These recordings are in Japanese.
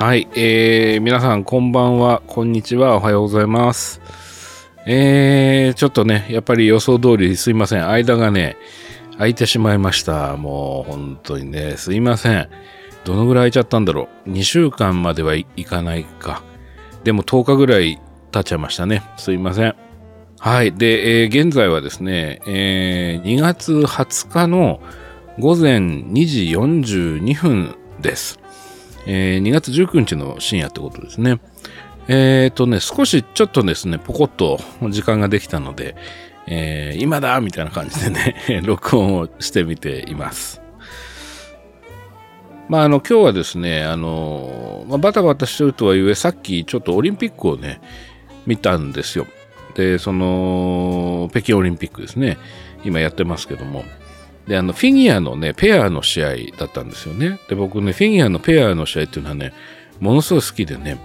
はい、えー、皆さんこんばんは、こんにちは、おはようございます。えー、ちょっとね、やっぱり予想通りすいません。間がね、空いてしまいました。もう本当にね、すいません。どのぐらい空いちゃったんだろう。2週間まではいいかないか。でも10日ぐらい経っちゃいましたね。すいません。はい。で、えー現在はですね、えー2月20日の午前2時42分です。えー2月19日の深夜ってことですね。えっ、とね、少しちょっとですね、ポコッと時間ができたので、えー今だみたいな感じでね、録音をしてみています。まあ、あの、今日はですね、あの、まあ、バタバタしてるとはいえ、さっきちょっとオリンピックをね、見たんですよ。で、その、北京オリンピックですね、今やってますけども、で、あの、フィギュアのね、ペアの試合だったんですよね。で、僕ね、フィギュアのペアの試合っていうのはね、ものすごい好きでね。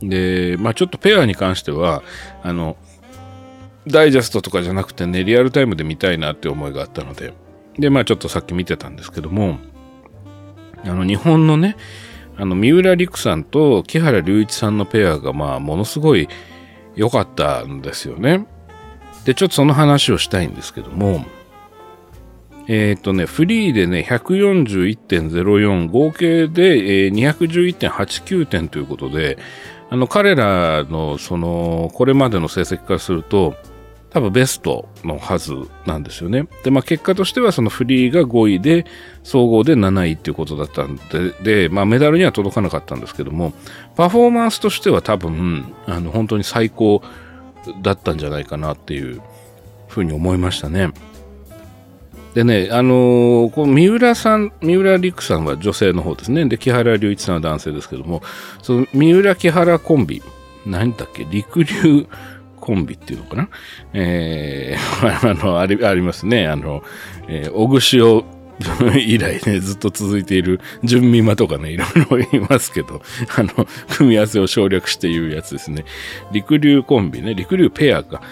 で、まあちょっとペアに関しては、あの、ダイジェストとかじゃなくてね、リアルタイムで見たいなって思いがあったので、で、まあちょっとさっき見てたんですけども、あの、日本のね、あの、三浦璃来さんと木原隆一さんのペアが、まあ、ものすごい良かったんですよね。で、ちょっとその話をしたいんですけども、えっ、とね、フリーでね、141.04、合計で、えー211.89点ということで、あの、彼らの、その、これまでの成績からすると、多分ベストのはずなんですよね。で、まあ結果としてはそのフリーが5位で、総合で7位っていうことだったんで、で、まあメダルには届かなかったんですけども、パフォーマンスとしては多分、あの、本当に最高だったんじゃないかなっていうふうに思いましたね。でね、あのーこの三浦さん、三浦陸さんは女性の方ですね。で、木原隆一さんは男性ですけども、その三浦木原コンビ、何だっけ、陸流コンビっていうのかな？えー、あの、あり、ありますね。あの、えー、小串を 以来ね、ずっと続いている純美馬とかね、いろいろいますけど、あの、組み合わせを省略して言うやつですね。陸流コンビね、陸流ペアか。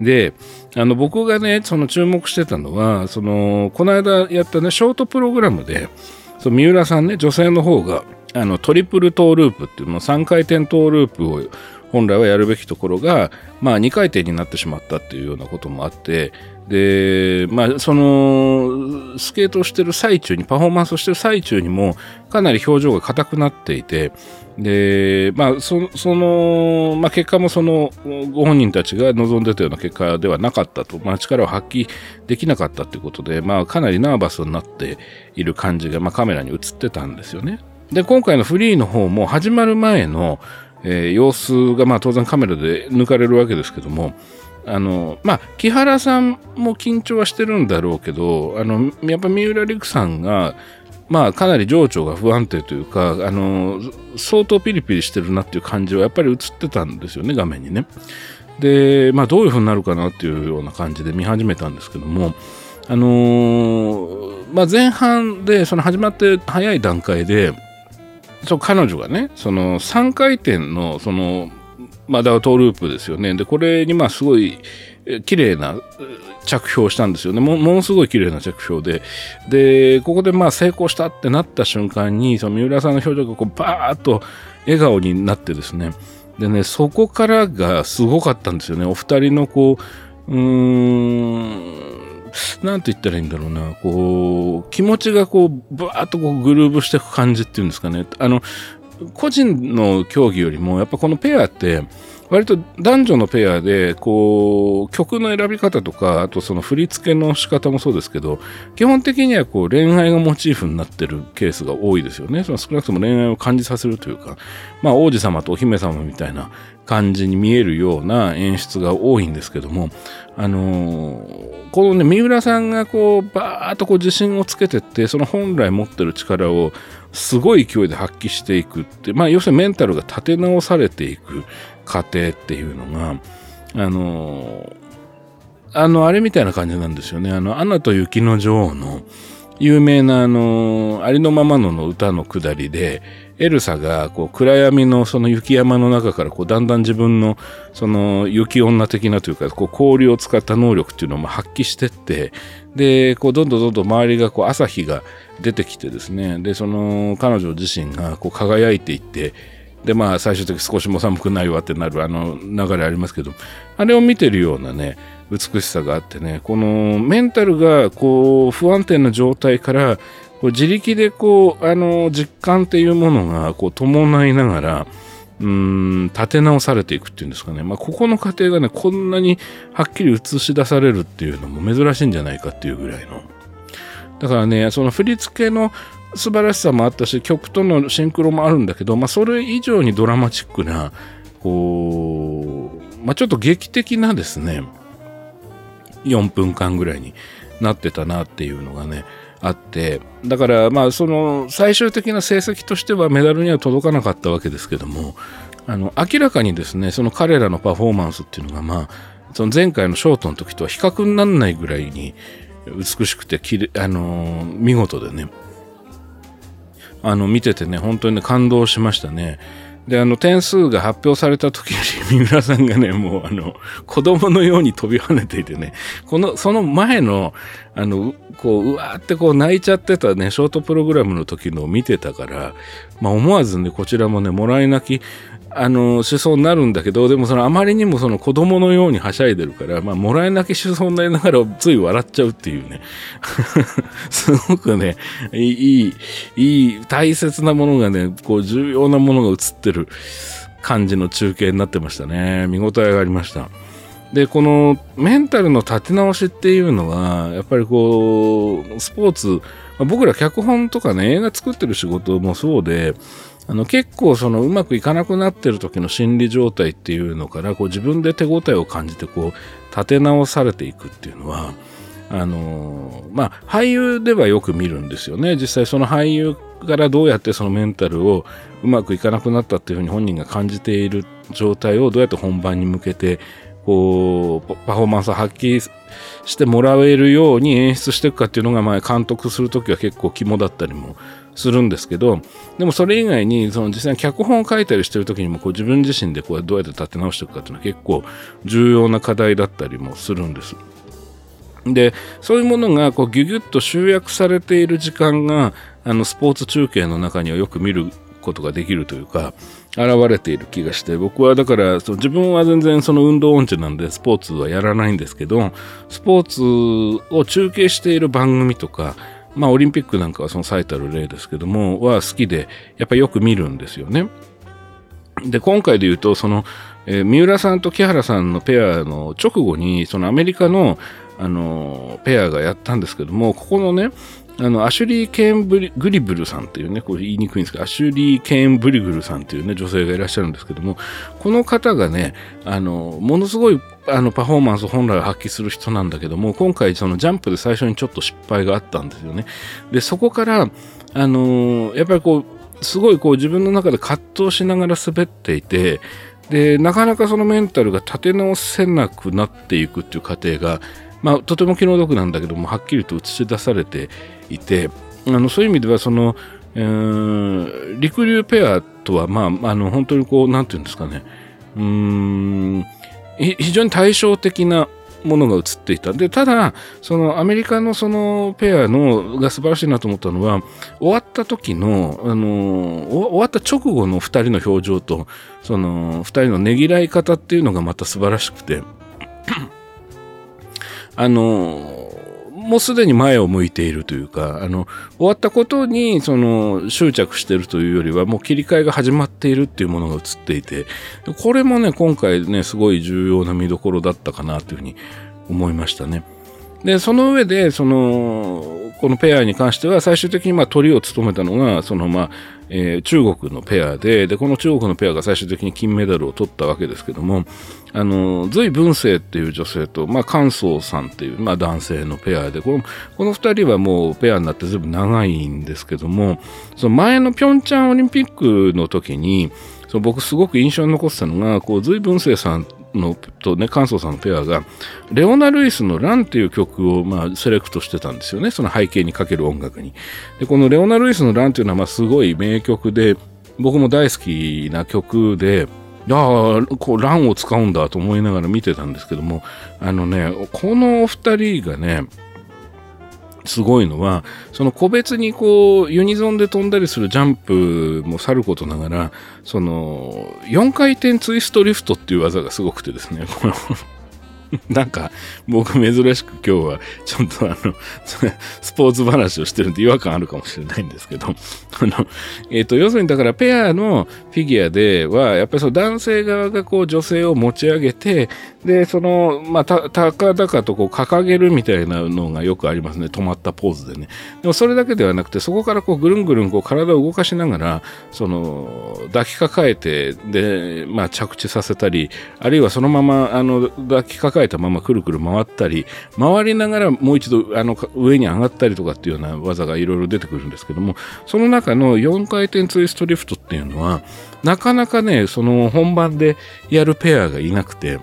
で、あの、僕がね、その注目してたのは、その、この間やったね、ショートプログラムで、その三浦さんね、女性の方が、あの、トリプルトーループっていうの、3回転トーループを本来はやるべきところが、まあ、2回転になってしまったっていうようなこともあって、で、まあ、その、スケートをしてる最中に、パフォーマンスをしてる最中にも、かなり表情が硬くなっていて、で、まあ、そその、まあ、結果もその、ご本人たちが望んでたような結果ではなかったと、まあ、力を発揮できなかったということで、まあ、かなりナーバスになっている感じが、まあ、カメラに映ってたんですよね。で、今回のフリーの方も始まる前の、えー様子が、まあ、当然カメラで抜かれるわけですけども、あの、まあ、木原さんも緊張はしてるんだろうけど、あの、やっぱ三浦陸さんが、まあ、かなり情緒が不安定というか、あの、相当ピリピリしてるなっていう感じはやっぱり映ってたんですよね、画面にね。で、まあ、どういう風になるかなっていうような感じで見始めたんですけども、あのーまあ、前半で、その始まって早い段階で、そう彼女がね、その3回転の、その、まあ、だからトーループですよね。で、これにまあすごい綺麗な着氷したんですよね。もものすごい綺麗な着氷で。で、ここでまあ成功したってなった瞬間に、その三浦さんの表情がこうバーッと笑顔になってですね。でね、そこからがすごかったんですよね。お二人のこう、うーん、なんて言ったらいいんだろうな、こう、気持ちがこう、バーッとこうグルーブしていく感じっていうんですかね。あの、個人の競技よりも、やっぱこのペアって、割と男女のペアで、こう、曲の選び方とか、あとその振り付けの仕方もそうですけど、基本的にはこう恋愛がモチーフになってるケースが多いですよね。その少なくとも恋愛を感じさせるというか、まあ王子様とお姫様みたいな感じに見えるような演出が多いんですけども、あのーこのね、三浦さんがこう、バーッとこう自信をつけてって、その本来持ってる力をすごい勢いで発揮していくって、まあ要するにメンタルが立て直されていく過程っていうのが、あのーあの、あれみたいな感じなんですよね。あの、アナと雪の女王の、有名なあの、ありのままのの歌のくだりで、エルサがこう暗闇のその雪山の中からこうだんだん自分のその雪女的なというかこう氷を使った能力っていうのを発揮してってでこうどんどんどんどん周りがこう朝日が出てきてですね。でその彼女自身がこう輝いていってでまあ最終的に少しも寒くないわってなるあの流れありますけどあれを見てるようなね美しさがあってねこのメンタルがこう不安定な状態からこう自力でこうあの実感っていうものがこう伴いながらうん立て直されていくっていうんですかね、まあ、ここの過程がねこんなにはっきり映し出されるっていうのも珍しいんじゃないかっていうぐらいの。だからねその振り付けの素晴らしさもあったし曲とのシンクロもあるんだけど、まあ、それ以上にドラマチックなこう、まあ、ちょっと劇的なですね4分間ぐらいになってたなっていうのがねあってだからまあその最終的な成績としてはメダルには届かなかったわけですけどもあの明らかにですねその彼らのパフォーマンスっていうのがまあその前回のショートの時とは比較にならないぐらいに美しくてきれ、あのー、見事でねあの見ててね本当にね感動しましたね。で、あの、点数が発表された時に三浦さんがね、もうあの、子供のように飛び跳ねていてね、この、その前の、あの、こう、うわーってこう泣いちゃってたね、ショートプログラムの時のを見てたから、まあ思わずね、こちらもね、もらい泣きあの、しそうになるんだけど、でもそのあまりにもその子供のようにはしゃいでるから、まあ、もらい泣きしそうになりながらつい笑っちゃうっていうね。すごくね、いい、いい、大切なものがね、こう重要なものが映ってる感じの中継になってましたね。見応えがありました。で、このメンタルの立て直しっていうのは、やっぱりこう、スポーツ、僕ら脚本とかね、映画作ってる仕事もそうで、あの結構そのうまくいかなくなってる時の心理状態っていうのからこう自分で手応えを感じてこう立て直されていくっていうのはあのまあ俳優ではよく見るんですよね。実際その俳優からどうやってそのメンタルをうまくいかなくなったっていうふうに本人が感じている状態をどうやって本番に向けてこうパフォーマンスを発揮してもらえるように演出していくかっていうのが、まあ、監督する時は結構肝だったりもするんですけどでもそれ以外にその実際に脚本を書いたりしてる時にもこう自分自身でこうどうやって立て直していくかっていうのは結構重要な課題だったりもするんです。でそういうものがこうギュギュッと集約されている時間があのスポーツ中継の中にはよく見ることができるというか現れている気がして僕はだからその自分は全然その運動音痴なんでスポーツはやらないんですけどスポーツを中継している番組とかまあオリンピックなんかはその最たる例ですけども、は好きで、やっぱよく見るんですよね。で、今回で言うと、その、えー、三浦さんと木原さんのペアの直後に、そのアメリカの、あの、ペアがやったんですけども、ここのね、あの、アシュリー・ケーンブリ・グリブルさんっていうね、これ言いにくいんですけど、アシュリー・ケーンブリグルさんっていうね、女性がいらっしゃるんですけども、この方がね、あの、ものすごいあのパフォーマンスを本来発揮する人なんだけども、今回そのジャンプで最初にちょっと失敗があったんですよね。で、そこから、あのやっぱりこう、すごいこう自分の中で葛藤しながら滑っていて、で、なかなかそのメンタルが立て直せなくなっていくっていう過程が、まあ、とても気の毒なんだけども、はっきりと映し出されていて、あのそういう意味では、その、えー、陸流ペアとは、まあ、あの、本当にこう、なんていうんですかね、うん、非常に対照的なものが映っていた。で、ただ、そのアメリカのそのペアのが素晴らしいなと思ったのは、終わった時の、あの、終わった直後の二人の表情と、その二人のねぎらい方っていうのがまた素晴らしくて、あの、もうすでに前を向いているというか、あの、終わったことに、その、執着してるというよりは、もう切り替えが始まっているっていうものが映っていて、これもね、今回ね、すごい重要な見どころだったかなというふうに思いましたね。で、その上で、その、このペアに関しては、最終的にまあ、鳥を務めたのが、そのまあ、えー、中国のペアで、で、この中国のペアが最終的に金メダルを取ったわけですけども、あの、隋文生っていう女性と、まあ、関宗さんっていう、まあ、男性のペアで、この、この二人はもうペアになってずいぶん長いんですけども、その前のピョンチャンオリンピックの時に、僕すごく印象に残ってたのが、こう、隋文生さんのとね、関東さんのペアが、レオナ・ルイスのランっていう曲を、まあ、セレクトしてたんですよね。その背景にかける音楽に。で、このレオナ・ルイスのランっていうのは、まあ、すごい名曲で、僕も大好きな曲で、いやこう、ランを使うんだと思いながら見てたんですけども、あのね、このお二人がね、すごいのは、その個別にこう、ユニゾンで飛んだりするジャンプもさることながら、その、4回転ツイストリフトっていう技がすごくてですね、なんか、僕珍しく今日は、ちょっとあの、スポーツ話をしてるんで違和感あるかもしれないんですけど、あの、えっ、ー、と、要するにだからペアのフィギュアでは、やっぱりその男性側がこう女性を持ち上げて、で、その、まあ、た、高々とこう掲げるみたいなのがよくありますね。止まったポーズでね。でもそれだけではなくて、そこからこうぐるんぐるんこう体を動かしながら、その、抱きかかえて、で、まあ、着地させたり、あるいはそのまま、あの、抱きかかええたままくるくる回ったり、回りながらもう一度、あの、上に上がったりとかっていうような技がいろいろ出てくるんですけども、その中の4回転ツイストリフトっていうのは、なかなかね、その本番でやるペアがいなくて、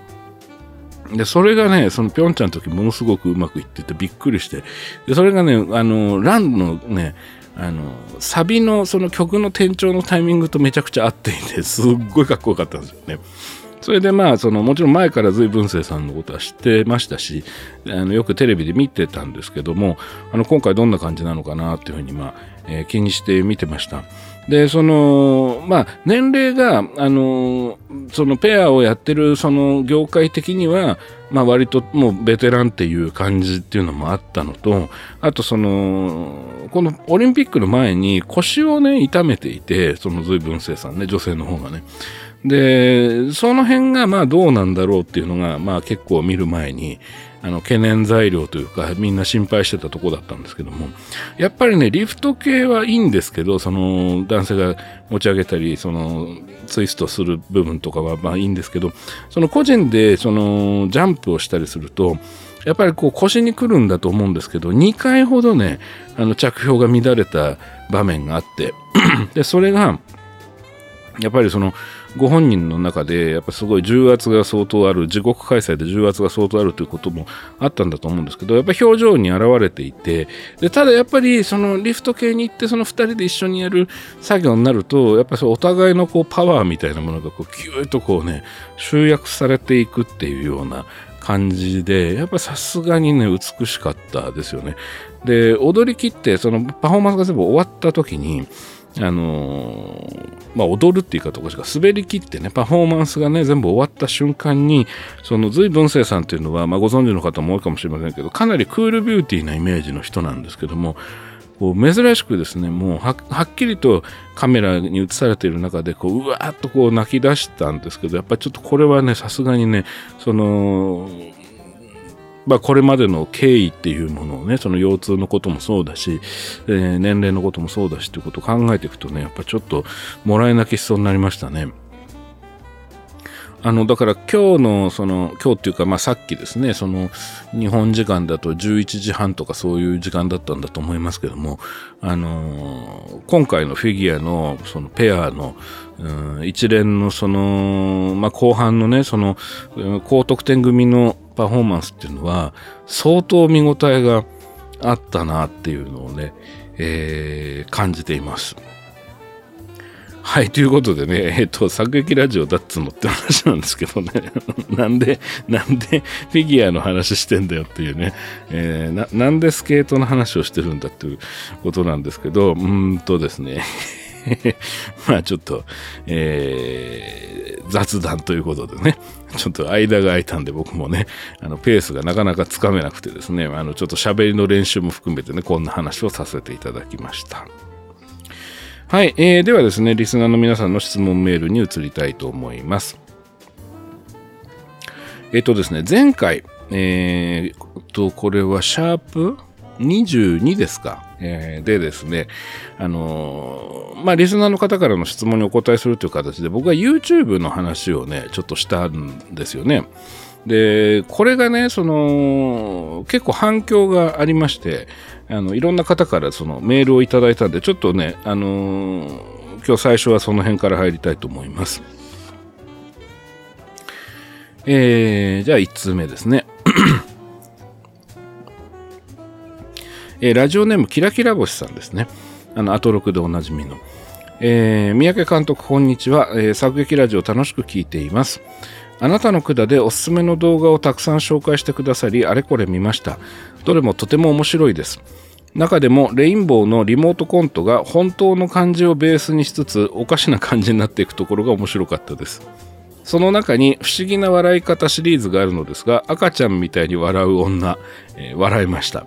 で、それがね、そのぴょんちゃんの時ものすごくうまくいっててびっくりして、で、それがね、あの、ランのね、あの、サビのその曲の転調のタイミングとめちゃくちゃ合っていて、すっごいかっこよかったんですよね。それでまあ、その、もちろん前から随文生さんのことは知ってましたし、あの、よくテレビで見てたんですけども、あの、今回どんな感じなのかなっていうふうに、まあ、えー、気にして見てました。で、その、まあ、年齢が、あの、そのペアをやってる、その業界的には、まあ、割ともうベテランっていう感じっていうのもあったのと、あとその、このオリンピックの前に腰をね、痛めていて、その随分生さんね、女性の方がね。で、その辺がまあどうなんだろうっていうのが、まあ結構見る前に、あの、懸念材料というか、みんな心配してたとこだったんですけども、やっぱりね、リフト系はいいんですけど、その、男性が持ち上げたり、その、ツイストする部分とかはまあいいんですけど、その個人で、その、ジャンプをしたりすると、やっぱりこう腰に来るんだと思うんですけど、2回ほどね、あの着氷が乱れた場面があって で、それが、やっぱりそのご本人の中でやっぱすごい重圧が相当ある自国開催で重圧が相当あるということもあったんだと思うんですけどやっぱ表情に現れていてでただやっぱりそのリフト系に行ってその2人で一緒にやる作業になるとやっぱりお互いのこうパワーみたいなものがこうキューッとこうね集約されていくっていうような感じでやっぱさすがにね美しかったですよね。で踊り切ってそのパフォーマンスが全部終わった時にあの、まあ、踊るって言いうかとかしいか滑り切ってね、パフォーマンスがね、全部終わった瞬間に、その随文生さんっていうのは、まあ、ご存知の方も多いかもしれませんけど、かなりクールビューティーなイメージの人なんですけども、こう珍しくですね、もうはっきりとカメラに映されている中で、こう、うわーっとこう泣き出したんですけど、やっぱりちょっとこれはね、さすがにね、その、まあ、これまでの経緯っていうものをね、その腰痛のこともそうだし、えー、年齢のこともそうだしっていうことを考えていくとね、やっぱちょっともらい泣きしそうになりましたね。あの、だから今日の、その、今日っていうか、まあさっきですね、その、日本時間だと11時半とかそういう時間だったんだと思いますけども、あの今回のフィギュアの、そのペアの、うん、一連のその、まあ後半のね、その、高得点組のパフォーマンスっていうのは、相当見応えがあったなっていうのをね、えー、感じています。はい、ということでね、えっ、と、作劇ラジオだっつのって話なんですけどね、なんで、なんでフィギュアの話してんだよっていうね、えー、な、なんでスケートの話をしてるんだっていうことなんですけど、うんとですね、まあちょっと、えー、雑談ということでね、ちょっと間が空いたんで僕もね、あの、ペースがなかなかつかめなくてですね、あの、ちょっと喋りの練習も含めてね、こんな話をさせていただきました。はい、えー、ではですね、リスナーの皆さんの質問メールに移りたいと思います。えっ、ー、とですね、前回、えー、と、これはシャープ22ですか？えー、でですね、あのー、まあ、リスナーの方からの質問にお答えするという形で、僕は YouTube の話をね、ちょっとしたんですよね。で、これがね、その、結構反響がありまして、あの、いろんな方からそのメールをいただいたんで、ちょっとね、あのー、今日最初はその辺から入りたいと思います。えー、じゃあ1通目ですね。えー、ラジオネームキラキラ星さんですね。あの、アトロクでおなじみの。えー、三宅監督、こんにちは。えー、作劇ラジオ楽しく聞いています。あなたの管でおすすめの動画をたくさん紹介してくださり、あれこれ見ました。どれもとても面白いです。中でもレインボーのリモートコントが本当の漢字をベースにしつつおかしな感じになっていくところが面白かったです。その中に不思議な笑い方シリーズがあるのですが赤ちゃんみたいに笑う女、えー、笑いました。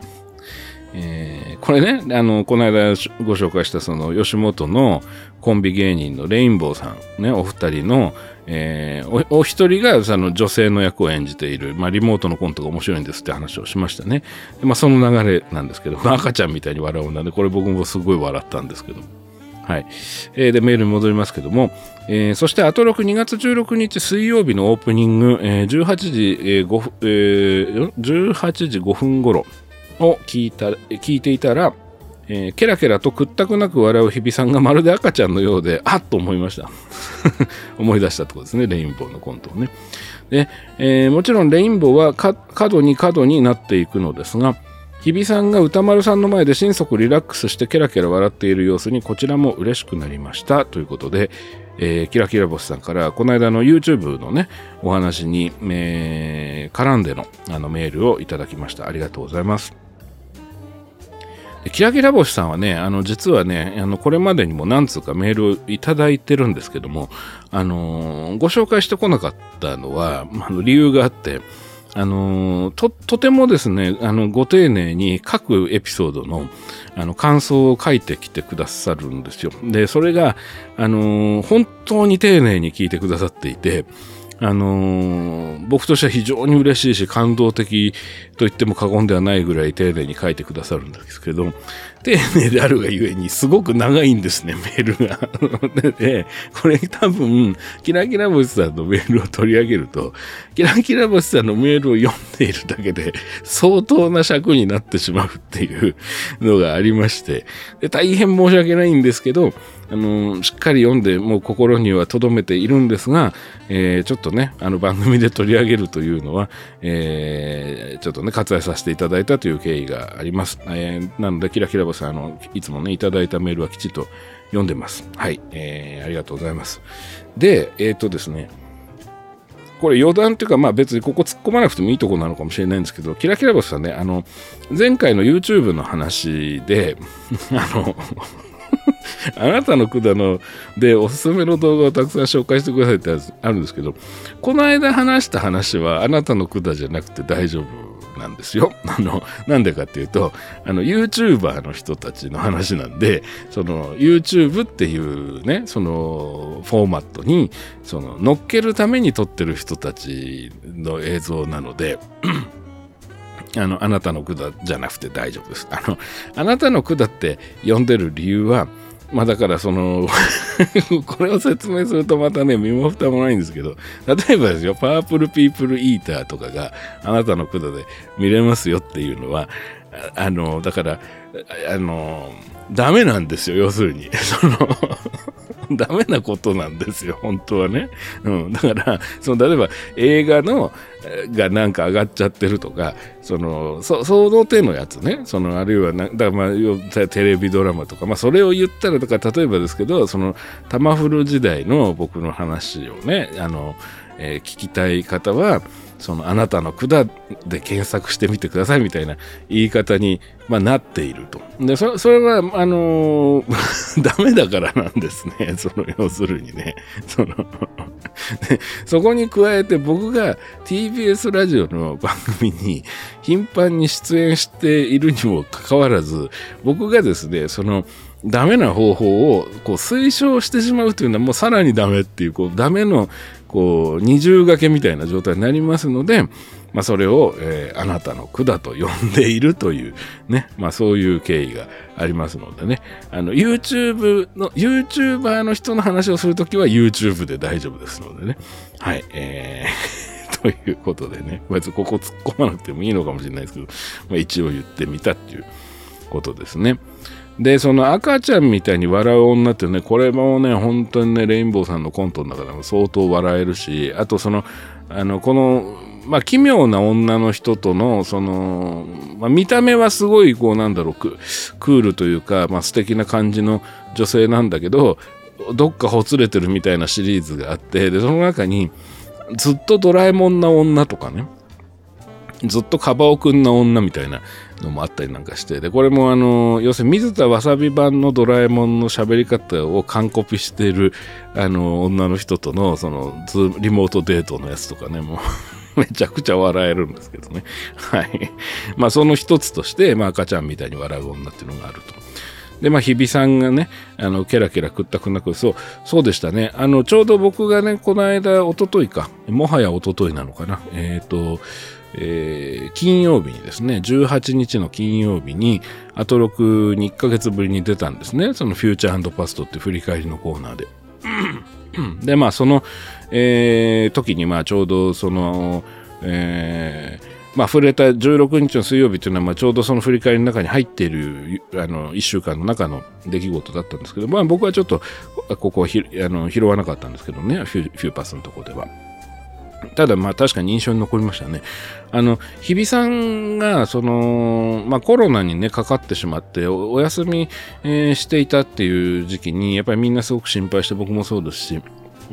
えー、これね、あの、この間ご紹介したその吉本のコンビ芸人のレインボーさん、ね、お二人の、えー、おお一人がその女性の役を演じている、まあ、リモートのコントが面白いんですって話をしましたね。まあ、その流れなんですけど、赤ちゃんみたいに笑うので、これ僕もすごい笑ったんですけど。はい。えー、で、メールに戻りますけども、えー、そしてアトロク2月16日水曜日のオープニング、えー、18時、えー 5, えー、18時5分頃を聞いた聞いていたら、えー、ケラケラと屈託なく笑う日比さんがまるで赤ちゃんのようで、あっと思いました。思い出したところですね、レインボーのコントをね。で、えー、もちろんレインボーは角に角になっていくのですが、日比さんが歌丸さんの前で心底リラックスしてケラケラ笑っている様子にこちらも嬉しくなりましたということで、えー、キラキラボスさんからこの間の YouTube のねお話に、えー、絡んでのあのメールをいただきましたありがとうございますキラキラ星さんはね、あの、実はね、あの、これまでにも何通かメールをいただいてるんですけども、あのー、ご紹介してこなかったのは、あの理由があって、あのー、と、とてもですね、あの、ご丁寧に各エピソードの、あの、感想を書いてきてくださるんですよ。で、それが、あのー、本当に丁寧に聞いてくださっていて、あのー、僕としては非常に嬉しいし感動的と言っても過言ではないぐらい丁寧に書いてくださるんですけど、丁寧であるがゆえにすごく長いんですね、メールが。で、これ多分、キラキラ星さんのメールを取り上げると、キラキラ星さんのメールを読んでいるだけで相当な尺になってしまうっていうのがありまして、で大変申し訳ないんですけど、あのしっかり読んでもう心には留めているんですが、えー、ちょっとね、あの番組で取り上げるというのは、えー、ちょっとね、割愛させていただいたという経緯があります。えー、なので、キラキラさん、あの、いつもね、いただいたメールはきちっと読んでます。はい、えー、ありがとうございます。で、えっ、ー、とですね、これ余談っていうか、まあ別にここ突っ込まなくてもいいとこなのかもしれないんですけど、キラキラボスさんね、あの、前回の YouTube の話で、あの、あなたの管のでおすすめの動画をたくさん紹介してくださいってあるんですけど、この間話した話はあなたの管じゃなくて大丈夫なんですよ。あの、なんでかっていうと、あの、YouTuber の人たちの話なんで、その、YouTube っていうね、その、フォーマットに、その、乗っけるために撮ってる人たちの映像なので、あの、あなたの管じゃなくて大丈夫です。あの、あなたの管って呼んでる理由は、まあだからその これを説明するとまたね、身も蓋もないんですけど、例えばですよ、パープルピープルイーターとかがあなたの管で見れますよっていうのは、あの、だから、あの、ダメなんですよ、要するに。その ダメなことなんですよ、本当はね。うん。だから、その、例えば映画の、がなんか上がっちゃってるとか、その、そその手のやつね。その、あるいはな、だからまあ、テレビドラマとか、まあ、それを言ったらとか、例えばですけど、その、タマフル時代の僕の話をね、あの、えー、聞きたい方は、そのあなたの管で検索してみてくださいみたいな言い方に、まあ、なっていると。で、そそれは、あのー、ダメだからなんですね。その、要するにね。その そこに加えて僕が TBS ラジオの番組に頻繁に出演しているにもかかわらず、僕がですね、その、ダメな方法をこう推奨してしまうというのはもうさらにダメっていう、こう、ダメのこう二重掛けみたいな状態になりますので、まあ、それを、えー、あなたの句だと呼んでいるというね、まあ、そういう経緯がありますのでね、あの、YouTube の、YouTuber の人の話をするときは YouTube で大丈夫ですのでね。はい、えー、ということでね、別にここ突っ込まなくてもいいのかもしれないですけど、まあ、一応言ってみたっていうことですね。で、その赤ちゃんみたいに笑う女ってね、これもね、本当にね、レインボーさんのコントの中でも相当笑えるし、あとその、あの、この、まあ、奇妙な女の人との、その、まあ、見た目はすごい、こう、なんだろう、クールというか、まあ、素敵な感じの女性なんだけど、どっかほつれてるみたいなシリーズがあって、で、その中に、ずっとドラえもんな女とかね、ずっとカバオくんな女みたいなのもあったりなんかして、で、これもあの、要するに水田わさび版のドラえもんの喋り方を完コピしている、あの、女の人との、その、リモートデートのやつとかね、もう めちゃくちゃ笑えるんですけどね。はい。まあ、その一つとして、まあ、赤ちゃんみたいに笑う女っていうのがあると。で、まあ、日比さんがね、あの、ケラケラ食ったくなく、そう、そうでしたね。あの、ちょうど僕がね、この間、おとといか、もはやおとといなのかな。えっ、ー、と、えー、金曜日にですね、18日の金曜日に、アトロクに1ヶ月ぶりに出たんですね。そのフューチャーパストって振り返りのコーナーで。で、まあ、その、えー、時に、まあ、ちょうど、その、えー、まあ、触れた16日の水曜日というのは、まあ、ちょうどその振り返りの中に入っている、あの、1週間の中の出来事だったんですけど、まあ、僕はちょっと、ここはあの拾わなかったんですけどね、フュフューパスのところでは。ただ、まあ確かに印象に残りましたね。あの、日比さんが、その、まあコロナにね、かかってしまって、お休み、えー、していたっていう時期に、やっぱりみんなすごく心配して、僕もそうですし、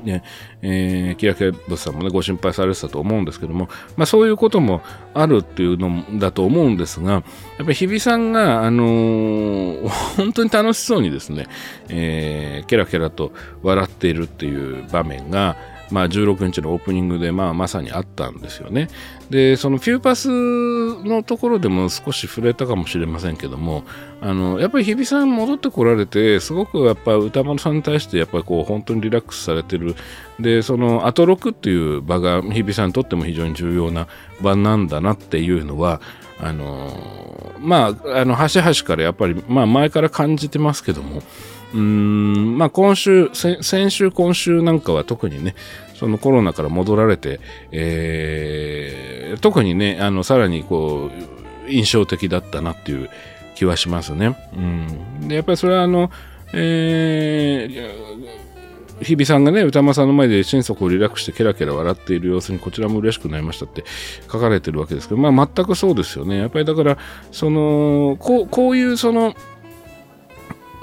ね、えー、キラキラブさんもね、ご心配されてたと思うんですけども、まあそういうこともあるっていうのだと思うんですが、やっぱり日比さんが、あのー、本当に楽しそうにですね、えー、ケラケラと笑っているっていう場面が、まあ、16日のオープニングで、まあ、まさにあったんですよね。で、そのフューパスのところでも少し触れたかもしれませんけども、あの、やっぱり日比さん戻ってこられて、すごくやっぱ歌丸さんに対してやっぱりこう本当にリラックスされてる。で、そのアトロクっていう場が日比さんにとっても非常に重要な場なんだなっていうのは、あの、まあ、あの、端々からやっぱり、まあ前から感じてますけども、うん、まあ今週、先週、今週なんかは特にね、そのコロナから戻られて、えー、特にね、あの、さらにこう、印象的だったなっていう気はしますね。うん。で、やっぱりそれはあの、えー、日比さんがね、歌間さんの前で心底をリラックスしてケラケラ笑っている様子にこちらも嬉しくなりましたって書かれてるわけですけど、まあ全くそうですよね。やっぱりだから、その、こう、こういうその、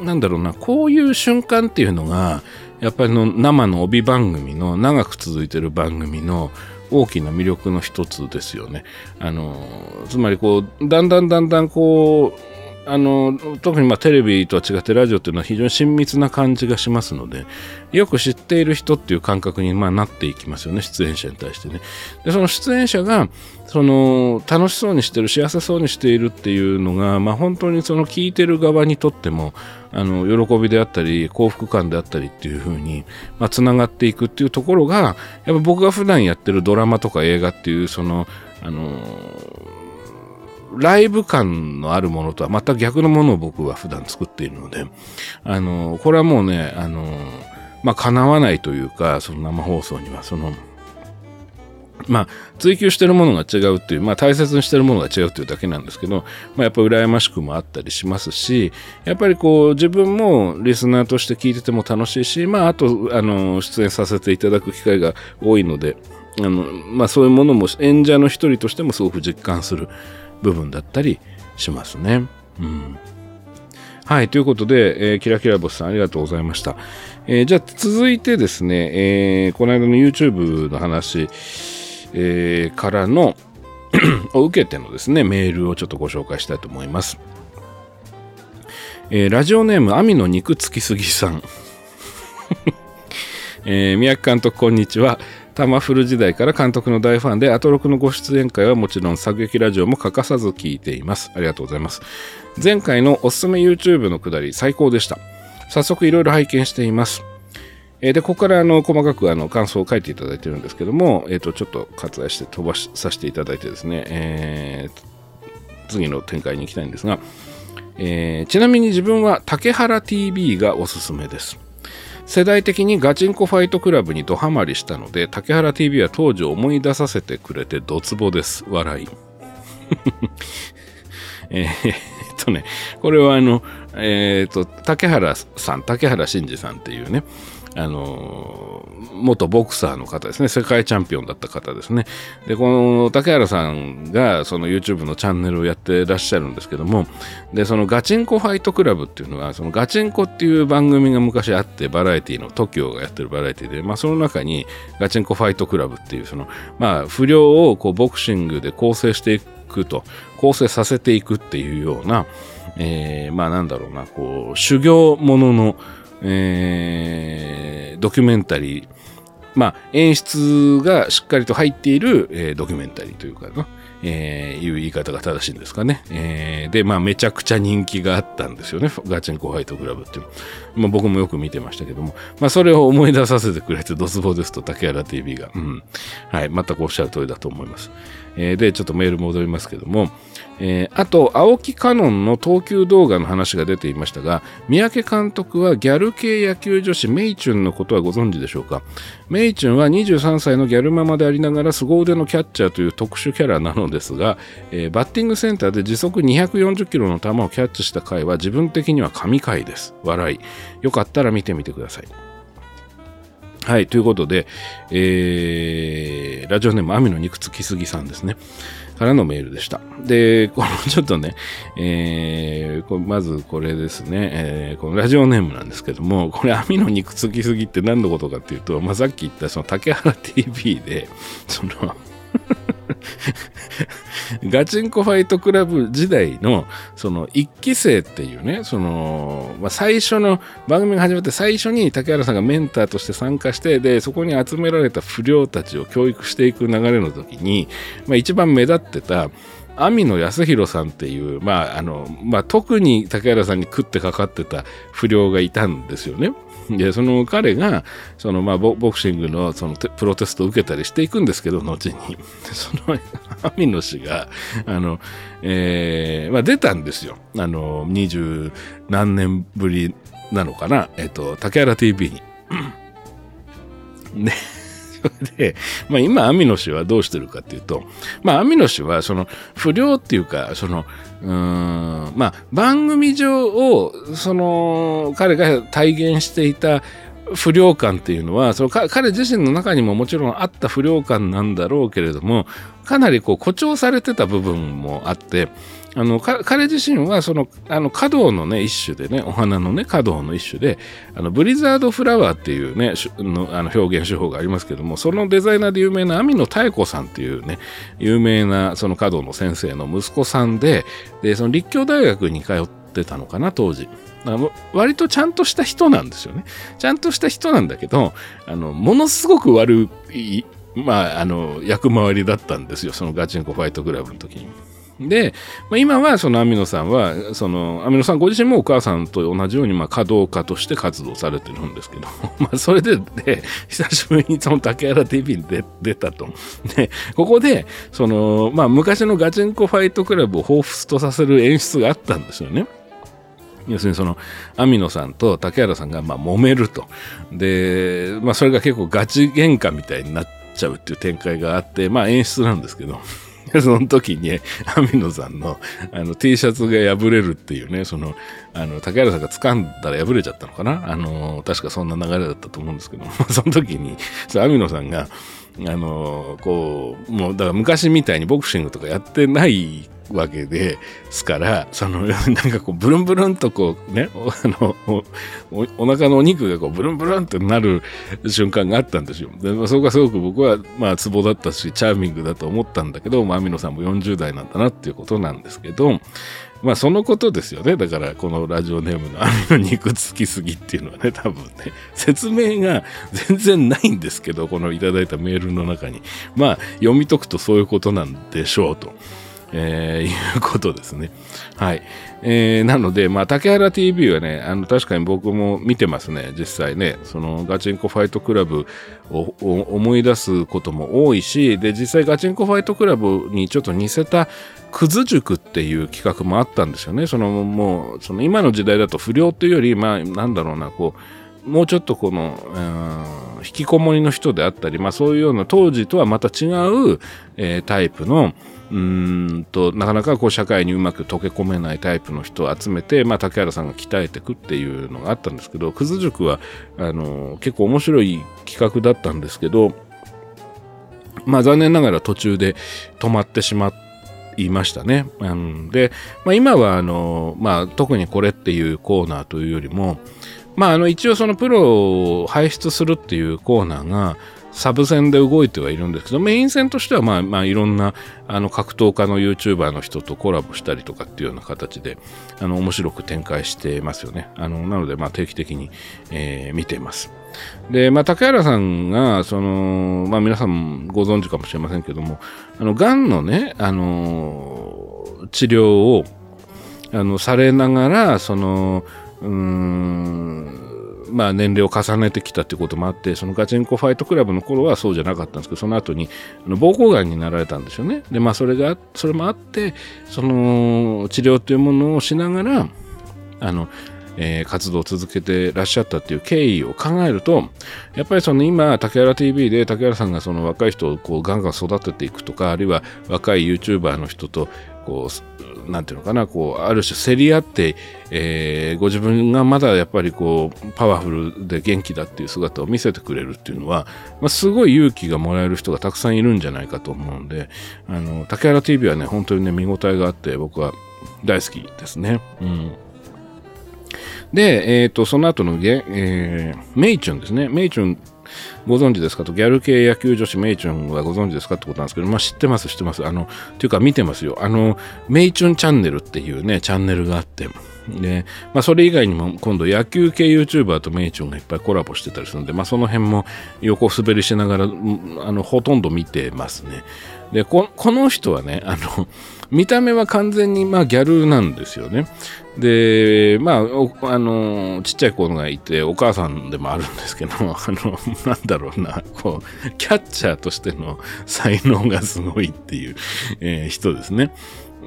なんだろうな、こういう瞬間っていうのが、やっぱりの生の帯番組の長く続いてる番組の大きな魅力の一つですよね。あの、つまりこう、だんだんだんだんこう、あの特にまテレビとは違ってラジオっていうのは非常に親密な感じがしますのでよく知っている人っていう感覚にまなっていきますよね出演者に対してね。でその出演者がその楽しそうにしてる幸せそうにしているっていうのが、まあ、本当にその聞いてる側にとってもあの喜びであったり幸福感であったりっていう風にまあ、つながっていくっていうところがやっぱ僕が普段やってるドラマとか映画っていうそのあのライブ感のあるものとは全く逆のものを僕は普段作っているので、あの、これはもうね、あの、まあ、叶わないというか、その生放送には、その、まあ、追求してるものが違うっていう、まあ、大切にしてるものが違うっていうだけなんですけど、まあ、やっぱ羨ましくもあったりしますし、やっぱりこう、自分もリスナーとして聞いてても楽しいし、まあ、あと、あの、出演させていただく機会が多いので、あの、まあ、そういうものも演者の一人としてもすごく実感する部分だったりしますね。うん。はい。ということで、えー、キラキラボスさんありがとうございました。えー、じゃあ続いてですね、えー、この間の YouTube の話、えー、からの を受けてのですね、メールをちょっとご紹介したいと思います。えー、ラジオネーム、網の肉つきすぎさん。えー、宮城監督、こんにちは。タマフル時代から監督の大ファンで、アトロクのご出演会はもちろん、作劇ラジオも欠かさず聞いています。ありがとうございます。前回のおすすめ YouTube のくだり、最高でした。早速いろいろ拝見しています。えー、で、ここからあの細かくあの感想を書いていただいてるんですけども、えっ、ー、と、ちょっと割愛して飛ばしさせていただいてですね、えー、次の展開に行きたいんですが、えー、ちなみに自分は竹原 TV がおすすめです。世代的にガチンコファイトクラブにドハマりしたので、竹原 TV は当時思い出させてくれてドツボです。笑い。えっとね、これはあの、えー、っと、竹原さん、竹原慎二さんっていうね、あの元ボクサーの方ですね、世界チャンピオンだった方ですね。で、この竹原さんがその YouTube のチャンネルをやってらっしゃるんですけども、で、そのガチンコファイトクラブっていうのは、そのガチンコっていう番組が昔あって、バラエティの TOKIO がやってるバラエティで、まあその中にガチンコファイトクラブっていう、その、まあ不良をこうボクシングで構成していくと、構成させていくっていうような、えー、まあなんだろうな、こう、修行ものの、え、ドキュメンタリー、まあ、演出がしっかりと入っている、えー、ドキュメンタリーというかな、えー、いう言い方が正しいんですかね。えー、で、まあ、めちゃくちゃ人気があったんですよね。ガチンコファイトクラブっていう。まあ、僕もよく見てましたけども、まあ、それを思い出させてくれて、ドツボですと、竹原 TV が。うん。はい、全くおっしゃる通りだと思います。え、で、ちょっとメール戻りますけども、えー、あと、青木カノンの投球動画の話が出ていましたが、三宅監督はギャル系野球女子メイチュンのことはご存知でしょうか？メイチュンは23歳のギャルママでありながら凄腕のキャッチャーという特殊キャラなのですが、えー、バッティングセンターで時速240キロの球をキャッチした回は自分的には神回です。笑い。よかったら見てみてください。はい、ということで、えー、ラジオネーム、網の肉付きすぎさんですね。からのメールでした。で、このちょっとね、えー、まずこれですね、えー、このラジオネームなんですけども、これ網の肉付きすぎって何のことかっていうと、まあ、さっき言ったその竹原 TV で、その ガチンコファイトクラブ時代の、その一期生っていうね、その、まあ、最初の番組が始まって最初に竹原さんがメンターとして参加して、で、そこに集められた不良たちを教育していく流れの時に、まあ、一番目立ってた、網野康弘さんっていう、まあ、あの、まあ、特に竹原さんに食ってかかってた不良がいたんですよね。で、その彼が、そのまあボ、ボクシングのそのプロテストを受けたりしていくんですけど、後に。その、網野氏が、あの、えー、まあ出たんですよ。あの、二十何年ぶりなのかな。えっと、竹原 TV に。ね。で、まあ今、網野氏はどうしてるかっていうと、まあ網野氏は、その、不良っていうか、その、うん、まあ番組上を、その、彼が体現していた不良感っていうのは、その彼自身の中にももちろんあった不良感なんだろうけれども、かなりこう誇張されてた部分もあって、あの彼自身はそのあの華道のね一種でねお花のね華道の一種であのブリザードフラワーっていうねのあの表現手法がありますけどもそのデザイナーで有名な網野妙子さんっていうね有名なその華道の先生の息子さんででその立教大学に通ってたのかな当時。割とちゃんとした人なんですよね。ちゃんとした人なんだけど、あの、ものすごく悪い、まあ、あの、役回りだったんですよ。そのガチンコファイトクラブの時に。で、まあ、今はその網野さんは、その網野さんご自身もお母さんと同じように、まあ、稼働家として活動されてるんですけど、まあ、それで、で、久しぶりにその竹原 TV に出出たと。で、ここで、その、まあ、昔のガチンコファイトクラブを彷彿とさせる演出があったんですよね。要するにその網野さんと竹原さんがまあ揉めると。で、まあそれが結構ガチ喧嘩みたいになっちゃうっていう展開があって、まあ演出なんですけど。その時にね、網野さんのあの T シャツが破れるっていうね、その、あの、竹原さんが掴んだら破れちゃったのかな？あの、確かそんな流れだったと思うんですけど、その時に、網野さんが、あの、こう、もう、だから昔みたいにボクシングとかやってないわけですから、その、なんかこう、ブルンブルンとこう、ね、あの、おお腹のお肉がこう、ブルンブルンってなる瞬間があったんですよ。で、まあ、そこがすごく僕は、まあ、ツボだったし、チャーミングだと思ったんだけど、まあ、アミノさんも40代なんだなっていうことなんですけど、まあ、そのことですよね。だから、このラジオネームのアミの肉つきすぎっていうのはね、多分ね、説明が全然ないんですけど、このいただいたメールの中に。まあ、読み解くとそういうことなんでしょうと。えー、いうことですね。はい。えー、なので、まあ、竹原 TV はね、あの、確かに僕も見てますね、実際ね。その、ガチンコファイトクラブを思い出すことも多いし、で、実際ガチンコファイトクラブにちょっと似せた、クズ塾っていう企画もあったんですよね。その、もう、その今の時代だと不良というより、まあ、なんだろうな、こう、もうちょっとこの、うん引きこもりの人であったり、まあそういうような当時とはまた違う、えー、タイプの、うんとなかなかこう社会にうまく溶け込めないタイプの人を集めて、まあ、竹原さんが鍛えていくっていうのがあったんですけどクズ塾はあの結構面白い企画だったんですけどまあ残念ながら途中で止まってしまいましたね。うん、で、まあ、今はあの、まあ、特にこれっていうコーナーというよりも、まあ、あの一応そのプロを輩出するっていうコーナーがサブ戦で動いてはいるんですけど、メイン戦としては、まあ、まあ、いろんな、あの、格闘家の YouTuber の人とコラボしたりとかっていうような形で、あの、面白く展開してますよね。あの、なので、まあ、定期的に、えー、見ています。で、まあ、竹原さんが、その、まあ、皆さんご存知かもしれませんけども、あの、癌のね、あの、治療を、あの、されながら、その、うーん、まあ、年齢を重ねてきたっていうこともあってそのガチンコファイトクラブの頃はそうじゃなかったんですけどその後にあの膀胱がんになられたんですよね。でまあそれがそれもあってその治療というものをしながらあのえー、活動を続けてらっしゃったっていう経緯を考えるとやっぱりその今竹原 TV で竹原さんがその若い人をこうガンガン育てていくとかあるいは若い YouTuber の人とこう、なんていうのかな、こう、ある種競り合って、えー、ご自分がまだやっぱりこう、パワフルで元気だっていう姿を見せてくれるっていうのは、まあ、すごい勇気がもらえる人がたくさんいるんじゃないかと思うんで、あの、竹原 TV はね、本当にね、見応えがあって、僕は大好きですね。うん。で、えっ、ー、と、その後のゲ、えー、メイチュンですね。メイチュンご存知ですか？と、ギャル系野球女子メイチュンはご存知ですか？ってことなんですけど、まあ知ってます、知ってます。あの、っていうか見てますよ。あの、メイチュンチャンネルっていうね、チャンネルがあって、で、まあそれ以外にも今度野球系 YouTuber とメイチュンがいっぱいコラボしてたりするんで、まあその辺も横滑りしながら、あの、ほとんど見てますね。で、この人はね、あの、見た目は完全にまあギャルなんですよね。で、まあ、あの、ちっちゃい子がいて、お母さんでもあるんですけど、あの、なんだろうな、こう、キャッチャーとしての才能がすごいっていう、えー、人ですね。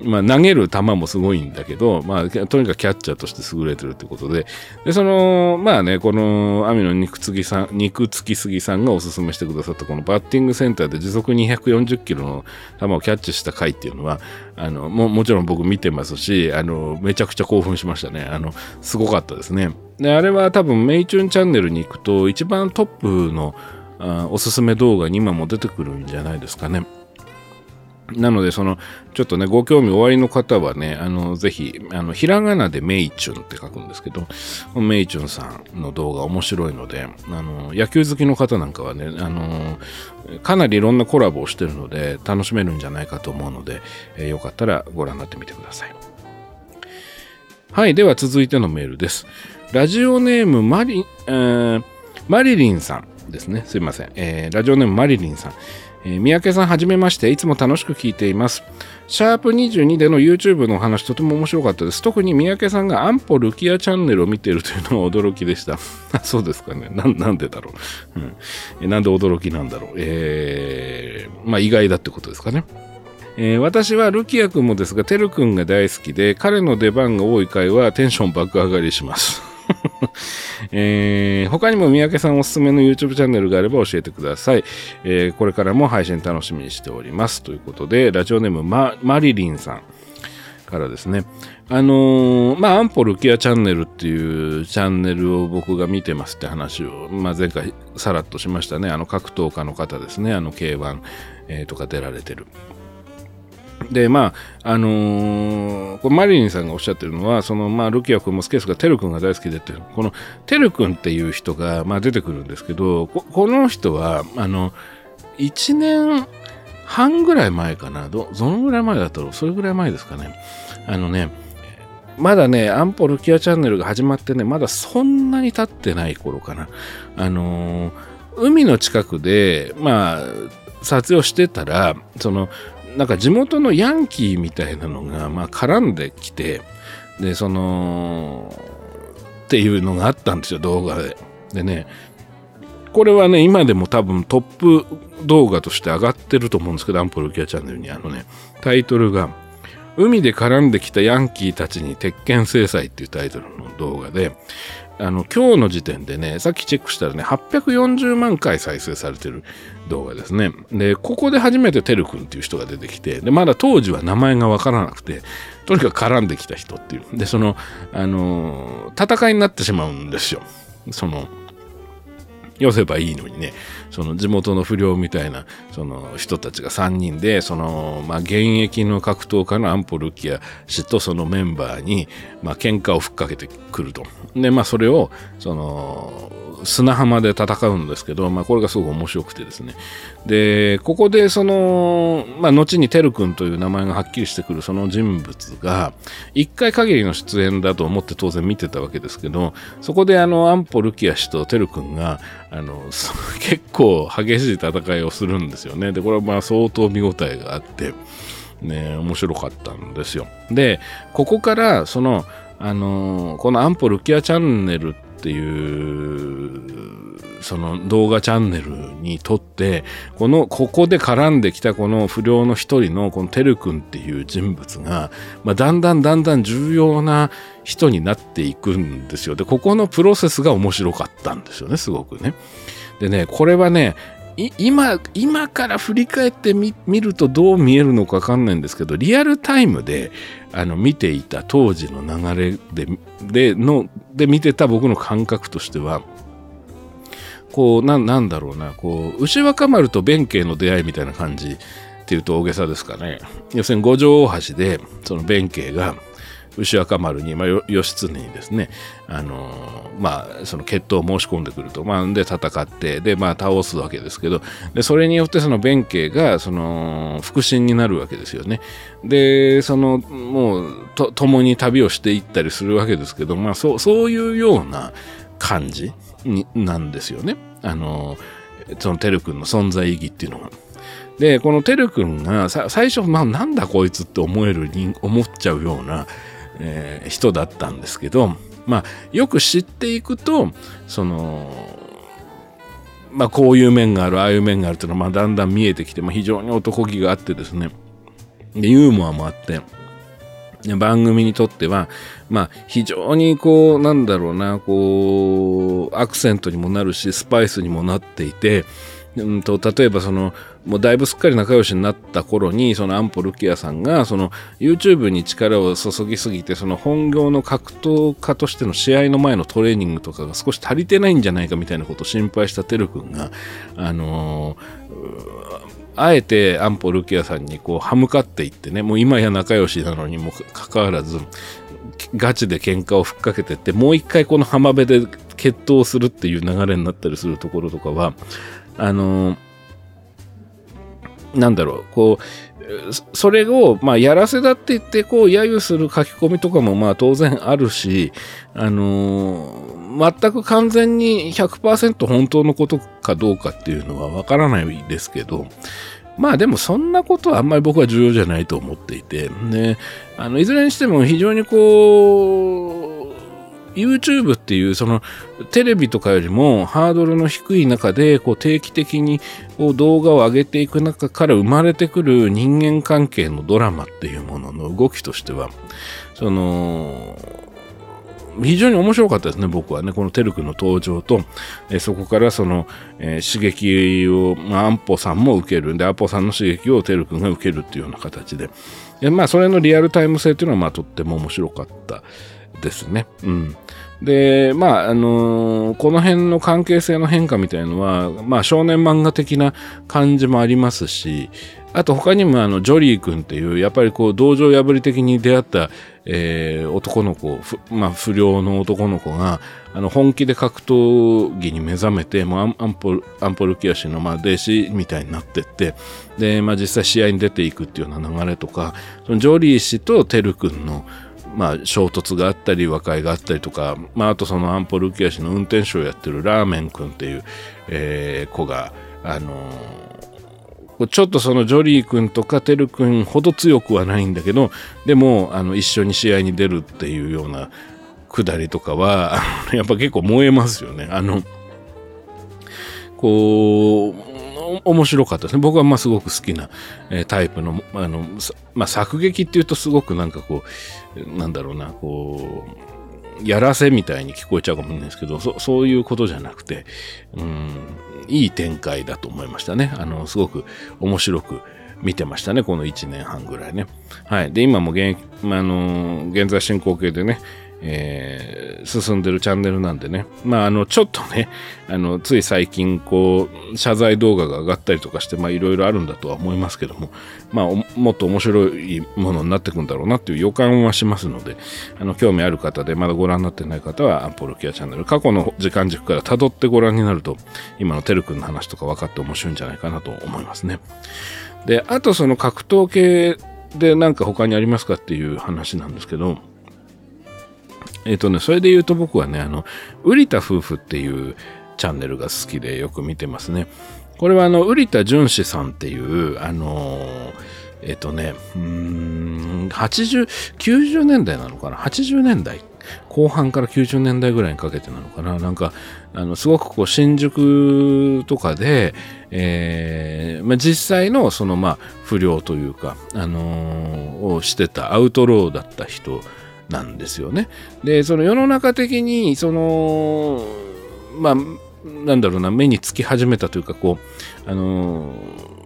まあ、投げる球もすごいんだけど、まあ、とにかくキャッチャーとして優れてるってことで、で、その、まあね、この、網野肉つぎさん、肉つきすぎさんがおすすめしてくださったこのバッティングセンターで時速240キロの球をキャッチした回っていうのは、あの、も、もちろん僕見てますし、あの、めちゃくちゃ興奮しましたね。あの、すごかったですね。で、あれは多分、メイチュンチャンネルに行くと、一番トップのあおすすめ動画に今も出てくるんじゃないですかね。なので、その、ちょっとね、ご興味おありの方はね、あの、ぜひ、あの、ひらがなでメイチュンって書くんですけど、メイチュンさんの動画面白いので、あの、野球好きの方なんかはね、あの、かなりいろんなコラボをしてるので、楽しめるんじゃないかと思うので、えー、よかったらご覧になってみてください。はい、では続いてのメールです。ラジオネームマリ、えー、マリリンさんですね。すいません。えー、ラジオネームマリリンさん。えー、三宅さんはじめまして、いつも楽しく聞いています。シャープ22での YouTube のお話とても面白かったです。特に三宅さんがアンポルキアチャンネルを見ているというのは驚きでした。そうですかねな。なんでだろう、うん。なんで驚きなんだろう。えー、まあ意外だってことですかね。えー、私はルキア君もですが、てる君が大好きで、彼の出番が多い回はテンション爆上がりします。えー、他にも三宅さんおすすめの YouTube チャンネルがあれば教えてください、えー、これからも配信楽しみにしております。ということで、ラジオネームママリリンさんからですね。あのー、まあ、アンポルキアチャンネルっていうチャンネルを僕が見てますって話を、まあ、前回さらっとしましたね。あの格闘家の方ですね。あの K1、えー、とか出られてる。で、まあ、あのー、こマリリンさんがおっしゃってるのは、その、まあ、ルキア君もスケースがテル君が大好きでって、このテル君っていう人が、まあ、出てくるんですけど、ここの人は、あの、1年半ぐらい前かな、ど、どのぐらい前だったろうそれぐらい前ですかね。あのね、まだね、アンポルキアチャンネルが始まってね、まだそんなに経ってない頃かな。あのー、海の近くで、まあ、撮影をしてたら、その、なんか地元のヤンキーみたいなのが、まあ、絡んできて、で、その、っていうのがあったんですよ、動画で。でね、これはね、今でも多分トップ動画として上がってると思うんですけど、アンポルキアチャンネルにあのね、タイトルが、海で絡んできたヤンキーたちに鉄拳制裁っていうタイトルの動画で、あの、今日の時点でね、さっきチェックしたらね、840万回再生されてる動画ですね。で、ここで初めててるくんっていう人が出てきて、で、まだ当時は名前がわからなくて、とにかく絡んできた人っていう。で、その、あの戦いになってしまうんですよ。その、寄せばいいのにね、その地元の不良みたいな、その人たちが3人で、その、まあ、現役の格闘家のアンポルキア氏とそのメンバーに、まあ、喧嘩をふっかけてくると。で、まあ、それを、その、砂浜で戦うんですけど、まあ、これがすごく面白くてですね。で、ここでその、まあ、後にてるくんという名前がはっきりしてくるその人物が、一回限りの出演だと思って当然見てたわけですけど、そこであの、アンポルキア氏とてるくんが、あの、結構激しい戦いをするんですよね。で、これはまあ相当見応えがあって、ね、面白かったんですよ。で、ここから、その、あのこのアンポルキアチャンネルっていうその動画チャンネルにとってこのここで絡んできたこの不良の一人のこのてるくんっていう人物が、まあ、だんだんだんだん重要な人になっていくんですよでここのプロセスが面白かったんですよねすごくねでねこれはね今、今から振り返ってみるとどう見えるのかわかんないんですけど、リアルタイムであの見ていた当時の流れで、で、の、で見てた僕の感覚としては、こう、な、なんだろうな、こう、牛若丸と弁慶の出会いみたいな感じっていうと大げさですかね。要するに五条大橋で、その弁慶が、牛若丸に、まあ、義経にですね、あのー、まあ、その決闘を申し込んでくると。まあ、で、戦って、で、まあ、倒すわけですけど、で、それによって、その弁慶が、その、腹心になるわけですよね。で、その、もう、と、共に旅をしていったりするわけですけど、まあ、そう、そういうような感じに、なんですよね。あのー、その、てるくんの存在意義っていうのが。で、このてるくんが最初、まあ、なんだこいつって思える、思っちゃうような、えー、人だったんですけど、まあ、よく知っていくと、その、まあ、こういう面がある、ああいう面があるというのは、まあ、だんだん見えてきて、まあ、非常に男気があってですね、でユーモアもあって、番組にとっては、まあ、非常にこう、なんだろうな、こう、アクセントにもなるし、スパイスにもなっていて、うんと、例えばその、もうだいぶすっかり仲良しになった頃に、そのアンポルキアさんが、その YouTube に力を注ぎすぎて、その本業の格闘家としての試合の前のトレーニングとかが少し足りてないんじゃないかみたいなことを心配したてるくんが、あのーあえてアンポルキアさんにこう歯向かっていってね、もう今や仲良しなのにもかかわらず、ガチで喧嘩をふっかけてって、もう一回この浜辺で決闘するっていう流れになったりするところとかは、あのなんだろう、こう、それを、まあ、やらせだって言って、こう、揶揄する書き込みとかも、まあ、当然あるし、あの、全く完全に100%本当のことかどうかっていうのはわからないですけど、まあでもそんなことはあんまり僕は重要じゃないと思っていて、ね、あの、いずれにしても非常にこう、YouTube っていうそのテレビとかよりもハードルの低い中でこう定期的にこう動画を上げていく中から生まれてくる人間関係のドラマっていうものの動きとしてはその非常に面白かったですね、僕はね。このテル君の登場と、えそこからその、えー、刺激を、まあ、アンポさんも受けるんで、アンポさんの刺激をテル君が受けるっていうような形で。でまあ、それのリアルタイム性っていうのは、まあ、とっても面白かったですね。うん。で、まあ、あのー、この辺の関係性の変化みたいのは、まあ、少年漫画的な感じもありますし、あと他にもあの、ジョリー君っていう、やっぱりこう、道場破り的に出会った、えー、男の子、まあ、不良の男の子が、あの、本気で格闘技に目覚めて、もうアンポル、アンポルキア氏の、まあ、弟子みたいになってって、で、まあ、実際試合に出ていくっていうような流れとか、そのジョリー氏とテル君の、まあ、衝突があったり和解があったりとか、まあ、あとそのアンポルキア氏の運転手をやってるラーメン君っていう、えー、子が、あのー、ちょっとそのジョリー君とかテル君ほど強くはないんだけどでもあの一緒に試合に出るっていうようなくだりとかは やっぱ結構燃えますよね。あのこう面白かったですね。僕はまあすごく好きな、えー、タイプの、あの、まあ、作劇っていうとすごくなんかこう、なんだろうな、こうやらせみたいに聞こえちゃうかもしれないですけど、そそういうことじゃなくて、うん、いい展開だと思いましたね。あの、すごく面白く見てましたね、この1年半ぐらいね。はい。で、今も現、あの、現在進行形でね、えー、進んでるチャンネルなんでね。まあ、あの、ちょっとね、あの、つい最近、こう、謝罪動画が上がったりとかして、まあ、いろいろあるんだとは思いますけども、まあ、もっと面白いものになってくんだろうなっていう予感はしますので、あの、興味ある方で、まだご覧になってない方は、アンポロキアチャンネル、過去の時間軸から辿ってご覧になると、今のてるくんの話とか分かって面白いんじゃないかなと思いますね。で、あとその格闘系でなんか他にありますかっていう話なんですけど、えっ、とね、それで言うと僕はね、あの、瓜田夫婦っていうチャンネルが好きでよく見てますね。これはあの、瓜田淳史さんっていう、あのー、えっ、とね、うん、80、90年代なのかな ?80 年代後半から90年代ぐらいにかけてなのかな？なんか、あの、すごくこう、新宿とかで、えー、まあ、実際のその、まあ、不良というか、あのー、をしてたアウトローだった人なんですよね。で、その世の中的に、その、まあ、なんだろうな、目につき始めたというか、こう、あのー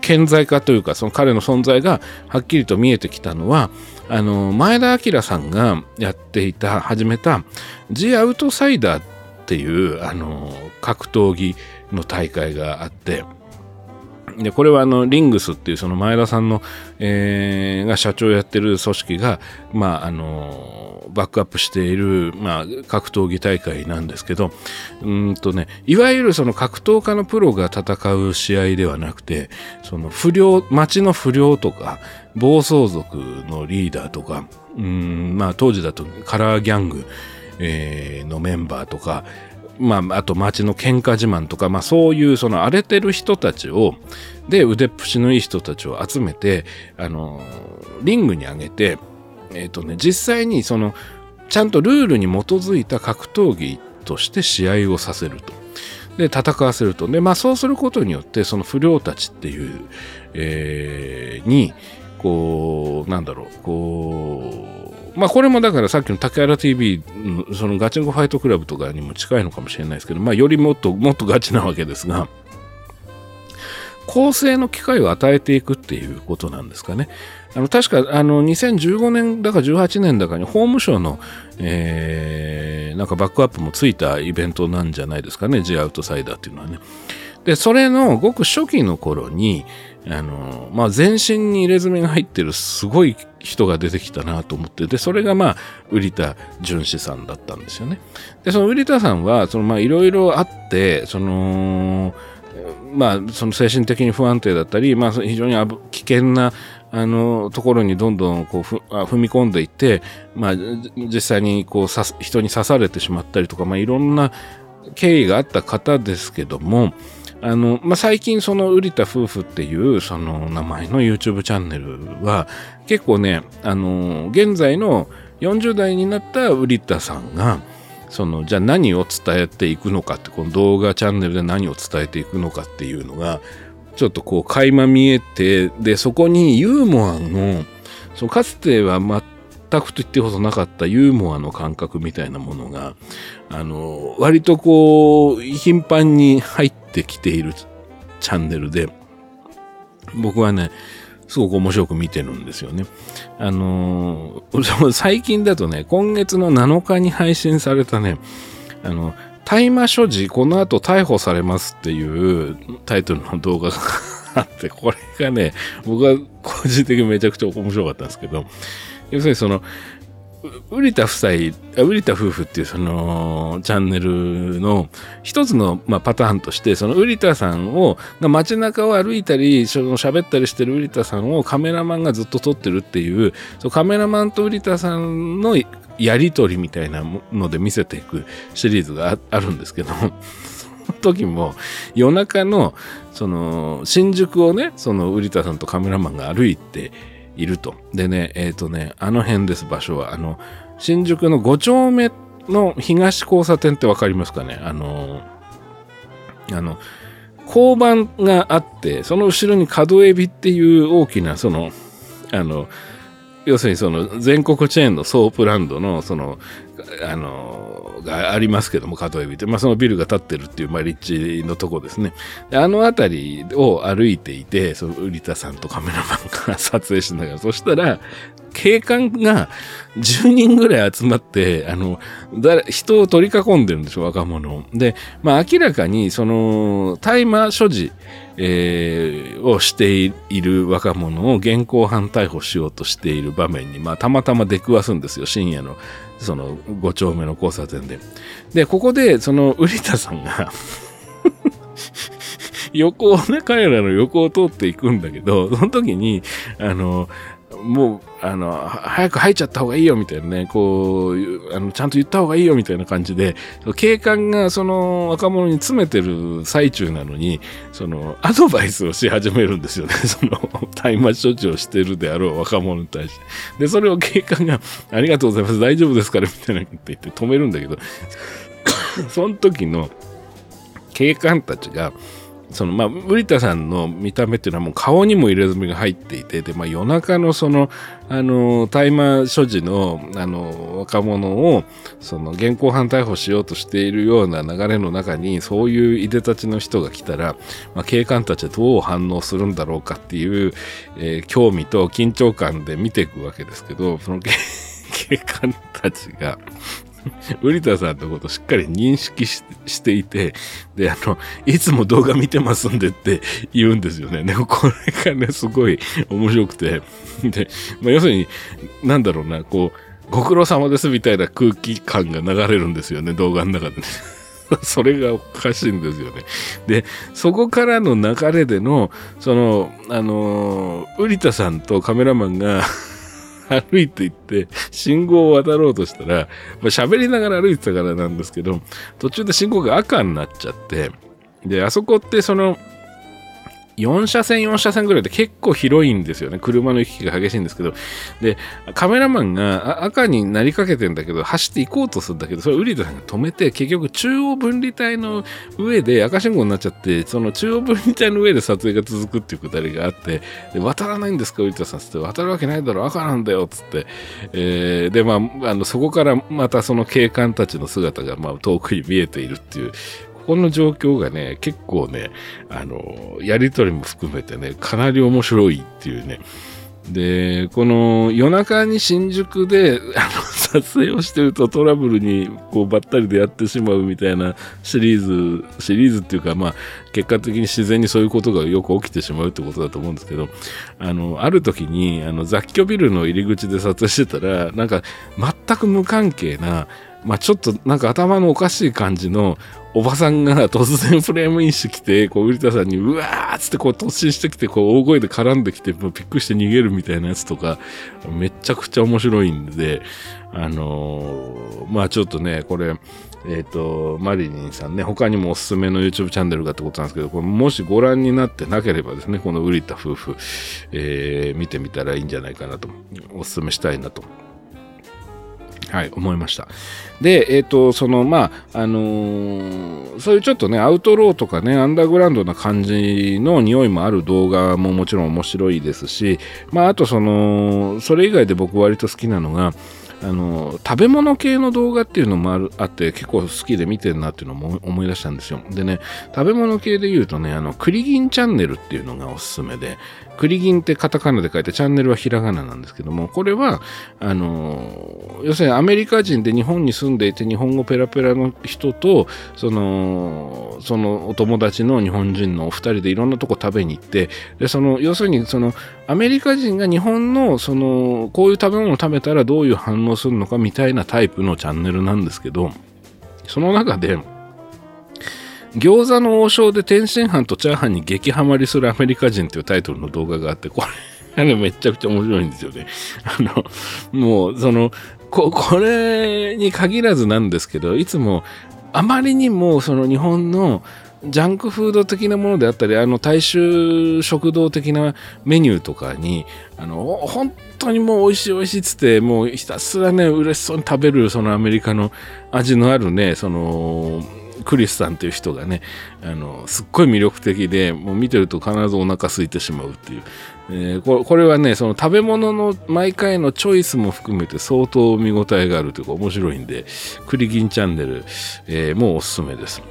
顕在化というか、その彼の存在がはっきりと見えてきたのは、あの、前田明さんがやっていた、始めた、ジアウトサイダーっていう、あの、格闘技の大会があって、で、これはあの、リングスっていうその前田さんの、えー、が社長やってる組織が、まあ、あの、バックアップしている、まあ、格闘技大会なんですけど、うんとね、いわゆるその格闘家のプロが戦う試合ではなくて、その不良、町の不良とか、暴走族のリーダーとか、うん、まあ、当時だとカラーギャング、えー、のメンバーとか、まあ、あと街の喧嘩自慢とか、まあそういうその荒れてる人たちを、で、腕っぷしのいい人たちを集めて、あの、リングに上げて、えっ、ー、とね、実際にその、ちゃんとルールに基づいた格闘技として試合をさせると。で、戦わせると。で、まあそうすることによって、その不良たちっていう、えー、に、こう、なんだろう、こう、まあこれもだからさっきの竹原 TV のそのガチンコファイトクラブとかにも近いのかもしれないですけど、まあよりもっともっとガチなわけですが、構成の機会を与えていくっていうことなんですかね。あの確かあの2015年だか18年だかに法務省の、えー、なんかバックアップもついたイベントなんじゃないですかね、G アウトサイダーっていうのはね。で、それのごく初期の頃に、あの、まあ、全身に入れ墨が入ってるすごい人が出てきたなと思って、で、それがまあ、瓜田淳史さんだったんですよね。で、その瓜田さんは、そのまあ、いろいろあって、その、まあ、その精神的に不安定だったり、まあ、非常に危険な、あの、ところにどんどんこう踏み込んでいって、まあ、実際にこう人に刺されてしまったりとか、まあ、いろんな経緯があった方ですけども、あの、まあ、最近その、瓜田夫婦っていう、その名前の YouTube チャンネルは、結構ね、あの、現在の40代になった瓜田さんが、その、じゃあ何を伝えていくのかって、この動画チャンネルで何を伝えていくのかっていうのが、ちょっとこう、垣間見えて、で、そこにユーモアの、そのかつては全くと言ってほどなかったユーモアの感覚みたいなものが、あの、割とこう、頻繁に入ってきているチャンネルで、僕はね、すごく面白く見てるんですよね。あの 最近だとね、今月の7日に配信されたね、あの、大麻所持、この後逮捕されますっていうタイトルの動画があって、これがね、僕は個人的にめちゃくちゃ面白かったんですけど、要するにその、瓜田夫妻、瓜田夫婦っていうそのチャンネルの一つの、まあ、パターンとして、その瓜田さんを、街中を歩いたり、その喋ったりしてる瓜田さんをカメラマンがずっと撮ってるっていう、そのカメラマンと瓜田さんのやりとりみたいなので見せていくシリーズがあるんですけど、その時も夜中のその新宿をね、その瓜田さんとカメラマンが歩いて、いると。でね、えっ、ー、とね、あの辺です、場所は。あの、新宿の5丁目の東交差点ってわかりますかね？あの、あの、交番があって、その後ろに角エビっていう大きな、その、あの、要するにその全国チェーンのソープランドのそのあのがありますけども角海老って、まあ、そのビルが建ってるっていう、まあ、立地のとこですね。あの辺りを歩いていてその瓜田さんとカメラマンが撮影しながらそしたら警官が10人ぐらい集まって、あの、誰、人を取り囲んでるんでしょ、若者を。で、まあ明らかに、その、大麻所持、えー、をしている若者を現行犯逮捕しようとしている場面に、まあ、たまたま出くわすんですよ、深夜の、その、5丁目の交差点で。で、ここで、その、瓜田さんが 横をね、彼らの横を通っていくんだけど、その時に、あの、もう、あの、早く入っちゃった方がいいよみたいなね、こう、あのちゃんと言った方がいいよみたいな感じで、警官がその若者に詰めてる最中なのに、その、アドバイスをし始めるんですよね。その、大麻処置をしてるであろう若者に対して。で、それを警官が、ありがとうございます、大丈夫ですから、みたいなって言って止めるんだけど、その時の警官たちが、そのまあ、瓜田さんの見た目っていうのはもう顔にも入れ墨が入っていて、で、まあ夜中のその、あの、大麻所持の、あの、若者を、その現行犯逮捕しようとしているような流れの中に、そういういでたちの人が来たら、まあ警官たちはどう反応するんだろうかっていう、えー、興味と緊張感で見ていくわけですけど、その警官たちが、瓜田さんのことしっかり認識していて、で、あの、いつも動画見てますんでって 言うんですよね。でもこれがね、すごい面白くて、で、まあ、要するに、なんだろうな、こう、ご苦労様ですみたいな空気感が流れるんですよね、動画の中でね。それがおかしいんですよね。で、そこからの流れでの、その、あの、瓜田さんとカメラマンが歩いて行って、信号を渡ろうとしたら、まあ、喋りながら歩いてたからなんですけど、途中で信号が赤になっちゃって、で、あそこってその、4車線4車線ぐらいで結構広いんですよね。車の行き来が激しいんですけど。で、カメラマンが赤になりかけてんだけど、走って行こうとするんだけど、それウリ田さんが止めて、結局中央分離帯の上で赤信号になっちゃって、その中央分離帯の上で撮影が続くっていうくだりがあって、で渡らないんですか、ウリ田さんつって、渡るわけないだろ、赤なんだよ、つって。えー、で、まあ、あの、そこからまたその警官たちの姿が、まあ、遠くに見えているっていう、この状況がね、結構ね、あの、やりとりも含めてね、かなり面白いっていうね。で、この夜中に新宿であの 撮影をしてるとトラブルにこうばったりでやってしまうみたいなシリーズ、シリーズっていうかまあ結果的に自然にそういうことがよく起きてしまうってことだと思うんですけど、あの、ある時にあの雑居ビルの入り口で撮影してたら、なんか全く無関係なまあちょっとなんか頭のおかしい感じのおばさんが突然フレームインしてきて、こう、ウリタさんにうわーっつってこう突進してきて、こう大声で絡んできて、もうびっくりして逃げるみたいなやつとか、めちゃくちゃ面白いんで、あのー、まあちょっとね、これ、えっ、ー、と、マリリンさんね、他にもおすすめの YouTube チャンネルがってことなんですけど、これもしご覧になってなければですね、このウリタ夫婦、えー、見てみたらいいんじゃないかなと、おすすめしたいなとはい、思いました。で、えっ、ー、と、その、まあ、あのー、そういうちょっとね、アウトローとかね、アンダーグラウンドな感じの匂いもある動画ももちろん面白いですし、まあ、あとその、それ以外で僕割と好きなのが、あの食べ物系の動画っていうのもあるあって結構好きで見てるなっていうのも思い出したんですよでね食べ物系で言うとねあのクリギンチャンネルっていうのがおすすめでクリギンってカタカナで書いてチャンネルはひらがななんですけども、これは、あの、要するにアメリカ人で日本に住んでいて日本語ペラペラの人と、その、そのお友達の日本人のお二人でいろんなとこ食べに行って、で、その、要するにその、アメリカ人が日本の、その、こういう食べ物を食べたらどういう反応するのかみたいなタイプのチャンネルなんですけど、その中で、餃子の王将で天津飯とチャーハンに激ハマりするアメリカ人というタイトルの動画があって、これ、ね、めちゃくちゃ面白いんですよね。あの、もう、その、こ、これに限らずなんですけど、いつも、あまりにも、その日本の、ジャンクフード的なものであったり、あの、大衆食堂的なメニューとかに、あの、本当にもう美味しい美味しいっつって、もうひたすらね、嬉しそうに食べる、そのアメリカの味のあるね、その、クリスさんっていう人がね、あの、すっごい魅力的で、もう見てると必ずお腹空いてしまうっていう。えー、これこれはね、その食べ物の毎回のチョイスも含めて相当見応えがあるというか面白いんで、クリギンチャンネル、えー、もうおすすめです。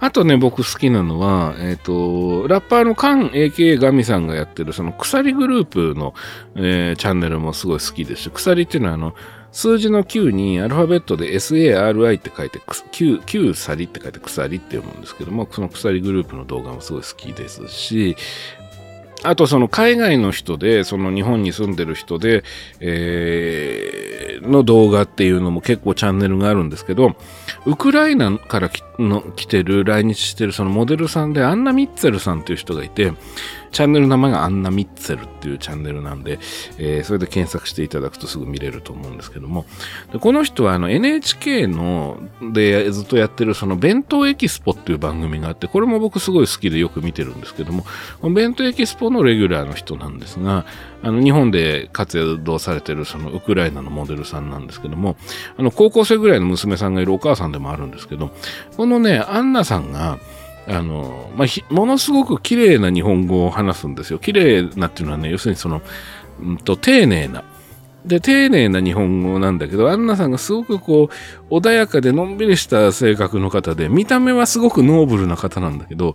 あとね、僕好きなのは、えっ、ー、と、ラッパーのカン AKA ガミさんがやってる、その鎖グループの、えー、チャンネルもすごい好きですし、鎖っていうのはあの、数字の9にアルファベットで SARI って書いて、9、9鎖って書いて鎖って読むんですけども、その鎖グループの動画もすごい好きですし、あとその海外の人で、その日本に住んでる人で、えー、の動画っていうのも結構チャンネルがあるんですけど、ウクライナから来の来てる、来日してるそのモデルさんでアンナ・ミッツェルさんっていう人がいて、チャンネルの名前がアンナ・ミッツェルっていうチャンネルなんで、えー、それで検索していただくとすぐ見れると思うんですけども、でこの人はあの NHK のでずっとやってるその弁当エキスポっていう番組があって、これも僕すごい好きでよく見てるんですけども、この弁当エキスポのレギュラーの人なんですが、あの日本で活動されてるそのウクライナのモデルさんなんですけども、あの高校生ぐらいの娘さんがいるお母さんでもあるんですけど、こののね、アンナさんが、あの、まあ、ものすごく綺麗な日本語を話すんですよ。綺麗なっていうのはね、要するにその、うんと、丁寧な。で、丁寧な日本語なんだけど、アンナさんがすごくこう、穏やかでのんびりした性格の方で、見た目はすごくノーブルな方なんだけど、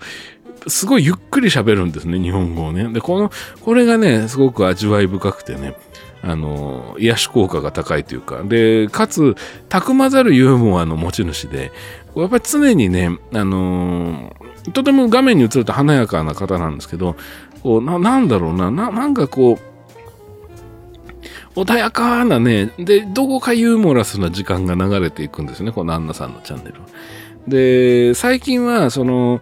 すごいゆっくり喋るんですね、日本語をね。で、この、これがね、すごく味わい深くてね、あの、癒し効果が高いというか、で、かつ、たくまざるユーモアの持ち主で、やっぱり常にね、あのー、とても画面に映ると華やかな方なんですけど、こうななんだろうなな、なんかこう、穏やかなね、で、どこかユーモラスな時間が流れていくんですね、このアンナさんのチャンネルで、最近は、その、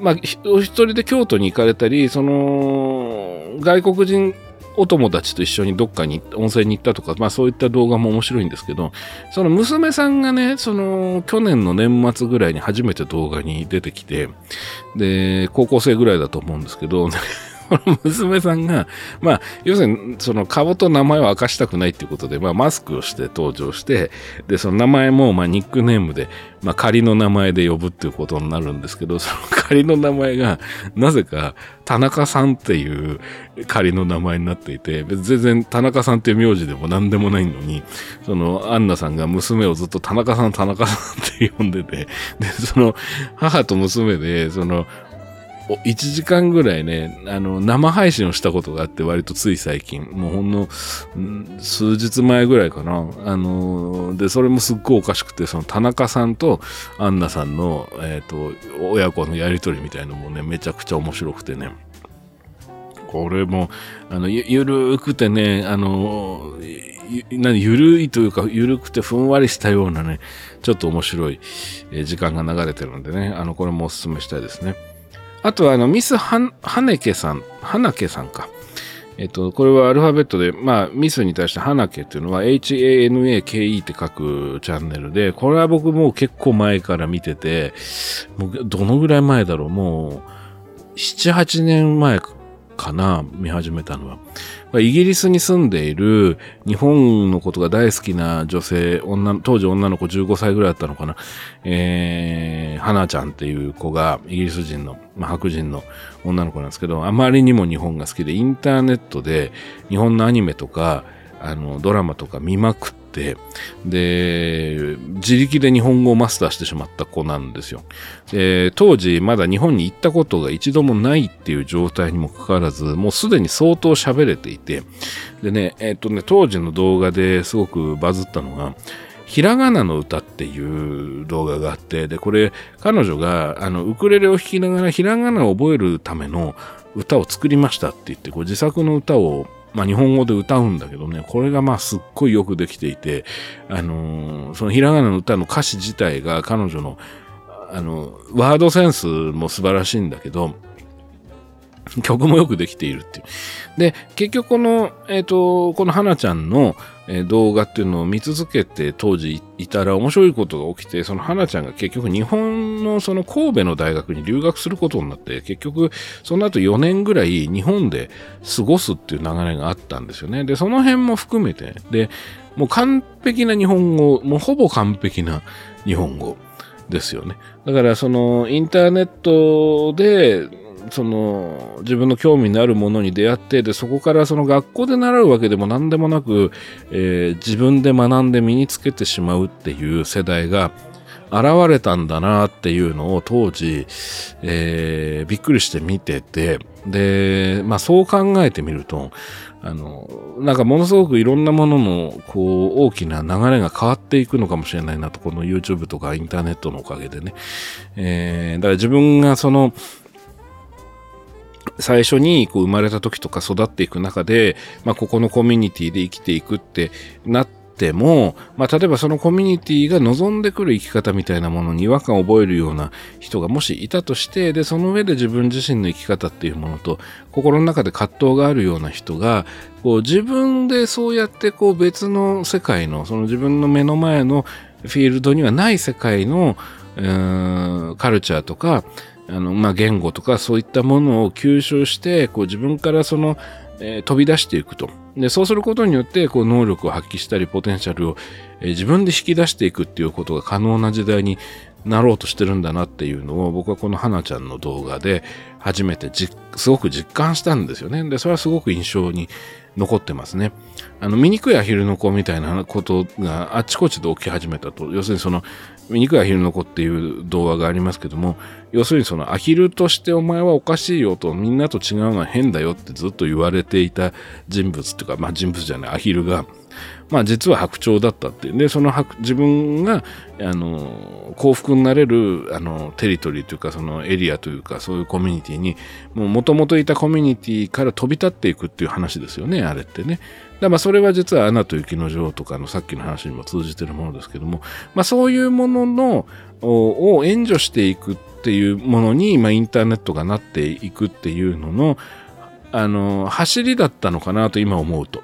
まあ、お一人で京都に行かれたり、その、外国人お友達と一緒にどっかに温泉に行ったとか、まあそういった動画も面白いんですけど、その娘さんがね、その去年の年末ぐらいに初めて動画に出てきて、で、高校生ぐらいだと思うんですけど、の娘さんが、まあ、要するに、その顔と名前を明かしたくないっていうことで、まあ、マスクをして登場して、で、その名前も、まあ、ニックネームで、まあ、仮の名前で呼ぶっていうことになるんですけど、その仮の名前が、なぜか、田中さんっていう仮の名前になっていて、全然田中さんっていう名字でも何でもないのに、その、アンナさんが娘をずっと田中さん、田中さんって呼んでて、で、その、母と娘で、その、1時間ぐらいね、あの、生配信をしたことがあって、割とつい最近、もうほんの、数日前ぐらいかな。あの、で、それもすっごいおかしくて、その田中さんとアンナさんの、えっ、ー、と、親子のやりとりみたいのもね、めちゃくちゃ面白くてね。これも、あの、ゆ、ゆるくてね、あの、ゆ、ゆるいというか、ゆるくてふんわりしたようなね、ちょっと面白い、時間が流れてるんでね、あの、これもお勧めしたいですね。あとは、あの、ミスハネケさん、ハナケさんか。えっと、これはアルファベットで、まあ、ミスに対してハナケっていうのは HANAKE って書くチャンネルで、これは僕もう結構前から見てて、もうどのぐらい前だろうもう、7、8年前かな見始めたのは。イギリスに住んでいる日本のことが大好きな女性、女、当時女の子15歳ぐらいだったのかな。えー、花ちゃんっていう子が、イギリス人の、まあ、白人の女の子なんですけど、あまりにも日本が好きで、インターネットで日本のアニメとか、あの、ドラマとか見まくって、で、自力で日本語をマスターしてしまった子なんですよ。で、当時まだ日本に行ったことが一度もないっていう状態にもかかわらず、もうすでに相当喋れていて、でね、えっ、とね、当時の動画ですごくバズったのが、ひらがなの歌っていう動画があって、で、これ、彼女が、あの、ウクレレを弾きながらひらがなを覚えるための歌を作りましたって言って、こう自作の歌をまあ日本語で歌うんだけどね、これがまあすっごいよくできていて、あのー、そのひらがなの歌の歌詞自体が彼女の、あの、ワードセンスも素晴らしいんだけど、曲もよくできているっていう。で、結局この、えっ、ー、と、この花ちゃんの、え動画っていうのを見続けて当時いたら面白いことが起きて、その花ちゃんが結局日本のその神戸の大学に留学することになって、結局その後4年ぐらい日本で過ごすっていう流れがあったんですよね。で、その辺も含めて、で、もう完璧な日本語、もうほぼ完璧な日本語。ですよね。だからそのインターネットでその自分の興味のあるものに出会ってでそこからその学校で習うわけでも何でもなく、えー、自分で学んで身につけてしまうっていう世代が現れたんだなっていうのを当時、えー、びっくりして見ててで、まあ、そう考えてみるとあのなんかものすごくいろんなもののこう大きな流れが変わっていくのかもしれないなとこの YouTube とかインターネットのおかげでね、えー、だから自分がその最初にこう生まれた時とか育っていく中で、まあ、ここのコミュニティで生きていくってなっても、まあ、例えばそのコミュニティが望んでくる生き方みたいなものに違和感を覚えるような人がもしいたとして、で、その上で自分自身の生き方っていうものと、心の中で葛藤があるような人が、こう自分でそうやってこう別の世界の、その自分の目の前のフィールドにはない世界の、うーんカルチャーとか、あの、まあ、言語とかそういったものを吸収して、こう自分からその、えー、飛び出していくと。で、そうすることによって、こう、能力を発揮したり、ポテンシャルを、えー、自分で引き出していくっていうことが可能な時代になろうとしてるんだなっていうのを、僕はこの花ちゃんの動画で初めてじ、すごく実感したんですよね。で、それはすごく印象に残ってますね。あの、醜いアヒルの子みたいなことがあっちこっちで起き始めたと。要するにその、醜いアヒルの子っていう動画がありますけども、要するにそのアヒルとしてお前はおかしいよと、みんなと違うのは変だよってずっと言われていた人物っていうか、まあ人物じゃない、アヒルが、まあ実は白鳥だったっていう。で、その白自分が、あの、幸福になれる、あの、テリトリーというか、そのエリアというか、そういうコミュニティに、もう元々いたコミュニティから飛び立っていくっていう話ですよね、あれってね。だまあそれは実はアナと雪の女王とかのさっきの話にも通じてるものですけども、まあそういうものの、を援助していくっていうものに、まあインターネットがなっていくっていうのの、あの、走りだったのかなと今思うと。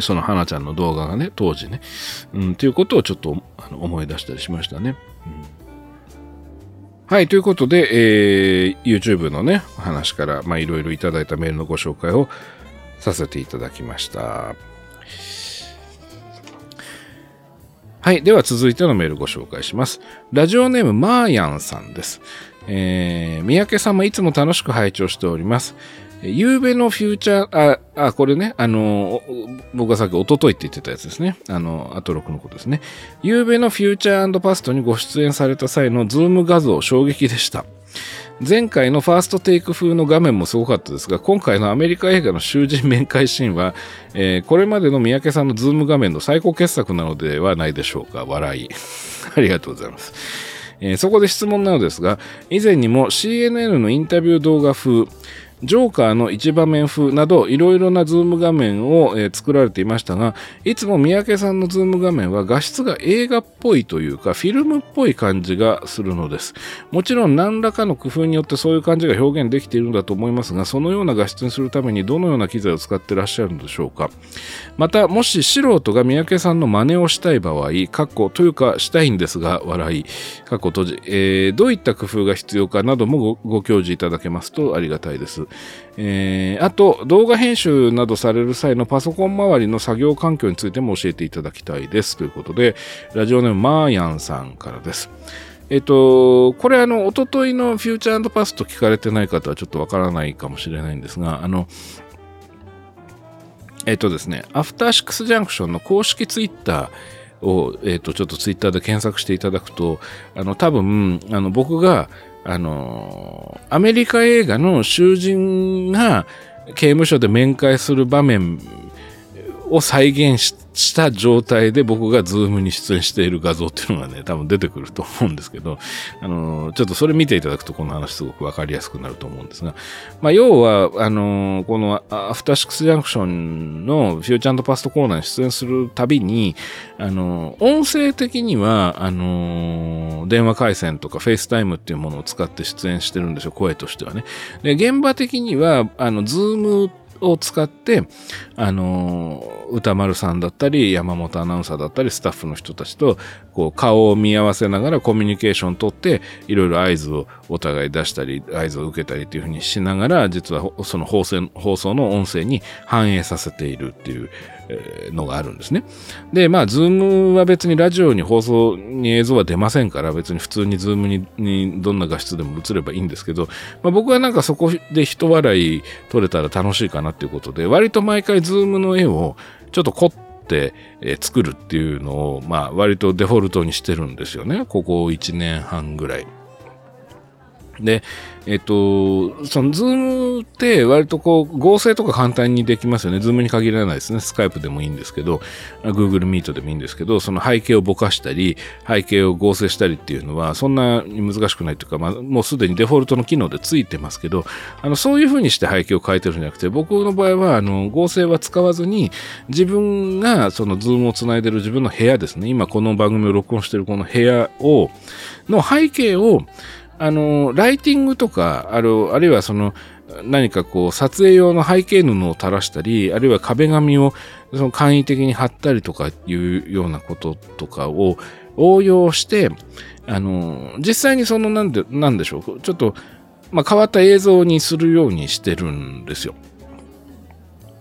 その花ちゃんの動画がね、当時ね、うん、ということをちょっと思い出したりしましたね。うんはい、ということで、えー、YouTube のね、話から、まあ、いろいろいただいたメールのご紹介をさせていただきました。はい。では続いてのメールご紹介します。ラジオネームマーヤンさんです。えー、三宅様いつも楽しく拝聴しております。夕べのフューチャー、あ、あ、これね、あの、僕がさっき一昨日って言ってたやつですね。あの、アトロクのことですね。夕べのフューチャーパストにご出演された際のズーム画像、衝撃でした。前回のファーストテイク風の画面もすごかったですが、今回のアメリカ映画の囚人面会シーンは、えー、これまでの三宅さんのズーム画面の最高傑作なのではないでしょうか。笑い。ありがとうございます。えー、そこで質問なのですが、以前にも CNN のインタビュー動画風、ジョーカーの一場面風などいろいろなズーム画面を、えー、作られていましたが、いつも三宅さんのズーム画面は画質が映画っぽいというか、フィルムっぽい感じがするのです。もちろん何らかの工夫によってそういう感じが表現できているんだと思いますが、そのような画質にするためにどのような機材を使ってらっしゃるのでしょうか。また、もし素人が三宅さんの真似をしたい場合、かっこというかしたいんですが、笑い、かっこ閉じ、えー、どういった工夫が必要かなどもごご教示いただけますとありがたいです。えー、あと、動画編集などされる際のパソコン周りの作業環境についても教えていただきたいです。ということで、ラジオネームマーヤンさんからです。えっと、これあの、おとといのフューチャーパスと聞かれてない方はちょっとわからないかもしれないんですが、あの、えっとですね、アフターシックスジャンクションの公式ツイッターを、えっと、ちょっとツイッターで検索していただくと、あの、多分、あの、僕が、あの、アメリカ映画の囚人が刑務所で面会する場面を再現しした状態で僕がズームに出演している画像っていうのがね、多分出てくると思うんですけど、あの、ちょっとそれ見ていただくとこの話すごくわかりやすくなると思うんですが、まあ、要は、あの、このアフターシックスジャンクションのフューチャーパストコーナーに出演するたびに、あの、音声的には、あの、電話回線とか FaceTime っていうものを使って出演してるんですよ、声としてはね。で、現場的には、あの、ズームを使って、あの、歌丸さんだったり、山本アナウンサーだったり、スタッフの人たちと、こう、顔を見合わせながらコミュニケーション取って、いろいろ合図をお互い出したり、合図を受けたりというふうにしながら、実はその放送の音声に反映させているっていうのがあるんですね。で、まあ、ズームは別にラジオに放送に映像は出ませんから、別に普通にズームににどんな画質でも映ればいいんですけど、まあ、僕はなんかそこで人笑い取れたら楽しいかなっていうことで、割と毎回ズームの絵をちょっと凝って、え作るっていうのを、まあ、割とデフォルトにしてるんですよね。ここ1年半ぐらい。で、えっと、そのズームって割とこう合成とか簡単にできますよね。ズームに限らないですね。スカイプでもいいんですけど、Google Meet でもいいんですけど、その背景をぼかしたり、背景を合成したりっていうのはそんなに難しくないというか、まあ、もうすでにデフォルトの機能でついてますけど、あの、そういう風にして背景を変えてるんじゃなくて、僕の場合は、あの、合成は使わずに、自分がそのズームをつないでる自分の部屋ですね。今この番組を録音してるこの部屋を、の背景を、あの、ライティングとか、あるあるいはその、何かこう、撮影用の背景布を垂らしたり、あるいは壁紙をその簡易的に貼ったりとかいうようなこととかを応用して、あの、実際にその、なんで、なんでしょう、ちょっと、まあ、変わった映像にするようにしてるんですよ。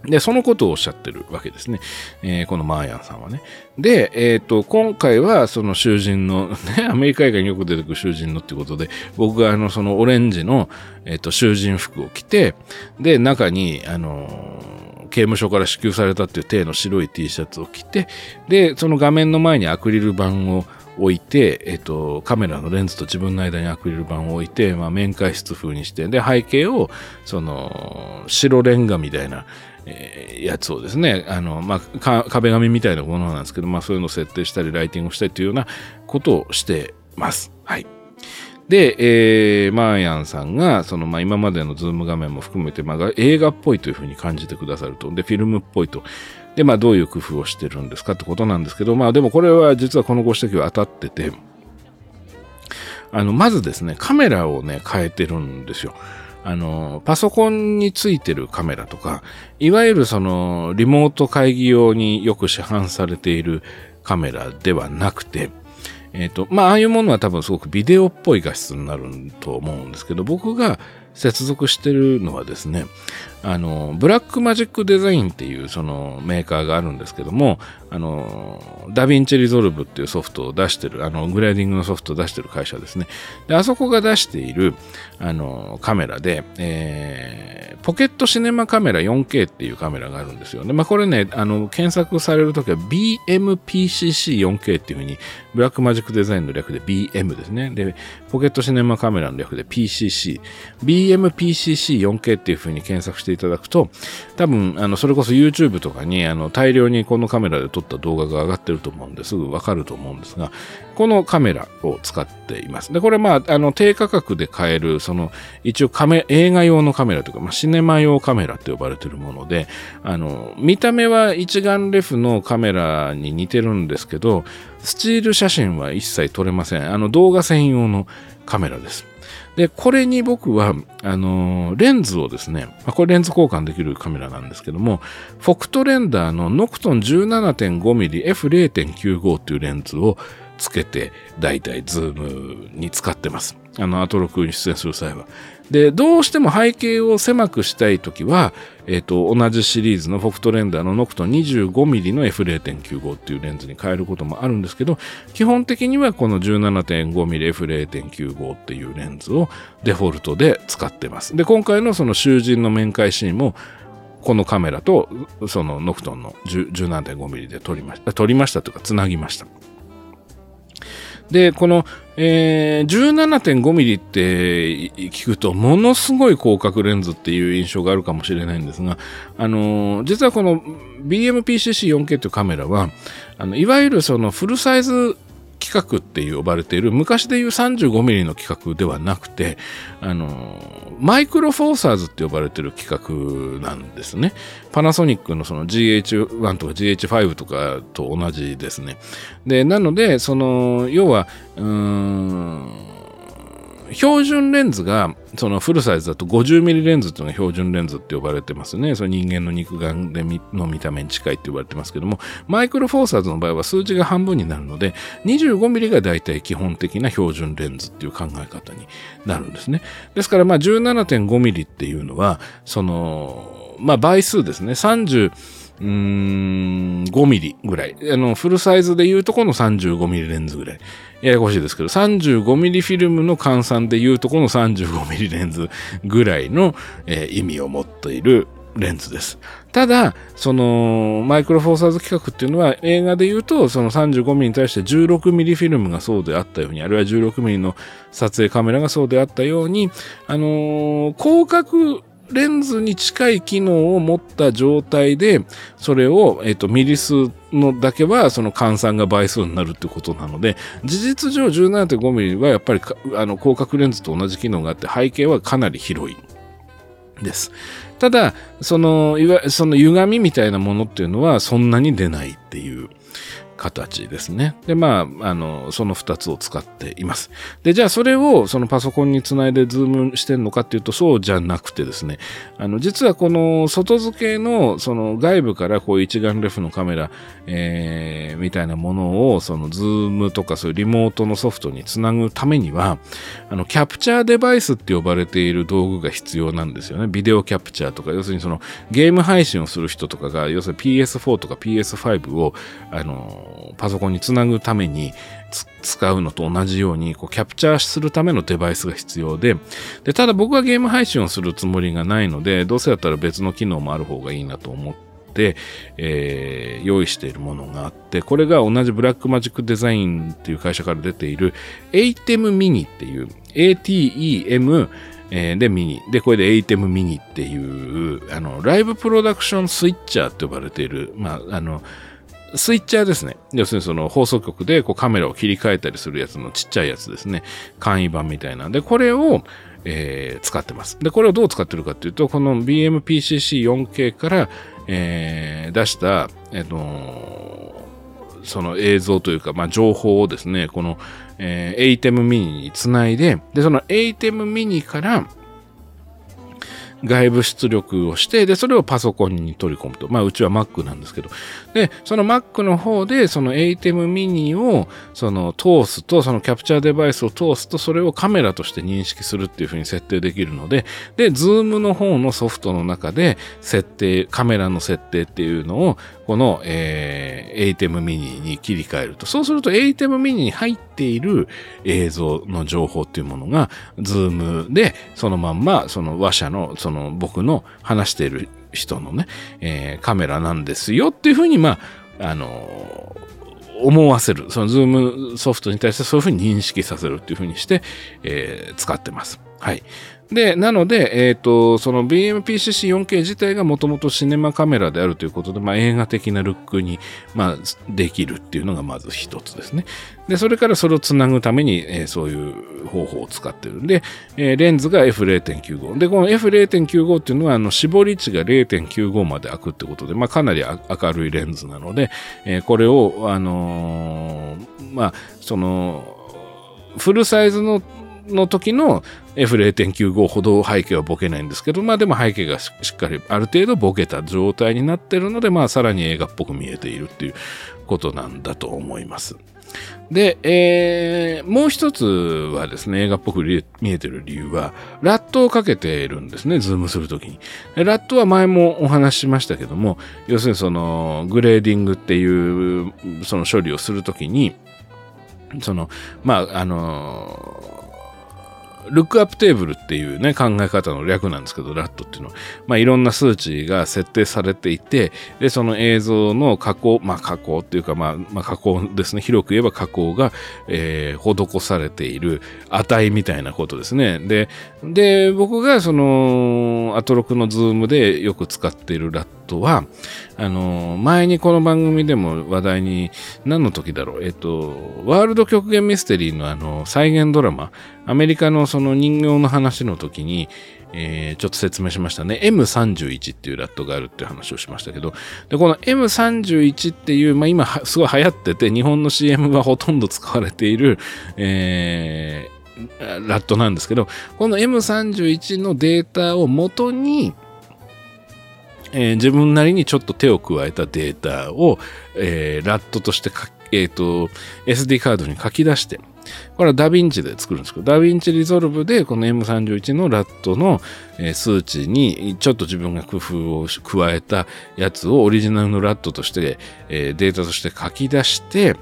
で、そのことをおっしゃってるわけですね。えー、このマーヤンさんはね。で、えっ、ー、と、今回はその囚人の、ね、アメリカ映画によく出てくる囚人のってことで、僕があの、そのオレンジの、えっ、ー、と、囚人服を着て、で、中に、あの刑務所から支給されたっていう体の白い T シャツを着て、で、その画面の前にアクリル板を置いて、えっ、と、カメラのレンズと自分の間にアクリル板を置いて、まあ、面会室風にして、で、背景を、その、白レンガみたいな、えー、やつをですね、あの、まあ、壁紙みたいなものなんですけど、まあ、そういうのを設定したり、ライティングをしたりというようなことをしてます。はい。で、えー、マーヤンさんが、その、まあ、今までのズーム画面も含めて、まあ、映画っぽいというふうに感じてくださると。で、フィルムっぽいと。で、まあ、どういう工夫をしてるんですかってことなんですけど、まあ、でもこれは実はこのご指摘は当たってて、あの、まずですね、カメラをね、変えてるんですよ。あの、パソコンについてるカメラとか、いわゆるその、リモート会議用によく市販されているカメラではなくて、えっ、ー、と、まあ、ああいうものは多分すごくビデオっぽい画質になると思うんですけど、僕が接続してるのはですね、あの、 Blackmagic Design っていうそのメーカーがあるんですけども、あの、 DaVinci Resolve っていうソフトを出してる、あの、グレーディングのソフトを出してる会社ですね。で、あそこが出している、あの、カメラで、えー、ポケットシネマカメラ 4K っていうカメラがあるんですよね。まあ、これね、あの、検索されるときは BMPCC4K っていうふうに、ブラックマジックデザインの略で BM ですね。で、ポケットシネマカメラの略で PCC。BMPCC4K っていうふうに検索してていただくと、多分、あの、それこそ YouTube とかに、あの、大量にこのカメラで撮った動画が上がってると思うんですぐわかると思うんですが、このカメラを使っています。で、これまあ、あの、低価格で買える、その、一応カメ、映画用のカメラというか、まあ、シネマ用カメラって呼ばれてるもので、あの、見た目は一眼レフのカメラに似てるんですけど、スチール写真は一切撮れません。あの、動画専用のカメラです。で、これに僕は、あのー、レンズをですね、まあ、これレンズ交換できるカメラなんですけども、フォクトレンダーのノクトン 17.5mmF0.95 っていうレンズをつけて、だいたいズームに使ってます。あの、アトロクに出演する際は。で、どうしても背景を狭くしたいときは、えっ、ー、と、同じシリーズのフォクトレンダーのノクト 25mm の F0.95 っていうレンズに変えることもあるんですけど、基本的にはこの 17.5mm F0.95 っていうレンズをデフォルトで使ってます。で、今回のその囚人の面会シーンも、このカメラとそのノクトンの 17.5mm で撮りました。撮りましたというか、つなぎました。で、この、えー、17.5ミリって聞くと、ものすごい広角レンズっていう印象があるかもしれないんですが、あのー、実はこの BMPCC4K というカメラは、あのいわゆるそのフルサイズ企画って呼ばれている昔でいう 35mm の規格ではなくてあのマイクロフォーサーズって呼ばれている企画なんですね。パナソニックのその GH1 とか GH5 とかと同じですね。でなのでその要はうーん標準レンズが、そのフルサイズだと 50mm レンズっていうのが標準レンズって呼ばれてますね。その人間の肉眼での見た目に近いって呼ばれてますけども、マイクロフォーサーズの場合は数字が半分になるので、25mm が大体基本的な標準レンズっていう考え方になるんですね。ですから、ま 17.5mm っていうのは、その、まあ倍数ですね。30、うーん、5ミリぐらい。あの、フルサイズで言うとこの35ミリレンズぐらい。ややこしいですけど、35ミリフィルムの換算で言うとこの35ミリレンズぐらいの、えー、意味を持っているレンズです。ただ、その、マイクロフォーサーズ規格っていうのは映画で言うと、その35ミリに対して16ミリフィルムがそうであったように、あるいは16ミリの撮影カメラがそうであったように、あのー、広角レンズに近い機能を持った状態で、それを、えっ、と、ミリ数のだけは、その換算が倍数になるってことなので、事実上 17.5mm はやっぱり、あの、広角レンズと同じ機能があって、背景はかなり広いです。ただ、その、いわその歪みみたいなものっていうのはそんなに出ないっていう。形ですね。で、まあ、あの、その2つを使っています。で、じゃあそれをそのパソコンにつないでズームしてんのかっていうとそうじゃなくてですね、あの、実はこの外付けのその外部からこう一眼レフのカメラ、えー、みたいなものをそのズームとかそういうリモートのソフトにつなぐためには、あの、キャプチャーデバイスって呼ばれている道具が必要なんですよね。ビデオキャプチャーとか、要するにそのゲーム配信をする人とかが、要するに PS4 とか PS5 を、あの、パソコンにつなぐために使うのと同じようにこうキャプチャーするためのデバイスが必要ででただ僕はゲーム配信をするつもりがないのでどうせだったら別の機能もある方がいいなと思って、えー、用意しているものがあってこれが同じブラックマジックデザインっていう会社から出ている ATEM mini っていう ATEM で、ミニ。で、これで ATEM ミニっていう、あの、ライブプロダクションスイッチャーって呼ばれている、まあ、あの、スイッチャーですね。要するにその放送局でこうカメラを切り替えたりするやつのちっちゃいやつですね。簡易版みたいな。で、これを、えー、使ってます。で、これをどう使ってるかっていうと、この BMPCC4K から、えー、出した、えっ、ー、と、その映像というか、まあ、情報をですね、この、えー、ATEM mini につないで、で、その ATEM mini から、外部出力をして、で、それをパソコンに取り込むと。まあ、うちは Mac なんですけど。で、その Mac の方で、その ATEM mini を、その通すと、そのキャプチャーデバイスを通すと、それをカメラとして認識するっていうふうに設定できるので、で、Zoom の方のソフトの中で、設定、カメラの設定っていうのを、この、えー、ATEM mini に切り替えると。そうすると ATEM mini に入っている映像の情報っていうものが、Zoom でそのまんま、その話者の、その僕の話している人のね、えー、カメラなんですよっていうふうに、まあ、あのー、思わせる。そのズームソフトに対してそういうふうに認識させるっていうふうにして、えー、使ってます。はい。で、なので、えっ、ー、と、その BMPCC4K 自体がもともとシネマカメラであるということで、まあ、映画的なルックに、まあ、できるっていうのがまず一つですね。で、それからそれをつなぐために、えー、そういう方法を使ってるんで、えー、レンズが F0.95。で、この F0.95 っていうのは、あの、絞り値が0.95まで開くってことで、まあ、かなり明るいレンズなので、えー、これを、あのまあ、その、フルサイズのの時の F0.95 ほど背景はボケないんですけど、まあでも背景がしっかりある程度ボケた状態になってるので、まあさらに映画っぽく見えているっていうことなんだと思います。で、えー、もう一つはですね、映画っぽく見えてる理由は、 LUT をかけているんですね、ズームするときに。ラットは前もお話ししましたけども、要するにその、グレーディングっていう、その処理をするときに、その、まあ、あのルックアップテーブルっていうね、考え方の略なんですけど、ラットっていうのは、まあ、いろんな数値が設定されていて、で、その映像の加工、まあ、加工っていうか、まあ、まあ、加工ですね、広く言えば加工が、えー、施されている値みたいなことですね。で、で、僕がその、アトロクのズームでよく使っている LUT とは、あの、前にこの番組でも話題に、何の時だろう、えっと、ワールド極限ミステリーのあの、再現ドラマ、アメリカのその人形の話の時に、えー、ちょっと説明しましたね。M31 っていうラットがあるっていう話をしましたけど、で、この M31 っていう、まあ今すごい流行ってて、日本の CM はほとんど使われている、えー、 LUT なんですけど、この M31 のデータを元に、えー、自分なりにちょっと手を加えたデータを、えー、 LUT としてえっ、ー、と、SD カードに書き出して、これはダヴィンチで作るんですけど、ダヴィンチリゾルブでこの M31 のラットの数値にちょっと自分が工夫を加えたやつをオリジナルの LUT としてデータとして書き出して、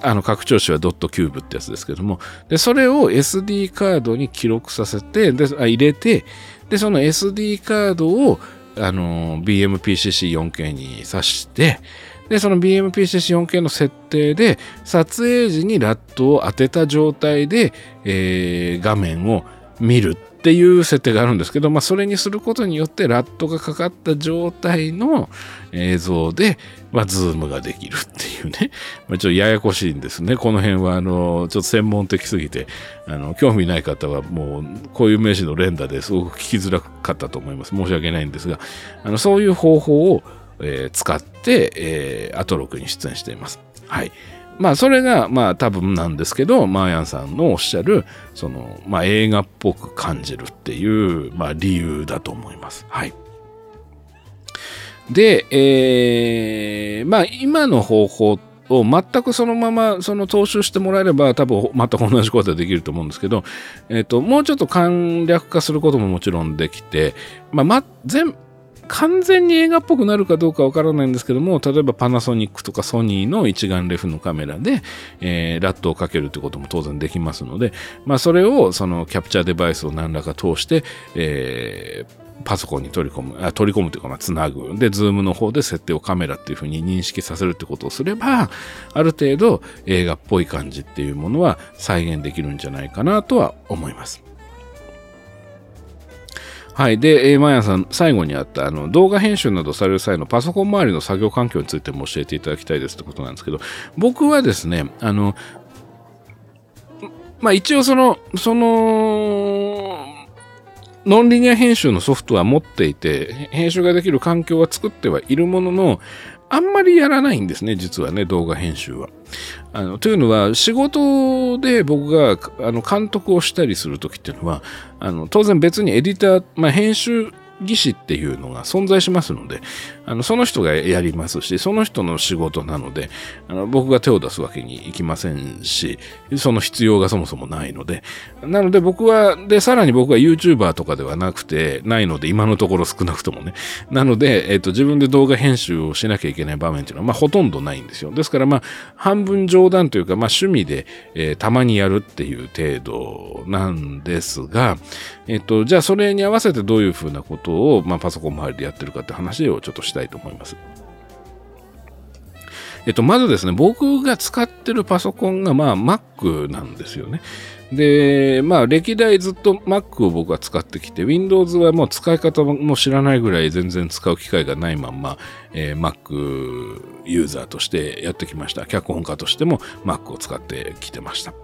あの拡張子はドットキューブってやつですけども、で、それを SD カードに記録させて、で、あ入れて、で、その SD カードを、あの、BMPCC4K に挿して、で、その BMPCC4K の設定で、撮影時にラットを当てた状態で、えー、画面を見るっていう設定があるんですけど、まあ、それにすることによってラットがかかった状態の映像で、まあ、ズームができるっていうね、まあ、ちょっとややこしいんですね。この辺は、あの、ちょっと専門的すぎて、あの、興味ない方はもう、こういう名詞の連打ですごく聞きづらかったと思います。申し訳ないんですが、あの、そういう方法を、えー、使って、えー、アトロクに出演しています。はい。まあ、それが、まあ、多分なんですけど、マーヤンさんのおっしゃる、その、まあ、映画っぽく感じるっていう、まあ、理由だと思います。はい。で、えー、まあ、今の方法を全くそのままその踏襲してもらえれば多分全く同じことができると思うんですけど、えっ、ー、と、もうちょっと簡略化することももちろんできて、まあ、ま、全、完全に映画っぽくなるかどうかわからないんですけども、例えばパナソニックとかソニーの一眼レフのカメラで、えー、ラットをかけるってことも当然できますので、まあそれをそのキャプチャーデバイスを何らか通して、えーパソコンに取り込む、あ取り込むというか、まあ、つなぐ。で、ズームの方で設定をカメラっていうふうに認識させるってことをすれば、ある程度映画っぽい感じっていうものは再現できるんじゃないかなとは思います。はい。で、えー、マヤさん、最後にあった、あの、動画編集などされる際のパソコン周りの作業環境についても教えていただきたいですってことなんですけど、僕はですね、あの、まあ一応その、その、ノンリニア編集のソフトは持っていて、編集ができる環境は作ってはいるものの、あんまりやらないんですね、実はね、動画編集は。あのというのは、仕事で僕があの監督をしたりするときっていうのは、あの当然別にエディター、まあ、編集技師っていうのが存在しますので、あのその人がやりますし、その人の仕事なので、あの僕が手を出すわけにいきませんし、その必要がそもそもないので、なので僕は、で、さらに僕は YouTuber とかではなくて、ないので、今のところ少なくともね。なので、えっ、と、自分で動画編集をしなきゃいけない場面っていうのは、まあ、ほとんどないんですよ。ですから、まあ、半分冗談というか、まあ、趣味で、えー、たまにやるっていう程度なんですが、えっ、と、じゃあ、それに合わせてどういうふうなことを、まあ、パソコン周りでやってるかって話をちょっとしたいと思います。えっと、まずですね、僕が使ってるパソコンが、まあ、Mac なんですよね。で、まあ、歴代ずっと Mac を僕は使ってきて、Windows はもう使い方も知らないぐらい全然使う機会がないまんま、えー、Mac ユーザーとしてやってきました。脚本家としても Mac を使ってきてました。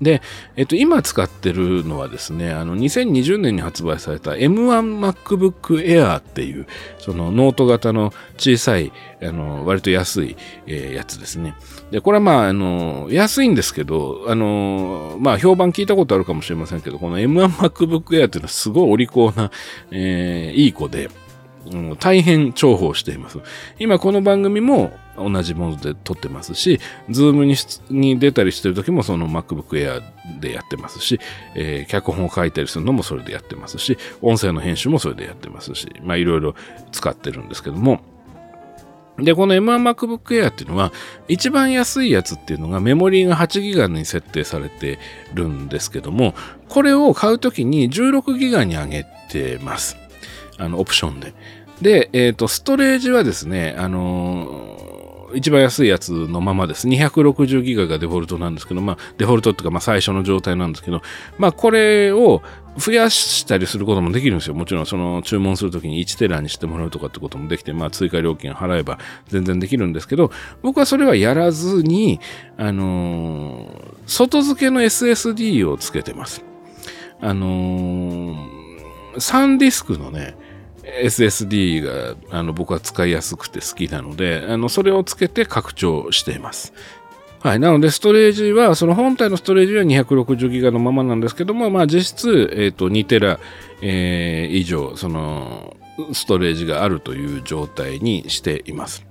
で、えっと、今使ってるのはですね、あの、2020年に発売された M1MacBook Air っていう、そのノート型の小さい、あの、割と安い、えー、やつですね。で、これはまあ、あの、安いんですけど、あの、まあ、評判聞いたことあるかもしれませんけど、この M1MacBook Air っていうのはすごいお利口な、えー、いい子で、うん、大変重宝しています。今この番組も同じもので撮ってますし、ズームにに出たりしてる時もその MacBook Air でやってますし、えー、脚本を書いたりするのもそれでやってますし、音声の編集もそれでやってますし、まあいろいろ使ってるんですけども、で、この M1MacBook Air っていうのは、一番安いやつっていうのがメモリーが 8GB に設定されてるんですけども、これを買うときに 16GB に上げてます。あの、オプションで。で、えっ、ー、と、ストレージはですね、あのー、一番安いやつのままです。260ギガがデフォルトなんですけど、まあ、デフォルトっていうか、まあ、最初の状態なんですけど、まあ、これを増やしたりすることもできるんですよ。もちろん、その、注文するときに1テラにしてもらうとかってこともできて、まあ、追加料金払えば全然できるんですけど、僕はそれはやらずに、あのー、外付けの SSD をつけてます。あのーサンディスクのね、SSD があの僕は使いやすくて好きなので、あのそれをつけて拡張しています。はい。なので、ストレージは、その本体のストレージは260ギガのままなんですけども、まあ実質、えっ、ー、と、2テラ、えー、以上、その、ストレージがあるという状態にしています。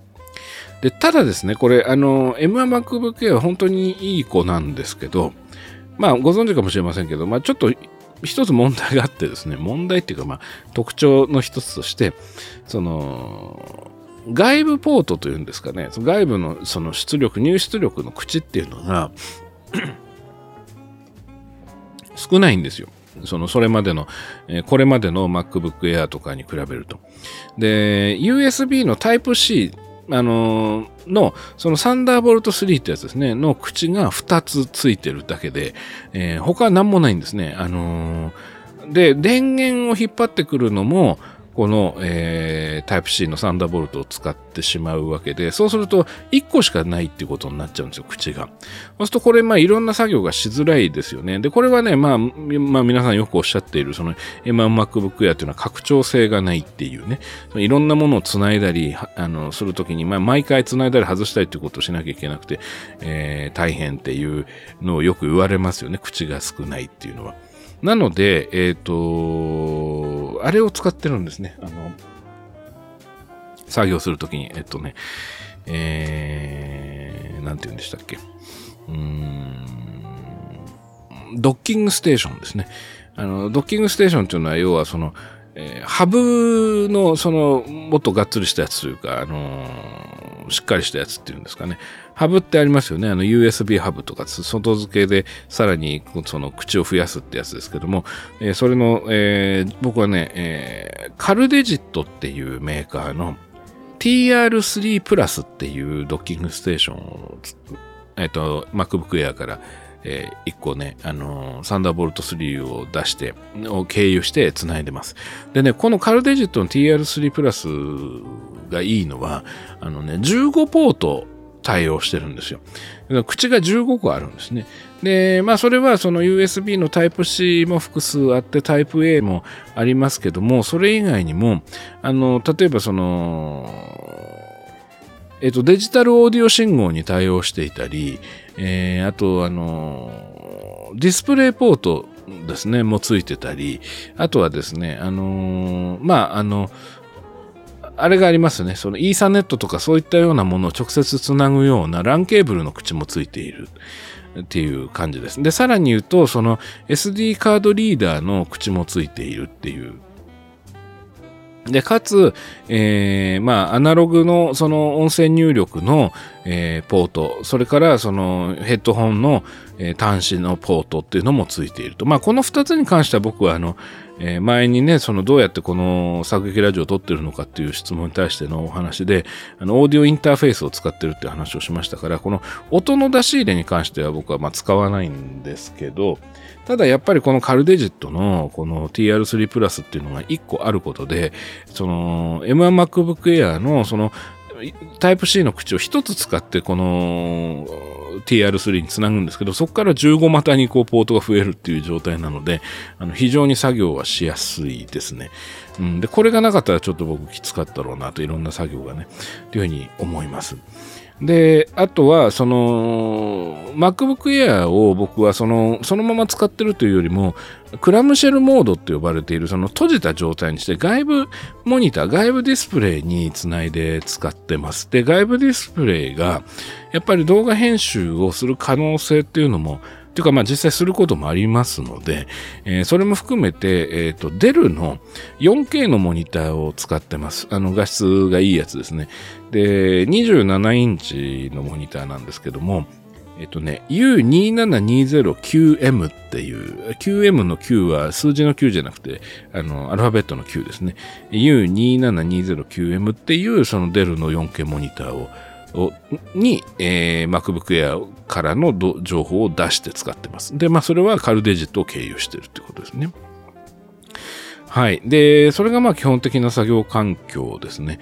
で、ただですね、これ、あの、M1MacBook Air は本当にいい子なんですけど、まあ、ご存知かもしれませんけど、まあ、ちょっと一つ問題があってですね、問題っていうか、まあ、特徴の一つとして、その、外部ポートというんですかね、その外部のその出力、入出力の口っていうのが 少ないんですよ。その、それまでの、えこれまでの MacBook Air とかに比べると。で、USB の Type-C あのー、の、そのサンダーボルト3ってやつですね、の口が2つついてるだけで、えー、他は何もないんですね。あのー、で、電源を引っ張ってくるのも、この、えー、タイプ C のサンダーボルトを使ってしまうわけで、そうすると1個しかないっていうことになっちゃうんですよ、口が。そうするとこれ、まあいろんな作業がしづらいですよね。で、これはね、まあ、まあ皆さんよくおっしゃっている、その M1MacBook Air っていうのは拡張性がないっていうね、いろんなものを繋いだり、あの、するときに、まあ毎回繋いだり外したりっていうことをしなきゃいけなくて、えー、大変っていうのをよく言われますよね、口が少ないっていうのは。なので、えっ、ー、と、あれを使ってるんですね。あの、作業するときに、えっとね、えー、なんて言うんでしたっけ。うーん、ドッキングステーションですね。あの、ドッキングステーションっていうのは、要はその、えー、ハブの、その、もっとがっつりしたやつというか、あのー、しっかりしたやつっていうんですかね。ハブってありますよね。あの USB ハブとか、外付けでさらにその口を増やすってやつですけども、えー、それの、えー、僕はね、えー、カルデジットっていうメーカーの TR3 プラスっていうドッキングステーションを、えっ、ー、と、MacBook Air からえー、1個ね、あのー、サンダーボルト3を出して、を経由して繋いでます。でね、このカルデジットの TR3 プラスがいいのは、あのね、15ポート対応してるんですよ。口が15個あるんですね。で、まあそれはその USB のタイプ C も複数あってタイプ A もありますけども、それ以外にも、あの、例えばその、えっと、デジタルオーディオ信号に対応していたり、えー、あと、あの、ディスプレイポートですね、もついてたり、あとはですね、あのまあ、あの、あれがありますね。そのイーサネットとかそういったようなものを直接つなぐような LAN ケーブルの口もついているっていう感じです。で、さらに言うと、その SD カードリーダーの口もついているっていうで、かつ、えー、まあ、アナログのその音声入力の、えー、ポート、それからそのヘッドホンの、えー、端子のポートっていうのもついていると。まあ、この二つに関しては僕はあの、えー、前にね、そのどうやってこの作劇ラジオを撮ってるのかっていう質問に対してのお話で、あの、オーディオインターフェースを使ってるって話をしましたから、この音の出し入れに関しては僕はまあ使わないんですけど、ただやっぱりこのカルデジットのこの TR3 プラスっていうのが1個あることで、その M1MacBook Air のそのタイプ C の口を1つ使ってこの TR3 につなぐんですけど、そこから15股にこうポートが増えるっていう状態なので、あの非常に作業はしやすいですね。うん、で、これがなかったらちょっと僕きつかったろうなといろんな作業がね、というふうに思います。で、あとは、その、MacBook Air を僕はその、そのまま使ってるというよりも、クラムシェルモードって呼ばれている、その閉じた状態にして、外部モニター、外部ディスプレイにつないで使ってます。で、外部ディスプレイが、やっぱり動画編集をする可能性っていうのも、というか、まあ実際することもありますので、えー、それも含めて、えっ、ー、と、デルの 4K のモニターを使ってます。あの、画質がいいやつですね。で、27インチのモニターなんですけども、えっとね、U27209M っていう、9M の9は数字の9じゃなくて、あの、アルファベットの9ですね。U27209M っていうそのデルの 4K モニターをに、えー、MacBook Air からの情報を出して使ってます。で、まあ、それはカルデジットを経由してるってことですね。はい。で、それがまあ基本的な作業環境ですね。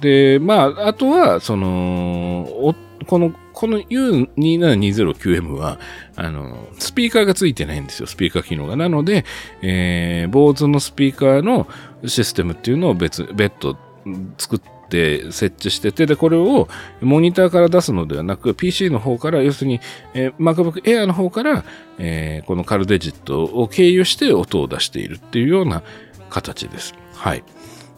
で、まあ、あとは、その、この、この U27209M は、あの、スピーカーがついてないんですよ、スピーカー機能が。なので、えー、坊主のスピーカーのシステムっていうのを別、別途作ってって設置してて、で、これをモニターから出すのではなく、PC の方から、要するに、えー、MacBook Air の方から、えー、この CalDigit を経由して音を出しているっていうような形です。はい。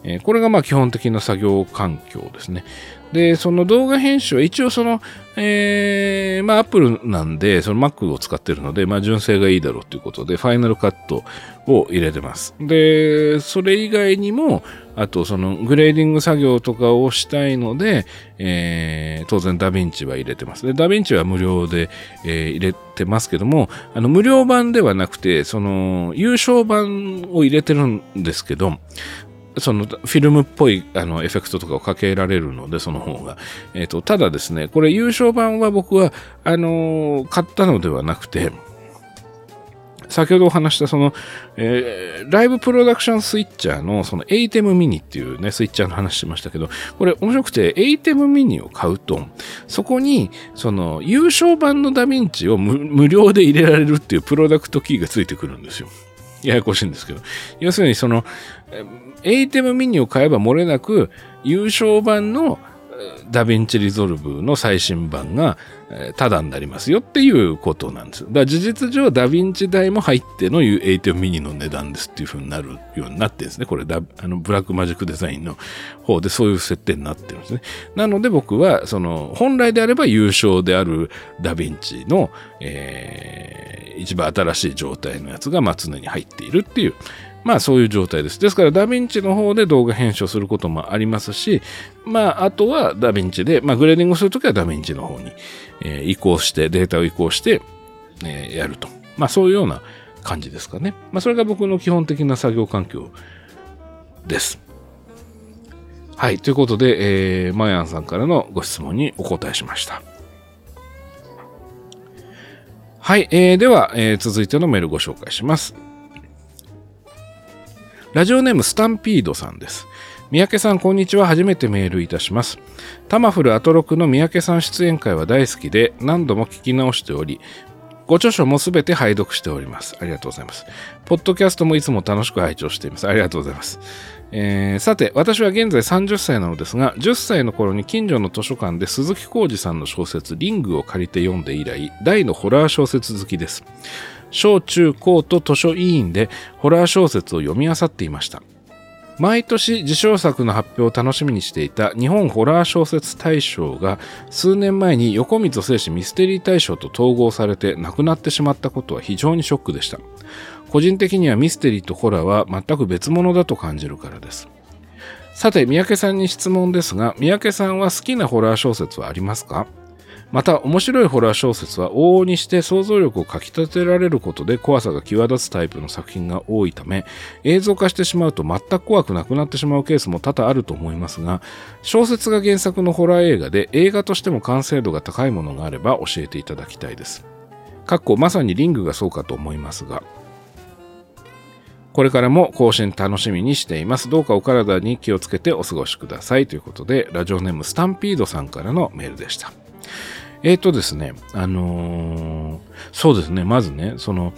えー、これがまあ基本的な作業環境ですね。で、その動画編集は一応その、えー、まあ Apple なんで、その Mac を使ってるので、まあ純正がいいだろうということで、ファイナルカットを入れてます。で、それ以外にも、あとそのグレーディング作業とかをしたいので、えー、当然ダヴィンチは入れてます。で、ダヴィンチは無料で、えー、入れてますけども、あの無料版ではなくて、その優勝版を入れてるんですけど、そのフィルムっぽいあのエフェクトとかをかけられるので、その方が。えっ、ー、と、ただですね、これ優勝版は僕は、あのー、買ったのではなくて、先ほどお話したその、えー、ライブプロダクションスイッチャーのその ATEM ミニっていうね、スイッチャーの話しましたけど、これ面白くて ATEM ミニを買うと、そこにその有償版のダヴィンチを無料で入れられるっていうプロダクトキーがついてくるんですよ。ややこしいんですけど。要するにその、 ATEM Mini を買えば漏れなく有償版のダヴィンチリゾルブの最新版がタダになりますよっていうことなんです。だから事実上ダヴィンチ代も入っての ATEM Mini の値段ですっていう風になるようになってるんですね。これダあのブラックマジックデザインの方でそういう設定になってるんですね。なので僕はその本来であれば有償であるダヴィンチの、えー、一番新しい状態のやつがまあ常に入っているっていうまあそういう状態です。ですからダヴィンチの方で動画編集することもありますし、まああとはダヴィンチで、まあグレーディングするときはダヴィンチの方に、え、移行して、データを移行して、え、やると。まあそういうような感じですかね。まあそれが僕の基本的な作業環境です。はい。ということで、えー、マヤンさんからのご質問にお答えしました。はい。えー、では、えー、続いてのメールご紹介します。ラジオネームスタンピードさんです。三宅さん、こんにちは。初めてメールいたします。タマフルアトロクの三宅さん出演会は大好きで、何度も聞き直しており、ご著書もすべて拝読しております。ありがとうございます。ポッドキャストもいつも楽しく拝聴しています。ありがとうございます。えー、さて、私は現在30歳なのですが、10歳の頃に近所の図書館で鈴木浩二さんの小説、リングを借りて読んで以来、大のホラー小説好きです。小中高と図書委員でホラー小説を読み漁っていました。毎年受賞作の発表を楽しみにしていた日本ホラー小説大賞が数年前に横溝正史ミステリー大賞と統合されてなくなってしまったことは非常にショックでした。個人的にはミステリーとホラーは全く別物だと感じるからです。さて、三宅さんに質問ですが、三宅さんは好きなホラー小説はありますか？また面白いホラー小説は往々にして想像力をかき立てられることで怖さが際立つタイプの作品が多いため映像化してしまうと全く怖くなくなってしまうケースも多々あると思いますが小説が原作のホラー映画で映画としても完成度が高いものがあれば教えていただきたいです。かっこまさにリングがそうかと思いますがこれからも更新楽しみにしています。どうかお体に気をつけてお過ごしください。ということで、ラジオネームスタンピードさんからのメールでした。えっ、ー、とですね、あのー、そうですね、まずね、その、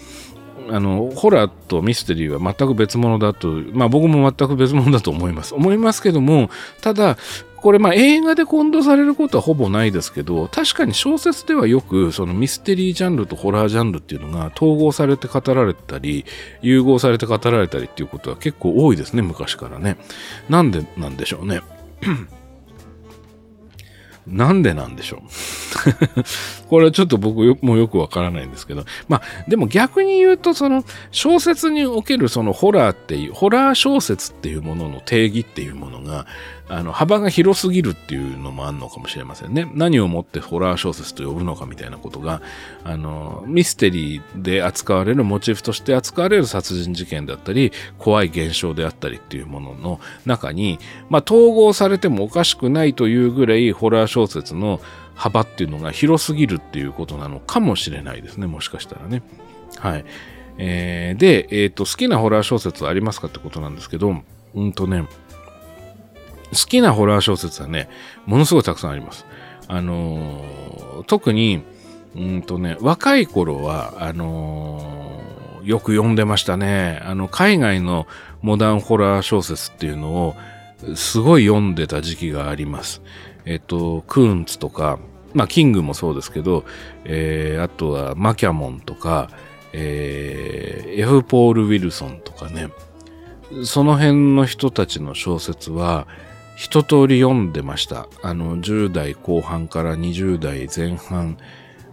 あの、ホラーとミステリーは全く別物だと、まあ僕も全く別物だと思います。思いますけども、ただ、これまあ映画で混同されることはほぼないですけど、確かに小説ではよくそのミステリージャンルとホラージャンルっていうのが統合されて語られたり、融合されて語られたりっていうことは結構多いですね、昔からね。なんでなんでしょうね。なんでなんでしょう？これはちょっと僕もよくわからないんですけど。まあ、でも逆に言うと、その小説におけるそのホラーっていう、ホラー小説っていうものの定義っていうものが、あの、幅が広すぎるっていうのもあるのかもしれませんね。何をもってホラー小説と呼ぶのかみたいなことが、あの、ミステリーで扱われる、モチーフとして扱われる殺人事件だったり、怖い現象であったりっていうものの中に、まあ、統合されてもおかしくないというぐらいホラー小説の幅っていうのが広すぎるっていうことなのかもしれないですね。もしかしたらね。はい。えー、で、えっ、ー、と、好きなホラー小説はありますかってことなんですけど、うんとね、好きなホラー小説はね、ものすごいたくさんあります。あのー、特に、うんとね、若い頃は、あのー、よく読んでましたね。あの、海外のモダンホラー小説っていうのを、すごい読んでた時期があります。えっと、クーンツとか、まあ、キングもそうですけど、えー、あとはマキャモンとか、えー、F. ポール・ウィルソンとかね、その辺の人たちの小説は、一通り読んでました。あの、10代後半から20代前半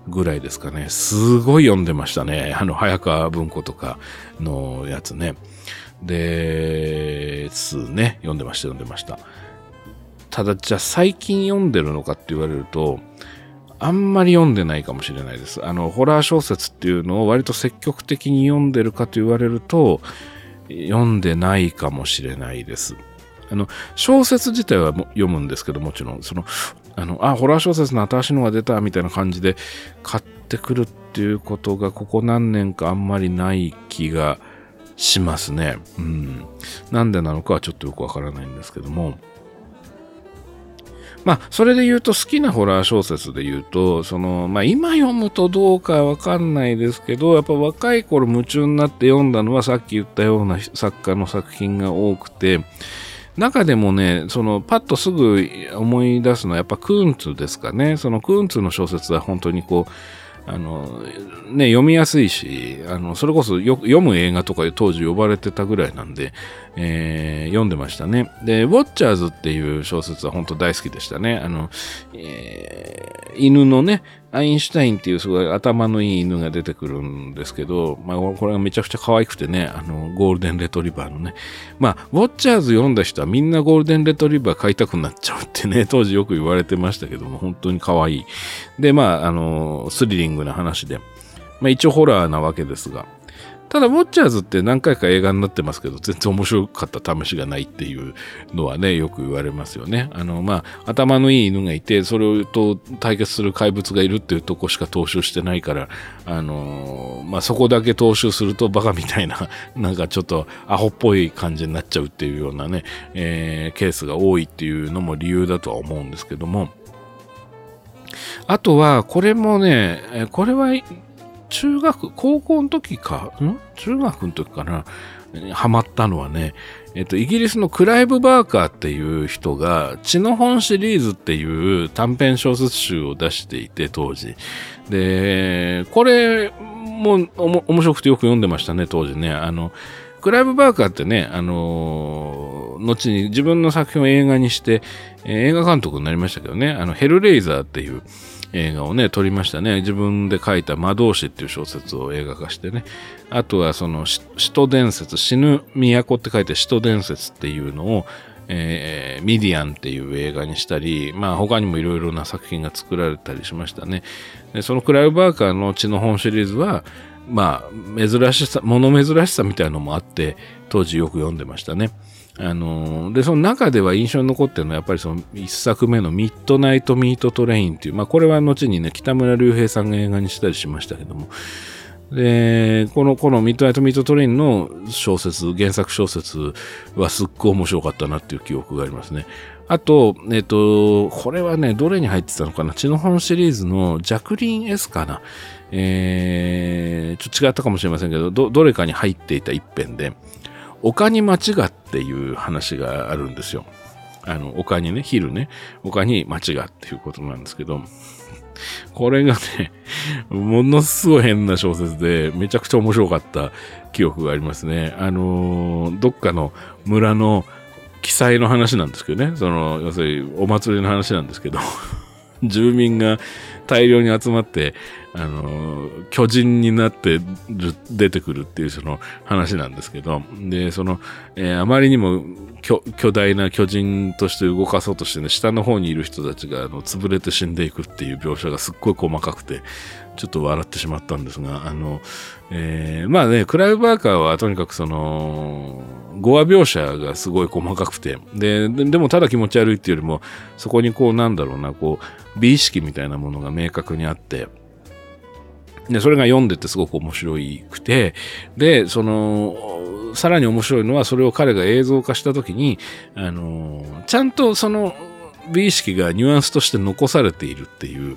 ぐらいですかね。すごい読んでましたね。あの、早川文庫とかのやつね。で、すね、読んでました、読んでました。ただ、じゃあ最近読んでるのかって言われると、あんまり読んでないかもしれないです。あの、ホラー小説っていうのを割と積極的に読んでるかと言われると、読んでないかもしれないです。あの、小説自体は読むんですけど、もちろん、その、あの、あ、ホラー小説の新しいのが出たみたいな感じで買ってくるっていうことが、ここ何年かあんまりない気がしますね。うん。なんでなのかはちょっとよくわからないんですけども。まあ、それで言うと好きなホラー小説で言うと、その、まあ今読むとどうかわかんないですけど、やっぱ若い頃夢中になって読んだのはさっき言ったような作家の作品が多くて、中でもね、そのパッとすぐ思い出すのはやっぱクーンツですかね。そのクーンツの小説は本当にこう、あの、ね、読みやすいし、あの、それこそよ読む映画とかで当時呼ばれてたぐらいなんで、えー、読んでましたね。で、ウォッチャーズっていう小説は本当大好きでしたね。あの、えー、犬のね、アインシュタインっていうすごい頭のいい犬が出てくるんですけど、まあ、これがめちゃくちゃ可愛くてね、あの、ゴールデンレトリバーのね。まあ、ウォッチャーズ読んだ人はみんなゴールデンレトリバー買いたくなっちゃうってね、当時よく言われてましたけども、本当に可愛い。で、まあ、あの、スリリングな話で、まあ一応ホラーなわけですが、ただ、ウォッチャーズって何回か映画になってますけど、全然面白かった試しがないっていうのはね、よく言われますよね。あの、まあ、頭のいい犬がいて、それと対決する怪物がいるっていうとこしか踏襲してないから、あの、まあ、そこだけ踏襲するとバカみたいな、なんかちょっとアホっぽい感じになっちゃうっていうようなね、えー、ケースが多いっていうのも理由だとは思うんですけども、あとは、これもね、これは中学、高校の時か、ん？中学の時かな、ハマったのはね、えっと、イギリスのクライブ・バーカーっていう人が、血の本シリーズっていう短編小説集を出していて、当時。で、これも面白くてよく読んでましたね、当時ね。あの、クライブ・バーカーってね、あのー、後に自分の作品を映画にして、え、映画監督になりましたけどね、あの、ヘルレイザーっていう、映画をね、撮りましたね。自分で書いた魔導士っていう小説を映画化してね。あとはその、使徒伝説、死ぬ都って書いて使徒伝説っていうのを、えー、ミディアンっていう映画にしたり、まあ他にもいろいろな作品が作られたりしましたね。でそのクライブ・バーカーの血の本シリーズは、まあ珍しさ、物珍しさみたいなのもあって、当時よく読んでましたね。あので、その中では印象に残ってるのは、やっぱりその一作目のミッドナイト・ミート・トレインっていう、まあこれは後にね、北村隆平さんが映画にしたりしましたけども、で、この、このミッドナイト・ミート・トレインの小説、原作小説はすっごい面白かったなっていう記憶がありますね。あと、えっ、と、これはね、どれに入ってたのかな？血の本シリーズのジャクリーン S かな？えー、ちょっと違ったかもしれませんけど、ど、どれかに入っていた一編で、丘に町がっていう話があるんですよ。あの、丘にね、昼ね、丘に町がっていうことなんですけど、これがね、ものすごい変な小説で、めちゃくちゃ面白かった記憶がありますね。あのー、どっかの村の記載の話なんですけどね、その、要するにお祭りの話なんですけど、住民が大量に集まって、あの、巨人になって出てくるっていうその話なんですけど、で、その、えー、あまりにも巨大な巨人として動かそうとしてね、下の方にいる人たちがあの潰れて死んでいくっていう描写がすっごい細かくて、ちょっと笑ってしまったんですが、あの、えー、まあね、クライブ・バーカーはとにかくその、語話描写がすごい細かくて、で、でもただ気持ち悪いっていうよりも、そこにこうなんだろうな、こう、美意識みたいなものが明確にあって、で、それが読んでてすごく面白くて、で、その、さらに面白いのは、それを彼が映像化したときに、あの、ちゃんとその美意識がニュアンスとして残されているっていう、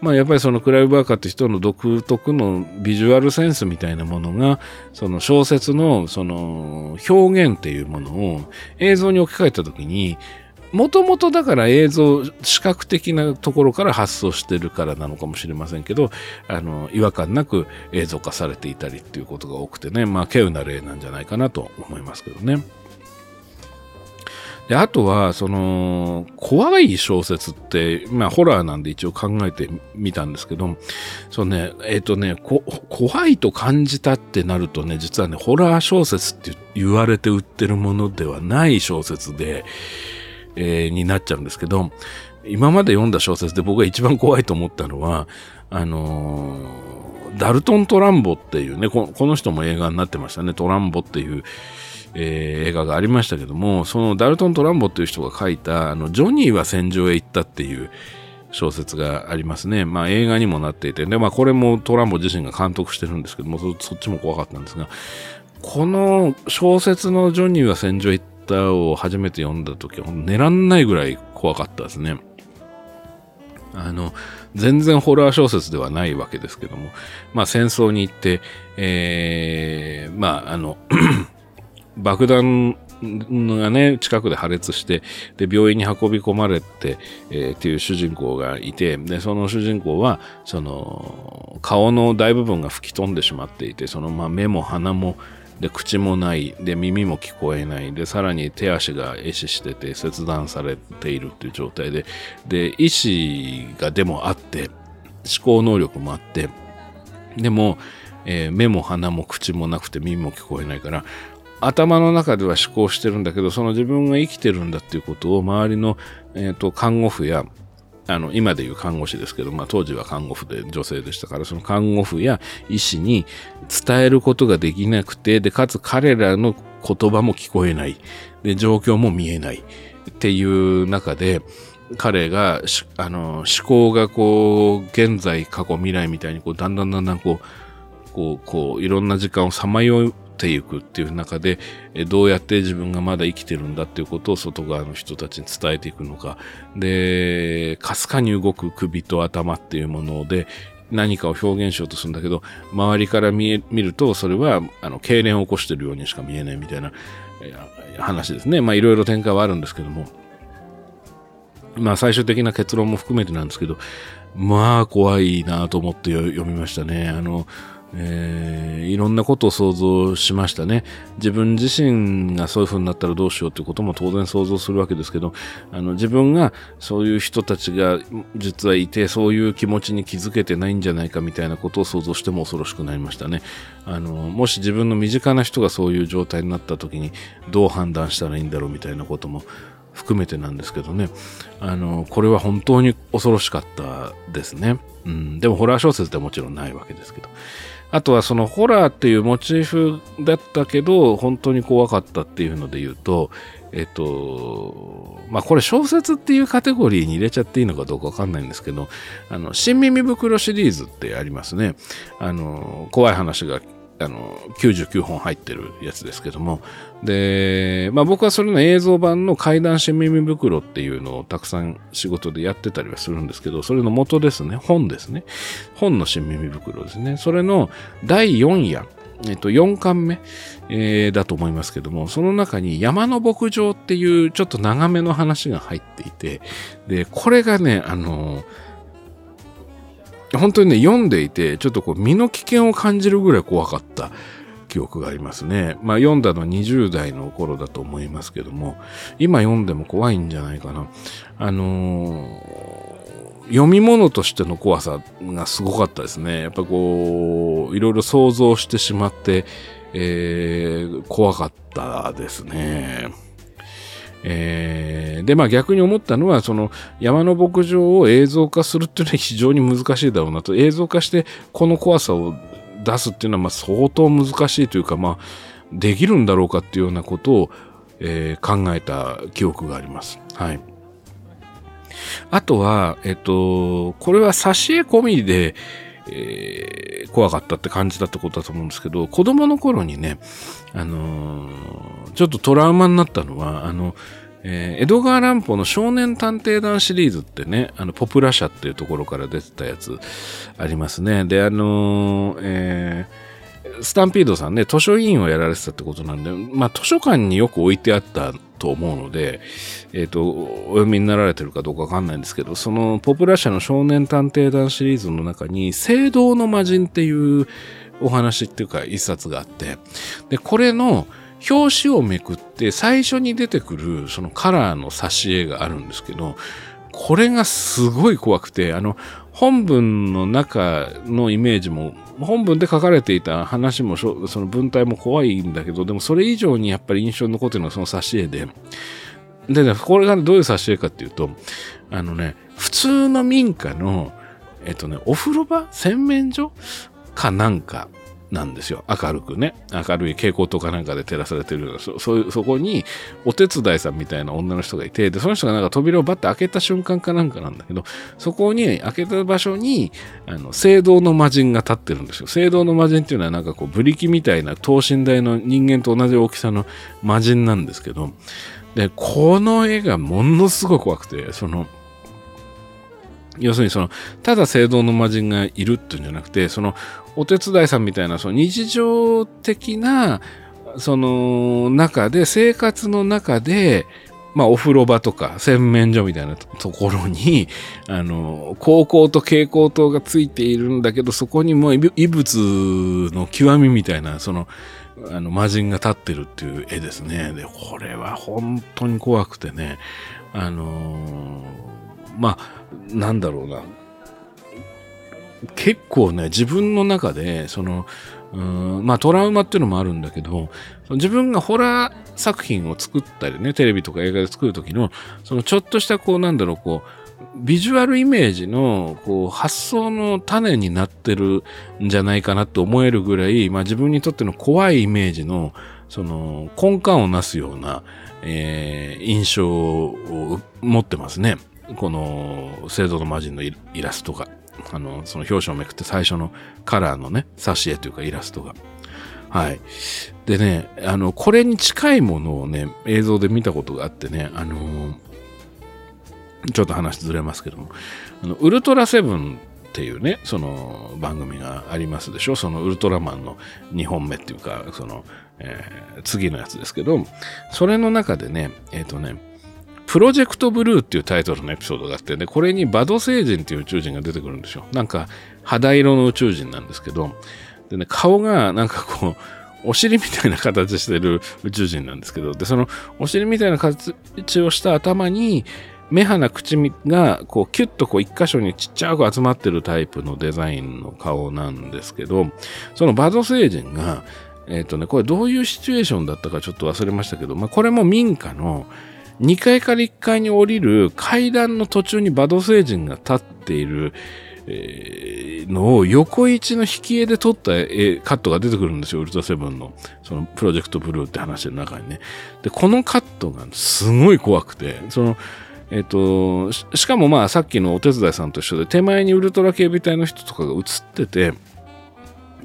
まあやっぱりそのクライブ・バーカーって人の独特のビジュアルセンスみたいなものが、その小説のその表現っていうものを映像に置き換えた時に、もともとだから映像、視覚的なところから発想してるからなのかもしれませんけど、あの、違和感なく映像化されていたりっていうことが多くてね、まあ、稀有な例なんじゃないかなと思いますけどね。で、あとは、その、怖い小説って、まあ、ホラーなんで一応考えてみたんですけど、そうね、えっ、ー、とね怖いと感じたってなるとね、実はね、ホラー小説って言われて売ってるものではない小説で、えー、になっちゃうんですけど、今まで読んだ小説で僕が一番怖いと思ったのは、あのー、ダルトン・トランボっていうねこ、この人も映画になってましたね、トランボっていう、えー、映画がありましたけども、そのダルトン・トランボっていう人が書いた、あの、ジョニーは戦場へ行ったっていう小説がありますね。まあ映画にもなっていて、で、まあこれもトランボ自身が監督してるんですけども、そそっちも怖かったんですが、この小説のジョニーは戦場へ行ったを初めて読んだ時は、寝らんないぐらい怖かったですね。あの、全然ホラー小説ではないわけですけども、まあ戦争に行って、えー、まああの 爆弾がね、近くで破裂して、で、病院に運び込まれて、えー、っていう主人公がいて、で、その主人公は、その、顔の大部分が吹き飛んでしまっていて、その、まあ、目も鼻も、で、口もない、で、耳も聞こえない、で、さらに手足が壊死してて、切断されているっていう状態で、で、意志がでもあって、思考能力もあって、でも、えー、目も鼻も口もなくて耳も聞こえないから、頭の中では思考してるんだけど、その自分が生きてるんだっていうことを周りの、えーと、看護婦や、あの、今でいう看護師ですけど、まあ当時は看護婦で女性でしたから、その看護婦や医師に伝えることができなくて、で、かつ彼らの言葉も聞こえない。で、状況も見えない。っていう中で、彼が、あの、思考がこう、現在、過去、未来みたいに、こう、だんだんだんだんこう、こう、こう、いろんな時間をさまよっていくっていう中で、どうやって自分がまだ生きてるんだっていうことを外側の人たちに伝えていくのか。で、かすかに動く首と頭っていうもので、何かを表現しようとするんだけど、周りから見え見ると、それは、あの、痙攣を起こしてるようにしか見えないみたいな話ですね。まあ、いろいろ展開はあるんですけども。まあ、最終的な結論も含めてなんですけど、まあ、怖いなと思って読みましたね。あの、えー、いろんなことを想像しましたね。自分自身がそういう風になったらどうしようということも当然想像するわけですけど、あの自分がそういう人たちが実はいて、そういう気持ちに気づけてないんじゃないかみたいなことを想像しても恐ろしくなりましたね。あのもし自分の身近な人がそういう状態になった時にどう判断したらいいんだろうみたいなことも含めてなんですけどね。あの、これは本当に恐ろしかったですね。うん、でもホラー小説ではもちろんないわけですけど。あとはそのホラーっていうモチーフだったけど、本当に怖かったっていうので言うと、えっと、まあこれ小説っていうカテゴリーに入れちゃっていいのかどうかわかんないんですけど、あの、新耳袋シリーズってありますね。あの、怖い話があの、99本入ってるやつですけども、で、まあ僕はそれの映像版の怪談新耳袋っていうのをたくさん仕事でやってたりはするんですけど、それの元ですね、本ですね。本の新耳袋ですね。それの第4夜、えっと、4巻目、えー、だと思いますけども、その中に山の牧場っていうちょっと長めの話が入っていて、で、これがね、あの本当にね、読んでいて、ちょっとこう、身の危険を感じるぐらい怖かった記憶がありますね。まあ、読んだのは20代の頃だと思いますけども、今読んでも怖いんじゃないかな。あのー、読み物としての怖さがすごかったですね。やっぱこう、いろいろ想像してしまって、えー、怖かったですね。えー、で、まあ逆に思ったのは、その山の牧場を映像化するっていうのは非常に難しいだろうなと。映像化してこの怖さを出すっていうのはまあ相当難しいというか、まあできるんだろうかっていうようなことを、えー、考えた記憶があります。はい。あとは、えっと、これは挿絵込みで、えー、怖かったって感じだったことだと思うんですけど、子供の頃にね、あのー、ちょっとトラウマになったのは、あの、えー、江戸川乱歩の少年探偵団シリーズってね、あの、ポプラ社っていうところから出てたやつありますね。で、あのー、えー、スタンピードさんね、図書委員をやられてたってことなんで、まあ、図書館によく置いてあったと思うので、えっ、ー、と、お読みになられてるかどうかわかんないんですけど、そのポプラ社の少年探偵団シリーズの中に、聖堂の魔人っていうお話っていうか一冊があって、で、これの表紙をめくって最初に出てくるそのカラーの挿絵があるんですけど、これがすごい怖くて、あの、本文の中のイメージも本文で書かれていた話もその文体も怖いんだけど、でもそれ以上にやっぱり印象に残ってるのはその挿絵で、でね、これがどういう挿絵かっていうと、あのね、普通の民家の、えっとね、お風呂場？洗面所？かなんか。なんですよ。明るくね。明るい蛍光灯かなんかで照らされてるような、そ、そそこにお手伝いさんみたいな女の人がいて、で、その人がなんか扉をバッて開けた瞬間かなんかなんだけど、そこに、開けた場所に、あの、聖堂の魔人が立ってるんですよ。聖堂の魔人っていうのはなんかこう、ブリキみたいな等身大の人間と同じ大きさの魔人なんですけど、で、この絵がものすごい怖くて、その、要するにその、ただ聖堂の魔人がいるっていうんじゃなくて、その、お手伝いさんみたいな、その日常的な、その中で、生活の中で、まあ、お風呂場とか洗面所みたいなところに、あの、高校と蛍光灯がついているんだけど、そこにもう異物の極みみたいな、その、あの、魔人が立ってるっていう絵ですね。で、これは本当に怖くてね、あの、まあ、なんだろうな。結構ね、自分の中で、その、うんまあトラウマっていうのもあるんだけど、自分がホラー作品を作ったりね、テレビとか映画で作るときの、そのちょっとしたこうなんだろう、こう、ビジュアルイメージのこう発想の種になってるんじゃないかなと思えるぐらい、まあ自分にとっての怖いイメージの、その根幹をなすような、えー、印象を持ってますね。この、聖堂の魔人のイラストが、あの、その表紙をめくって最初のカラーのね、挿絵というかイラストが。はい。でね、あの、これに近いものをね、映像で見たことがあってね、あのー、ちょっと話ずれますけども、あの、ウルトラセブンっていうね、その番組がありますでしょ？そのウルトラマンの2本目っていうか、その、えー、次のやつですけど、それの中でね、えっ、ー、とね、プロジェクトブルーっていうタイトルのエピソードがあって、で、これにバド星人っていう宇宙人が出てくるんですよ。なんか、肌色の宇宙人なんですけど、でね、顔がなんかこう、お尻みたいな形してる宇宙人なんですけど、で、そのお尻みたいな形をした頭に、目鼻口がこうキュッとこう一箇所にちっちゃく集まってるタイプのデザインの顔なんですけど、そのバド星人が、えっ、ー、とね、これどういうシチュエーションだったかちょっと忘れましたけど、まあこれも民家の、2階から1階に降りる階段の途中にバド星人が立っている、えー、のを横一の引き絵で撮った絵カットが出てくるんですよ、ウルトラセブンの、そのプロジェクトブルーって話の中にね。で、このカットがすごい怖くて、その、えっ、とし、しかもまあさっきのお手伝いさんと一緒で手前にウルトラ警備隊の人とかが映ってて、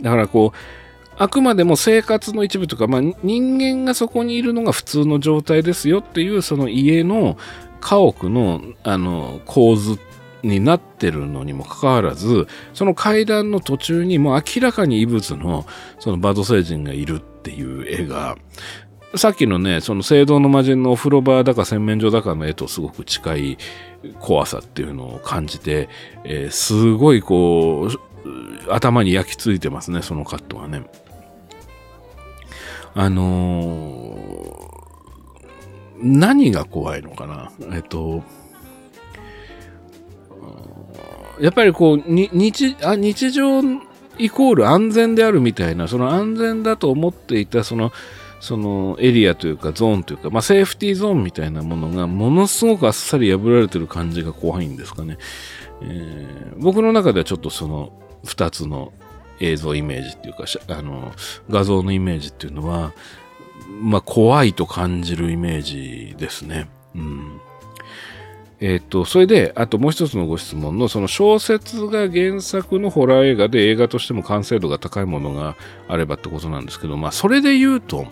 だからこう、あくまでも生活の一部とか、まあ、人間がそこにいるのが普通の状態ですよっていうその家の家屋のあの構図になってるのにもかかわらずその階段の途中にもう明らかに異物のそのバド星人がいるっていう絵がさっきのね、その聖堂の魔人のお風呂場だか洗面所だかの絵とすごく近い怖さっていうのを感じて、えー、すごいこう、頭に焼き付いてますね、そのカットがね。あのー、何が怖いのかな？えっと、やっぱりこう、日、あ日常イコール安全であるみたいな、その安全だと思っていた、その、そのエリアというかゾーンというか、まあ、セーフティーゾーンみたいなものがものすごくあっさり破られてる感じが怖いんですかね。えー、僕の中ではちょっとその2つの映像イメージっていうか、あの、画像のイメージっていうのは、まあ、怖いと感じるイメージですね。うん。えっ、と、それで、あともう一つのご質問の、その小説が原作のホラー映画で映画としても完成度が高いものがあればってことなんですけど、まあ、それで言うと、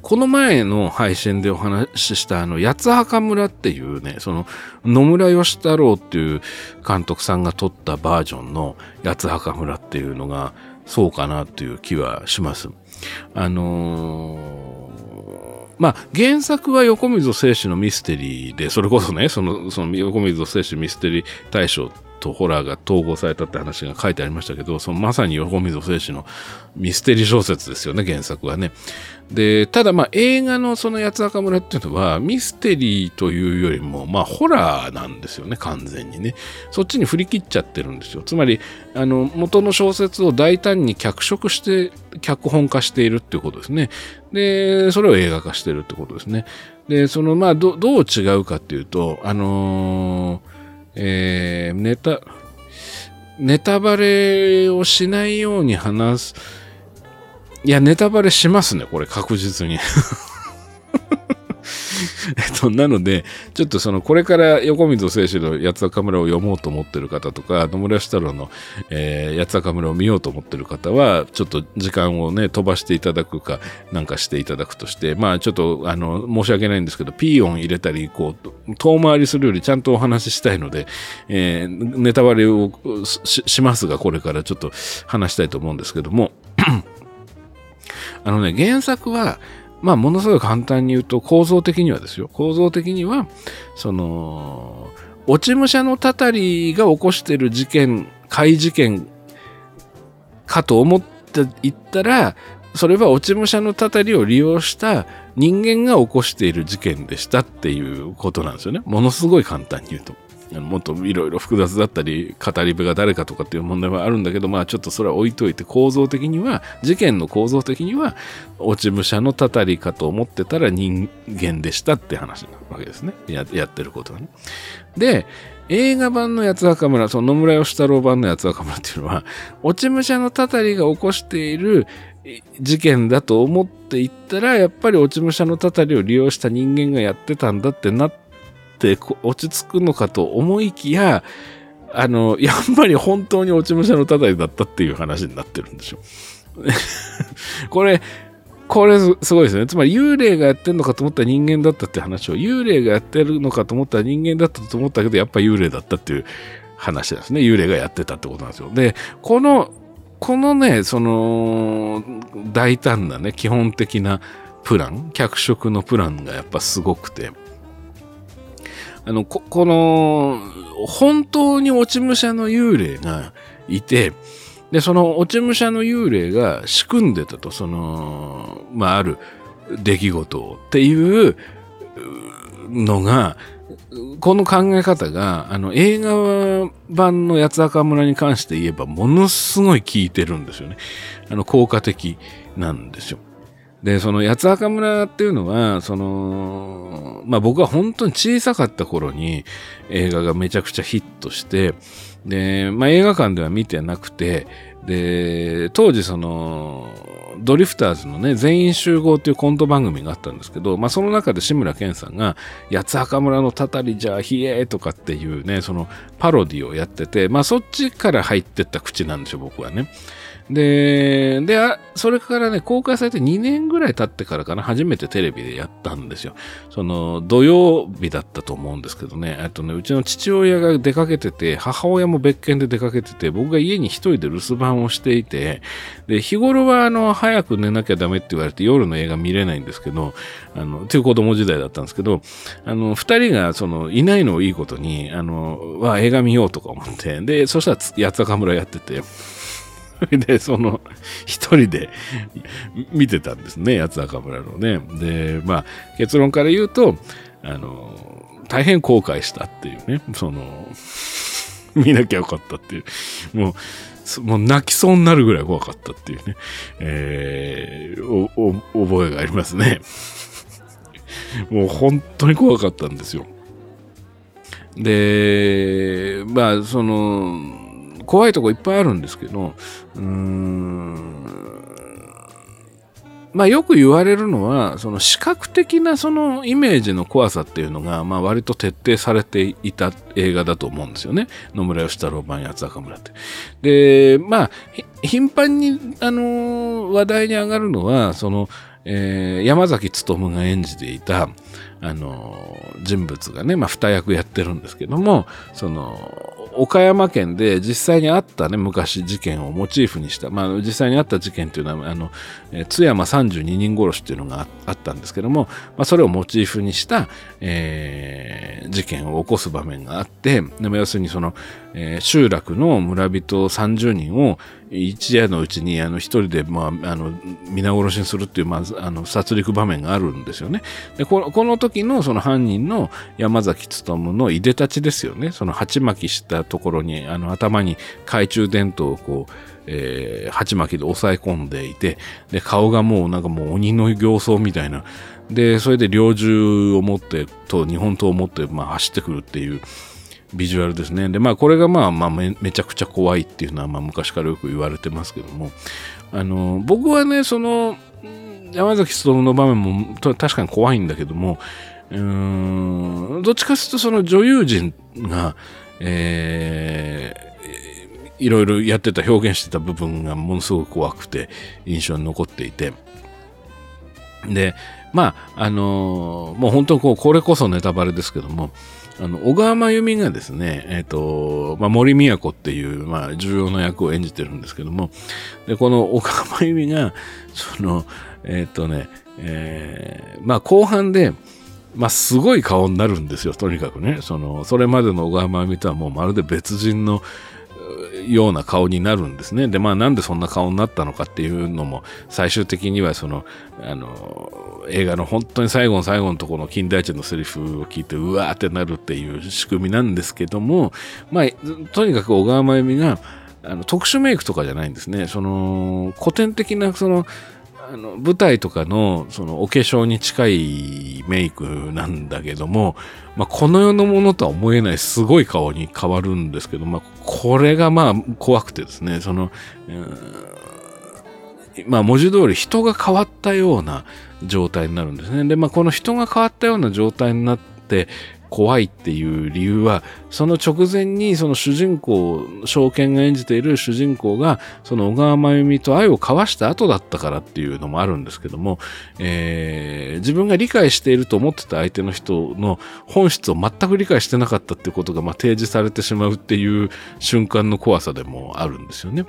この前の配信でお話ししたあの、八つ墓村っていうね、その野村義太郎っていう監督さんが撮ったバージョンの八つ墓村っていうのがそうかなという気はします。あのー、まあ、原作は横溝正史のミステリーで、それこそね、その、その横溝正史ミステリー大賞っとホラーが統合されたって話が書いてありましたけど、そのまさに横溝正史のミステリー小説ですよね、原作はね。で、ただまあ映画のその八つ墓村っていうのはミステリーというよりもまあホラーなんですよね、完全にね。そっちに振り切っちゃってるんですよ。つまり、あの、元の小説を大胆に脚色して脚本化しているっていうことですね。で、それを映画化してるってことですね。で、そのまあど、どう違うかっていうと、あのーえー、ネタ、ネタバレをしないように話す。いや、ネタバレしますね、これ確実に。えっと、なので、ちょっとその、これから横溝選手の八つ赤村を読もうと思ってる方とか、野村義太郎の、えー、八つ赤村を見ようと思ってる方は、ちょっと時間をね、飛ばしていただくか、なんかしていただくとして、まあちょっと、あの、申し訳ないんですけど、ピー音入れたり、こう、遠回りするよりちゃんとお話ししたいので、えー、ネタバレをしますが、これからちょっと話したいと思うんですけども、あのね、原作は、まあ、ものすごい簡単に言うと、構造的にはですよ。構造的には、その、落ち武者のたたりが起こしている事件、怪事件かと思っていったら、それは落ち武者のたたりを利用した人間が起こしている事件でしたっていうことなんですよね。ものすごい簡単に言うと。もっといろいろ複雑だったり、語り部が誰かとかっていう問題はあるんだけど、まあちょっとそれは置いといて、構造的には、事件の構造的には、落ち武者のたたりかと思ってたら人間でしたって話なわけですね。やってることはね。で、映画版の八つ墓村、その野村義太郎版の八つ墓村っていうのは、落ち武者のたたりが起こしている事件だと思っていったら、やっぱり落ち武者のたたりを利用した人間がやってたんだってなって、って落ち着くのかと思いきや、あの、やっぱり本当に落ち武者のたたりだったっていう話になってるんでしょ。これ、これすごいですね。つまり幽霊がやってるのかと思ったら人間だったって話を、幽霊がやってるのかと思ったら人間だったと思ったけど、やっぱ幽霊だったっていう話ですね。幽霊がやってたってことなんですよ。で、この、このね、その、大胆なね、基本的なプラン、脚色のプランがやっぱすごくて、あの、こ、この、本当に落ち武者の幽霊がいて、で、その落ち武者の幽霊が仕組んでたと、その、まあ、ある出来事をっていうのが、この考え方が、あの、映画版の八つ赤村に関して言えば、ものすごい効いてるんですよね。あの、効果的なんですよ。で、その八つ墓村っていうのは、その、まあ僕は本当に小さかった頃に映画がめちゃくちゃヒットして、で、まあ映画館では見てなくて、で、当時その、ドリフターズのね、全員集合っていうコント番組があったんですけど、まあその中で志村けんさんが、八つ墓村のたたりじゃあひえとかっていうね、そのパロディをやってて、まあそっちから入ってった口なんですよ、僕はね。で、で、それからね、公開されて2年ぐらい経ってからかな、初めてテレビでやったんですよ。その、土曜日だったと思うんですけどね、あとね、うちの父親が出かけてて、母親も別件で出かけてて、僕が家に一人で留守番をしていて、で、日頃は、あの、早く寝なきゃダメって言われて夜の映画見れないんですけど、あの、という子供時代だったんですけど、あの、二人が、その、いないのをいいことに、あの、は映画見ようとか思って、で、そしたら、八つ墓村やってて、で、その、一人で見てたんですね、八つ赤村のね。で、まあ、結論から言うと、あの、大変後悔したっていうね、その、見なきゃよかったっていう、もう、もう泣きそうになるぐらい怖かったっていうね、えー、お、お、覚えがありますね。もう本当に怖かったんですよ。で、まあ、その、怖いとこいっぱいあるんですけど、うーん、まあよく言われるのは、その視覚的なそのイメージの怖さっていうのが、まあ割と徹底されていた映画だと思うんですよね。野村義太郎版八つ赤村って。で、まあ、頻繁に、あの話題に上がるのは、その、えー、山崎努が演じていた、あの人物がね、まあ、二役やってるんですけども、その、岡山県で実際にあったね、昔事件をモチーフにした、まあ、実際にあった事件というのは、あの、え、津山32人殺しというのがあったんですけども、まあ、それをモチーフにした、えー、事件を起こす場面があって、でも要するにその、えー、集落の村人30人を一夜のうちにあの一人で、まあ、あの皆殺しにするっていう、まあ、あの殺戮場面があるんですよね。でこのこの時のその犯人の山崎努のいでたちですよね。その鉢巻きしたところにあの頭に懐中電灯をこうえー、鉢巻きで押さえ込んでいて、で、顔がもうなんかもう鬼の形相みたいな。で、それで猟銃を持って、と、日本刀を持って、まあ走ってくるっていう、ビジュアルですね。で、まあ、これがまあ、まあめ、めちゃくちゃ怖いっていうのは、まあ、昔からよく言われてますけども、あの、僕はね、その、山崎努の場面も確かに怖いんだけども、うん、どっちかというとその女優陣が、えー、いろいろやってた、表現してた部分がものすごく怖くて印象に残っていて、で、まあ、あのー、もう本当にこう、これこそネタバレですけども、あの、小川真由美がですね、えっ、ー、と、まあ、森宮子っていう、まあ、重要な役を演じてるんですけども、で、この小川真由美が、その、えっ、ー、とね、えー、まあ、後半で、まあ、すごい顔になるんですよ、とにかくね。その、それまでの小川真由美とはもうまるで別人の、ような顔になるんですね。で、まあなんでそんな顔になったのかっていうのも、最終的にはその、あの、映画の本当に最後の最後のところの金田一のセリフを聞いて、うわーってなるっていう仕組みなんですけども、まあ、とにかく小川真由美が、あの特殊メイクとかじゃないんですね。その、古典的な、その、あの舞台とかのそのお化粧に近いメイクなんだけども、まあ、この世のものとは思えないすごい顔に変わるんですけど、まあ、これがまあ怖くてですね、その、まあ文字通り人が変わったような状態になるんですね。で、まあこの人が変わったような状態になって、怖いっていう理由は、その直前にその主人公、証券が演じている主人公が、その小川真由美と愛を交わした後だったからっていうのもあるんですけども、えー、自分が理解していると思ってた相手の人の本質を全く理解してなかったってことが、まあ、提示されてしまうっていう瞬間の怖さでもあるんですよね。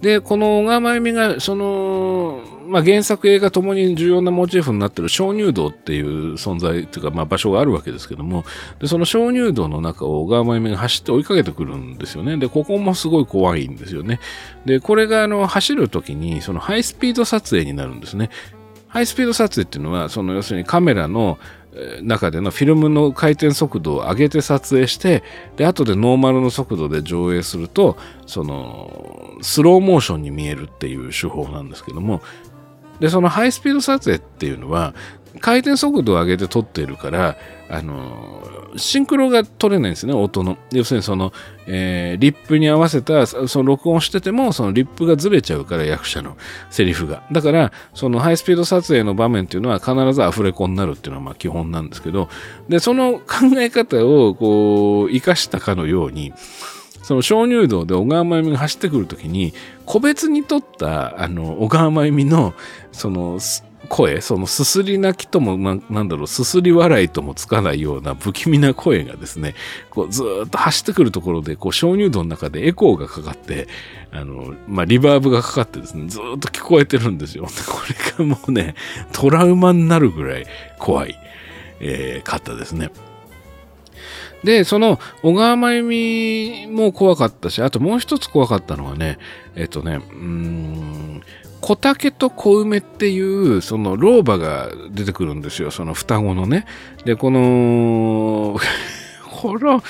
で、この小川真由美が、その、まあ、原作映画ともに重要なモチーフになってる鍾乳洞っていう存在というか、まあ、場所があるわけですけども、で、その鍾乳洞の中を小川真由美が走って追いかけてくるんですよね。で、ここもすごい怖いんですよね。で、これがあの、走るときに、そのハイスピード撮影になるんですね。ハイスピード撮影っていうのは、その要するにカメラの中でのフィルムの回転速度を上げて撮影して、で、後でノーマルの速度で上映すると、その、スローモーションに見えるっていう手法なんですけども、で、そのハイスピード撮影っていうのは、回転速度を上げて撮っているから、あの、シンクロが取れないんですね、音の。要するにその、えー、リップに合わせた、その録音してても、そのリップがずれちゃうから、役者のセリフが。だから、そのハイスピード撮影の場面っていうのは必ずアフレコになるっていうのはまあ基本なんですけど、で、その考え方をこう、活かしたかのように、その鍾乳洞で小川真由美が走ってくるときに、個別に撮った、あの、小川真由美の、その、声、そのすすり泣きとも、ななんだろう、すすり笑いともつかないような不気味な声がですね、こうずっと走ってくるところで、こう鍾乳洞の中でエコーがかかって、あの、まあ、リバーブがかかってですね、ずっと聞こえてるんですよ。これがもうね、トラウマになるぐらい怖い、えー、かったですね。で、その小川真由美も怖かったし、あともう一つ怖かったのはね、えっとね、うーん、小竹と小梅っていう、その老婆が出てくるんですよ。その双子のね。で、この、この、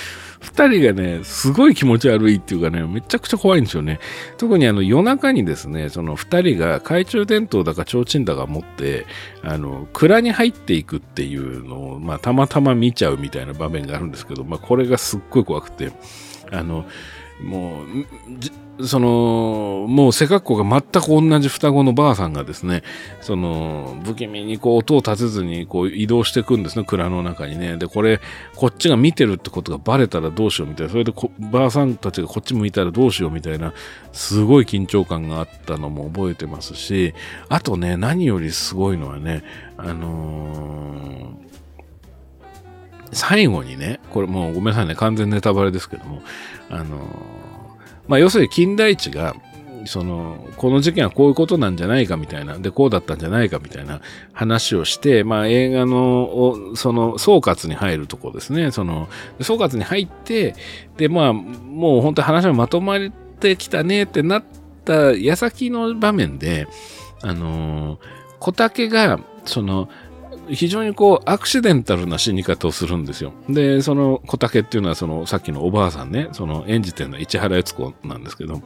二人がね、すごい気持ち悪いっていうかね、めちゃくちゃ怖いんですよね。特にあの夜中にですね、その二人が懐中電灯だか提灯だか持って、あの、蔵に入っていくっていうのを、まあたまたま見ちゃうみたいな場面があるんですけど、まあこれがすっごい怖くて、あの、もう、その、もう背格好が全く同じ双子のばあさんがですね、その、不気味にこう音を立てずにこう移動していくんですね、蔵の中にね。で、これ、こっちが見てるってことがバレたらどうしようみたいな、それでばあさんたちがこっち向いたらどうしようみたいな、すごい緊張感があったのも覚えてますし、あとね、何よりすごいのはね、あのー最後にね、これもうごめんなさいね、完全ネタバレですけども、あの、まあ、要するに金田一が、その、この事件はこういうことなんじゃないかみたいな、で、こうだったんじゃないかみたいな話をして、まあ、映画の、その、総括に入るとこですね。その、総括に入って、で、まあ、もう本当に話がまとまってきたねってなった矢先の場面で、あの、小竹が、その、非常にこう、アクシデンタルな死に方をするんですよ。で、その小竹っていうのは、その、さっきのおばあさんね、その演じてるのは市原悦子なんですけど、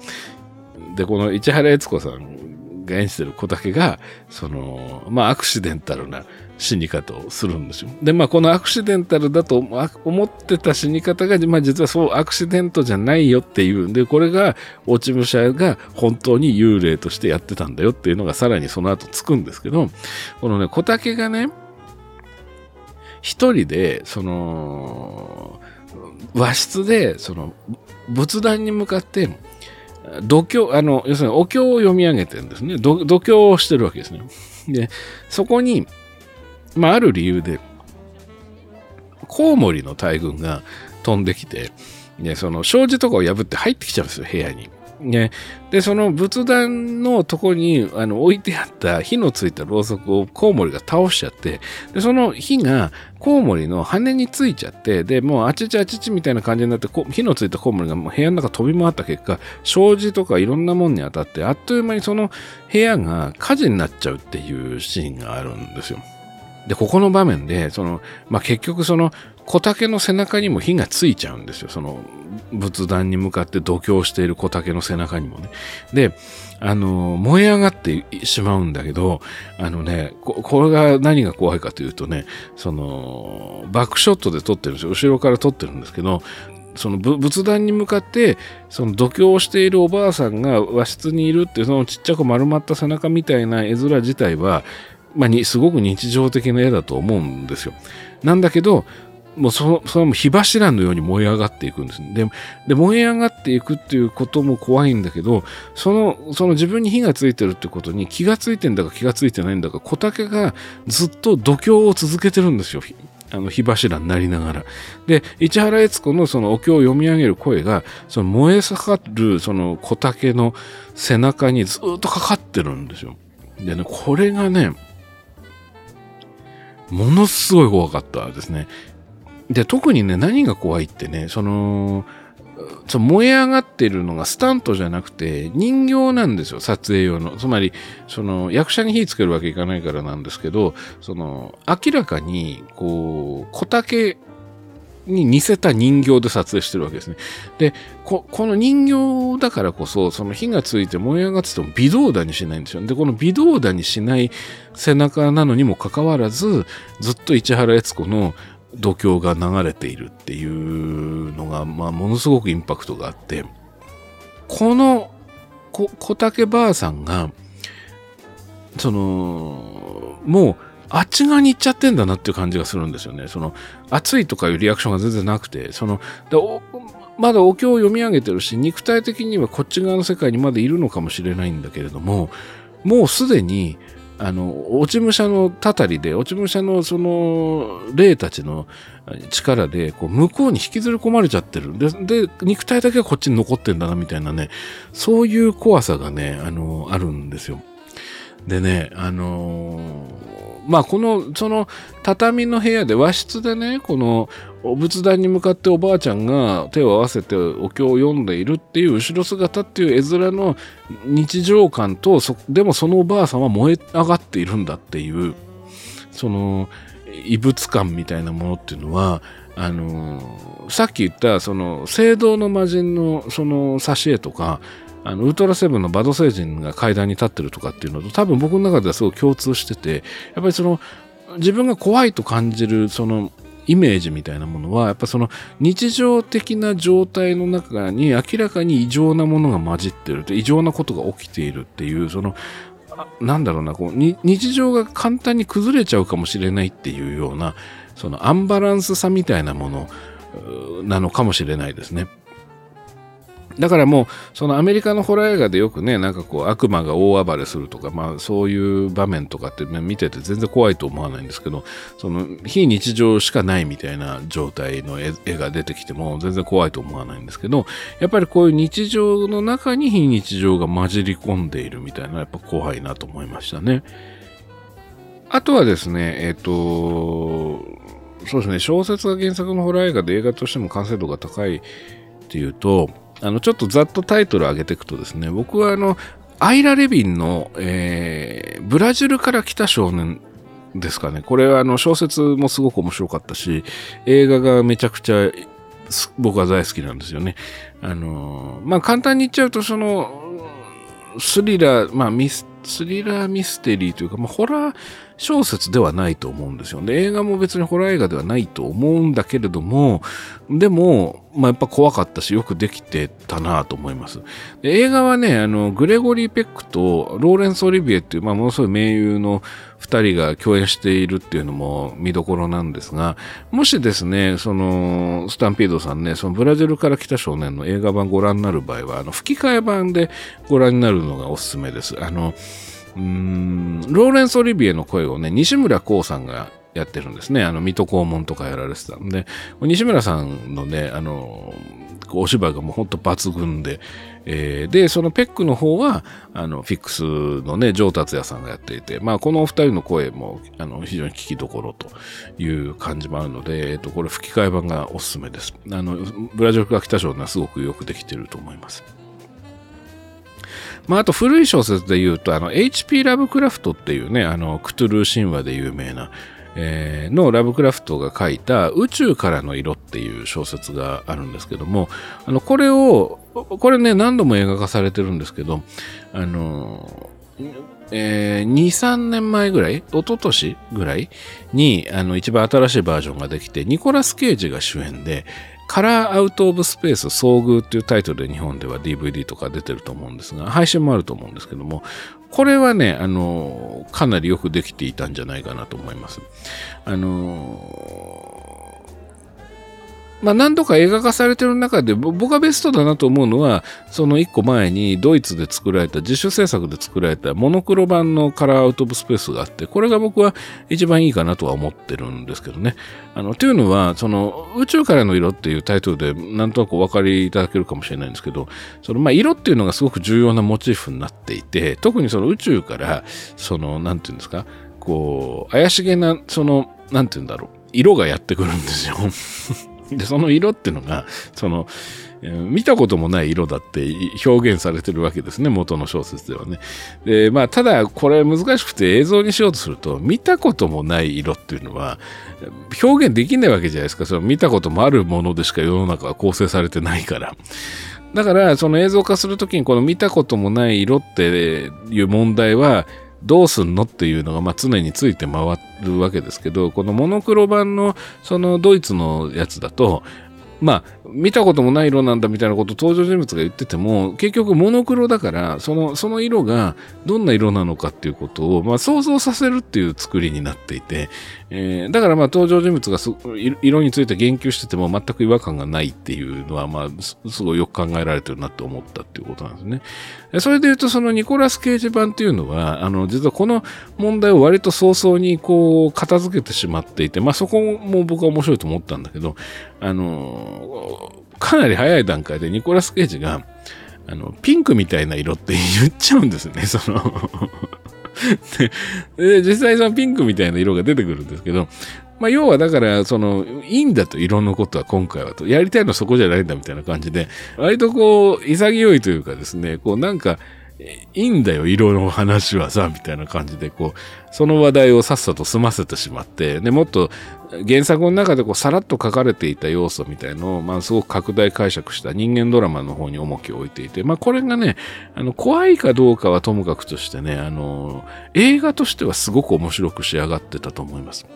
で、この市原悦子さんが演じてる小竹が、その、まあ、アクシデンタルな死に方をするんですよ。で、まあ、このアクシデンタルだと思ってた死に方が、まあ、実はそうアクシデントじゃないよっていうんで、これが、落ち武者が本当に幽霊としてやってたんだよっていうのがさらにその後つくんですけど、このね、小竹がね、一人で、その、和室で、その、仏壇に向かって、度胸、あの、要するにお経を読み上げてるんですね。度胸をしてるわけですね。で、そこに、まあ、ある理由で、コウモリの大群が飛んできて、で、その障子とかを破って入ってきちゃうんですよ、部屋に。ね、で、その仏壇のとこにあの置いてあった火のついたろうそくをコウモリが倒しちゃって、で、その火がコウモリの羽についちゃって、で、もうあちちあちちみたいな感じになって、火のついたコウモリがもう部屋の中飛び回った結果、障子とかいろんなもんに当たって、あっという間にその部屋が火事になっちゃうっていうシーンがあるんですよ。で、ここの場面で、その、まあ、結局その、小竹の背中にも火がついちゃうんですよ。その仏壇に向かって度胸している小竹の背中にもね。で、あの、燃え上がってしまうんだけど、あのね、ここれが何が怖いかというとね、その、バックショットで撮ってるんですよ。後ろから撮ってるんですけど、その仏壇に向かってその度胸しているおばあさんが和室にいるっていうそのちっちゃく丸まった背中みたいな絵面自体は、まあ、にすごく日常的な絵だと思うんですよ。なんだけどもうその、それも火柱のように燃え上がっていくんです。で、で燃え上がっていくっていうことも怖いんだけど、その、その自分に火がついてるってことに気がついてんだか気がついてないんだか、小竹がずっと度胸を続けてるんですよ。あの火柱になりながら。で、市原悦子のそのお経を読み上げる声が、その燃え盛るその小竹の背中にずっとかかってるんですよ。でね、これがね、ものすごい怖かったですね。で、特にね、何が怖いってね、その、その燃え上がってるのがスタントじゃなくて人形なんですよ、撮影用の。つまり、その役者に火つけるわけいかないからなんですけど、その明らかに、こう、小竹に似せた人形で撮影してるわけですね。で、ここの人形だからこそ、その火がついて燃え上がってても微動だにしないんですよ。で、この微動だにしない背中なのにもかかわらず、ずっと市原悦子の度胸が流れているっていうのが、まあ、ものすごくインパクトがあって、この小竹ばあさんが、その、もう、あっち側に行っちゃってんだなっていう感じがするんですよね。その、熱いとかいうリアクションが全然なくて、その、まだお経を読み上げてるし、肉体的にはこっち側の世界にまだいるのかもしれないんだけれども、もうすでに、あの、落ち武者のたたりで、落ち武者のその、霊たちの力で、こう、向こうに引きずり込まれちゃってる。で、で、肉体だけはこっちに残ってんだな、みたいなね、そういう怖さがね、あの、あるんですよ。でね、あのまあ、この、その、畳の部屋で、和室でね、この、お仏壇に向かっておばあちゃんが手を合わせてお経を読んでいるっていう後ろ姿っていう絵面の日常感とでもそのおばあさんは燃え上がっているんだっていうその異物感みたいなものっていうのはあのさっき言ったその聖堂の魔人のその挿絵とかあのウルトラセブンのバド星人が階段に立ってるとかっていうのと多分僕の中ではすごい共通しててやっぱりその自分が怖いと感じるそのイメージみたいなものは、やっぱその日常的な状態の中に明らかに異常なものが混じってる異常なことが起きているっていう、その、なんだろうな、こう、日常が簡単に崩れちゃうかもしれないっていうような、そのアンバランスさみたいなものなのかもしれないですね。だからもう、そのアメリカのホラー映画でよくね、なんかこう悪魔が大暴れするとか、まあそういう場面とかって、見てて全然怖いと思わないんですけど、その非日常しかないみたいな状態の絵が出てきても全然怖いと思わないんですけど、やっぱりこういう日常の中に非日常が混じり込んでいるみたいな、やっぱ怖いなと思いましたね。あとはですね、えっ、と、そうですね、小説が原作のホラー映画で映画としても完成度が高いっていうと、あの、ちょっとざっとタイトル上げていくとですね、僕はあの、アイラ・レビンの、えー、ブラジルから来た少年ですかね。これはあの小説もすごく面白かったし、映画がめちゃくちゃ僕は大好きなんですよね。あのまあ簡単に言っちゃうと、その、スリラー、まあミス、スリラーミステリーというか、まあホラー小説ではないと思うんですよ。で、映画も別にホラー映画ではないと思うんだけれども、でも、まあ、やっぱ怖かったし、よくできてたなと思います。で映画はね、あの、グレゴリー・ペックとローレンス・オリビエっていう、まあ、ものすごい名優の二人が共演しているっていうのも見どころなんですが、もしですね、その、スタンピードさんね、そのブラジルから来た少年の映画版ご覧になる場合は、あの、吹き替え版でご覧になるのがおすすめです。あの、ローレンス・オリビエの声をね、西村光さんがやってるんですね。あの、水戸黄門とかやられてたんで、西村さんのね、あの、お芝居がもうほんと抜群で、えー、で、そのペックの方は、あの、フィックスのね、上達也さんがやっていて、まあ、このお二人の声も、あの、非常に聞きどころという感じもあるので、えっ、と、これ吹き替え版がおすすめです。あの、ブラジルから来た少年はすごくよくできてると思います。まあ、あと古い小説で言うと、あの、H.P. ラブクラフトっていうね、あの、クトゥルー神話で有名な、えー、のラブクラフトが書いた宇宙からの色っていう小説があるんですけども、あの、これを、これね、何度も映画化されてるんですけど、あの、えー、2、3年前ぐらい、一昨年ぐらいに、あの、一番新しいバージョンができて、ニコラス・ケイジが主演で、カラーアウトオブスペース遭遇っていうタイトルで日本では DVD とか出てると思うんですが、配信もあると思うんですけども、これはね、あの、かなりよくできていたんじゃないかなと思います。あのまあ何度か映画化されてる中で僕がベストだなと思うのはその一個前にドイツで作られた自主制作で作られたモノクロ版のカラーアウト・オブ・スペースがあってこれが僕は一番いいかなとは思ってるんですけどね。あのというのはその宇宙からの色っていうタイトルでなんとなくお分かりいただけるかもしれないんですけどそのまあ色っていうのがすごく重要なモチーフになっていて特にその宇宙からそのなんていうんですかこう怪しげなそのなんていうんだろう色がやってくるんですよ。で、その色っていうのが、その、見たこともない色だって表現されてるわけですね、元の小説ではね。で、まあ、ただ、これ難しくて映像にしようとすると、見たこともない色っていうのは、表現できないわけじゃないですか。その見たこともあるものでしか世の中は構成されてないから。だから、その映像化するときに、この見たこともない色っていう問題は、どうすんの？っていうのが、まあ、常について回るわけですけど、このモノクロ版のそのドイツのやつだと、まあ、見たこともない色なんだみたいなことを登場人物が言ってても、結局モノクロだから、その、その色がどんな色なのかっていうことを、まあ、想像させるっていう作りになっていて、えー、だからまあ登場人物が色について言及してても全く違和感がないっていうのは、まあ、すごいよく考えられてるなって思ったっていうことなんですね。それで言うと、そのニコラス・ケージ版っていうのは、あの、実はこの問題を割と早々にこう、片付けてしまっていて、まあそこも僕は面白いと思ったんだけど、あの、かなり早い段階でニコラス・ケージが、あの、ピンクみたいな色って言っちゃうんですね、そので、実際そのピンクみたいな色が出てくるんですけど、まあ、要はだから、その、いいんだと、色のことは今回はと。やりたいのはそこじゃないんだみたいな感じで、割とこう、潔いというかですね、こうなんか、いいんだよ、色の話はさ、みたいな感じで、こう、その話題をさっさと済ませてしまって、で、もっと原作の中でこう、さらっと書かれていた要素みたいのを、まあ、すごく拡大解釈した人間ドラマの方に重きを置いていて、まあ、これがね、あの、怖いかどうかはともかくとしてね、あの、映画としてはすごく面白く仕上がってたと思います。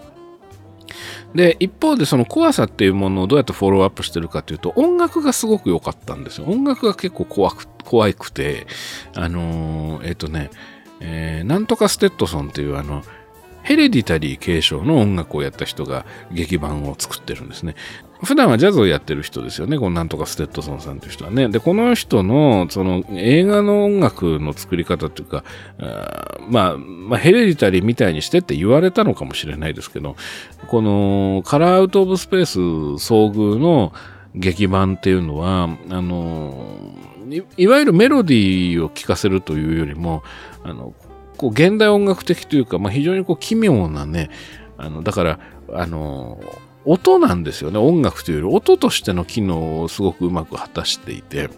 で、一方でその怖さっていうものをどうやってフォローアップしてるかというと、音楽がすごく良かったんですよ。音楽が結構怖く、怖くて、あのー、えっ、ー、とね、えー、なんとかステッドソンっていうあの、ヘレディタリー継承の音楽をやった人が劇版を作ってるんですね。普段はジャズをやってる人ですよね。このなんとかステッドソンさんという人はね。で、この人の、その映画の音楽の作り方というか、あまあ、まあ、ヘレディタリーみたいにしてって言われたのかもしれないですけど、このカラーアウトオブスペース遭遇の劇版っていうのは、あのい、いわゆるメロディーを聴かせるというよりも、あの、こう現代音楽的というか、まあ、非常にこう奇妙なね、あの、だから、あの、音なんですよね。音楽というより音としての機能をすごくうまく果たしていて。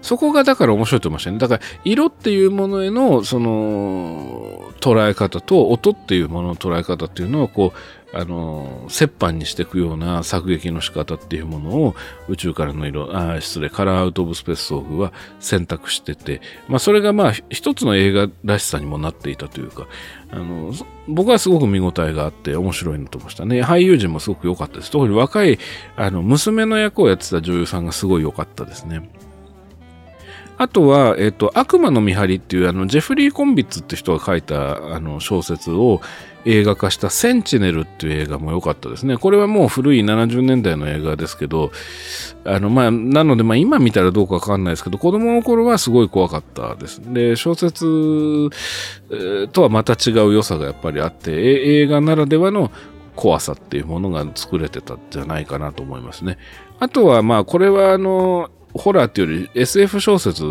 そこがだから面白いと思いましたね。だから色っていうものへのその捉え方と音っていうものの捉え方っていうのをこう、あの、折半にしていくような作劇の仕方っていうものを宇宙からの色、あ失礼、カラーアウトオブスペース遭遇は選択してて、まあそれがまあ一つの映画らしさにもなっていたというか、あの、僕はすごく見応えがあって面白いなと思いましたね。俳優陣もすごく良かったです。特に若い、あの、娘の役をやってた女優さんがすごい良かったですね。あとは、えっ、と、悪魔の見張りっていう、あの、ジェフリー・コンビッツって人が書いた、あの、小説を映画化したセンチネルっていう映画も良かったですね。これはもう古い70年代の映画ですけど、あの、まあ、なので、まあ、今見たらどうかわかんないですけど、子供の頃はすごい怖かったです。で、小説、とはまた違う良さがやっぱりあって、映画ならではの怖さっていうものが作れてたんじゃないかなと思いますね。あとは、まあ、これは、あの、ホラーっていうより SF 小説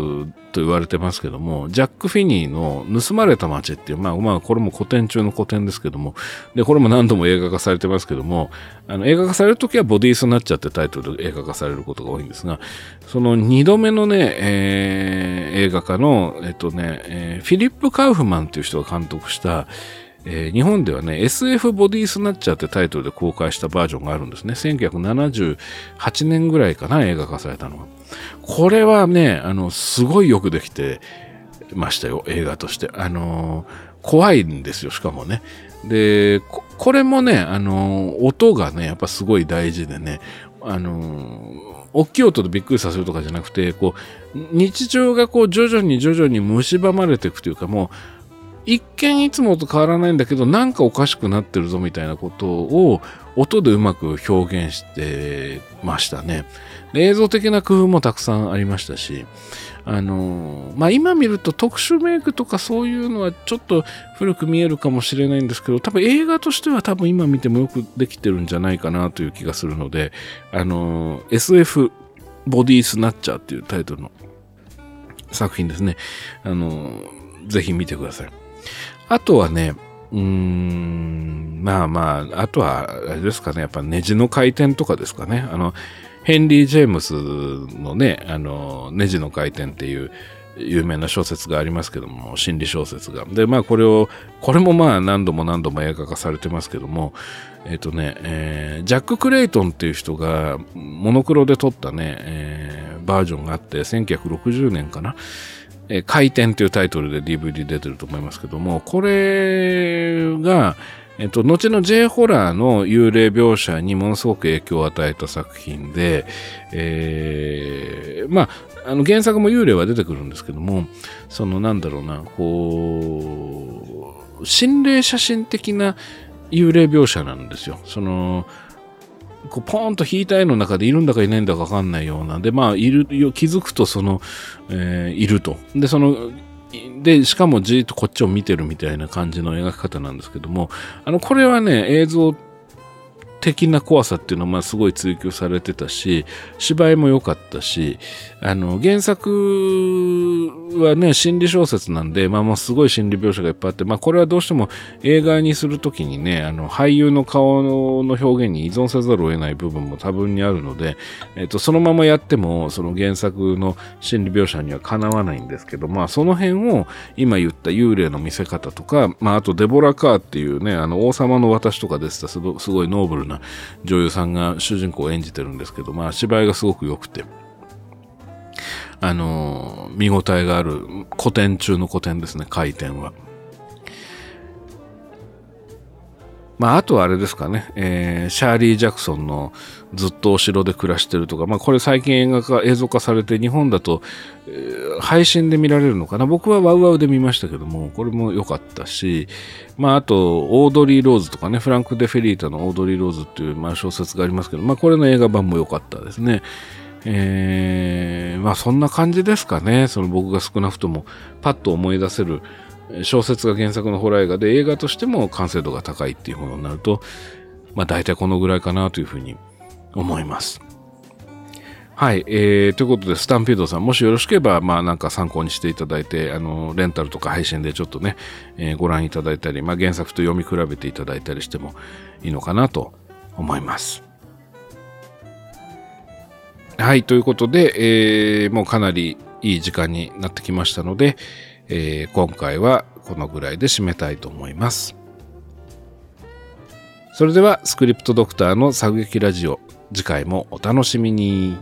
と言われてますけども、ジャック・フィニーの盗まれた街っていう、まあまあこれも古典中の古典ですけども、で、これも何度も映画化されてますけども、あの映画化されるときはボディースになっちゃってタイトルで映画化されることが多いんですが、その二度目のね、えー、映画化の、えっとね、えー、フィリップ・カウフマンっていう人が監督した、えー、日本ではね、SF ボディースナッチャーってタイトルで公開したバージョンがあるんですね。1978年ぐらいかな、映画化されたのは。これはね、あの、すごいよくできてましたよ、映画として。あの怖いんですよ、しかもね。で、これもね、あの音がね、やっぱすごい大事でね、あの大きい音でびっくりさせるとかじゃなくて、こう、日常がこう徐々に徐々に蝕まれていくというか、もう、一見いつもと変わらないんだけど、なんかおかしくなってるぞみたいなことを音でうまく表現してましたね。映像的な工夫もたくさんありましたし、あのまあ、今見ると特殊メイクとかそういうのはちょっと古く見えるかもしれないんですけど、多分映画としては多分今見てもよくできてるんじゃないかなという気がするので、あの SF ボディスナッチャーっていうタイトルの作品ですね。あのぜひ見てください。あとはね、うーん、まあまあ、あとは、あれですかね、やっぱネジの回転とかですかね。あの、ヘンリー・ジェームスのね、あの、ネジの回転っていう有名な小説がありますけども、心理小説が。で、まあこれを、これもまあ何度も何度も映画化されてますけども、えっ、とね、えー、ジャック・クレイトンっていう人がモノクロで撮ったね、えー、バージョンがあって、1960年かな？回転というタイトルで DVD 出てると思いますけども、これが、えっと、後の J ホラーの幽霊描写にものすごく影響を与えた作品で、えー、まあ、あの原作も幽霊は出てくるんですけども、そのなんだろうな、こう、心霊写真的な幽霊描写なんですよ。その、こうポーンと引いた絵の中でいるんだかいないんだかわかんないような。で、まあ、いる、気づくとその、えー、いると。で、その、で、しかもじーっとこっちを見てるみたいな感じの描き方なんですけども、あの、これはね、映像的な怖さっていうのはまあすごい追求されてたし、芝居も良かったし、あの、原作はね、心理小説なんで、まあもうすごい心理描写がいっぱいあって、まあこれはどうしても映画にするときにね、あの、俳優の顔の表現に依存せざるを得ない部分も多分にあるので、えっと、そのままやっても、その原作の心理描写にはかなわないんですけど、まあその辺を今言った幽霊の見せ方とか、まああとデボラ・カーっていうね、あの、王様の私とかでした。すごいノーブルなな女優さんが主人公を演じてるんですけど、まあ芝居がすごく良くて、あの見応えがある古典中の古典ですね、回転は。まあ、あとはあれですかね、えー、シャーリー・ジャクソンのずっとお城で暮らしてるとか、まあ、これ最近映画化、映像化されて日本だと、えー、配信で見られるのかな。僕はワウワウで見ましたけども、これも良かったし、まあ、あと、オードリー・ローズとかね、フランク・デ・フェリータのオードリー・ローズっていう、まあ、小説がありますけど、まあ、これの映画版も良かったですね。えー、まあそんな感じですかね。その僕が少なくともパッと思い出せる小説が原作のホラー映画で映画としても完成度が高いっていうものになると、まあ大体このぐらいかなというふうに思います。はい、えー、ということで、スタンピードさん、もしよろしければ、まあなんか参考にしていただいて、あの、レンタルとか配信でちょっとね、えー、ご覧いただいたり、まあ原作と読み比べていただいたりしてもいいのかなと思います。はい、ということで、えー、もうかなりいい時間になってきましたので、えー、今回はこのぐらいで締めたいと思います。それではスクリプトドクターの作劇ラジオ次回もお楽しみに。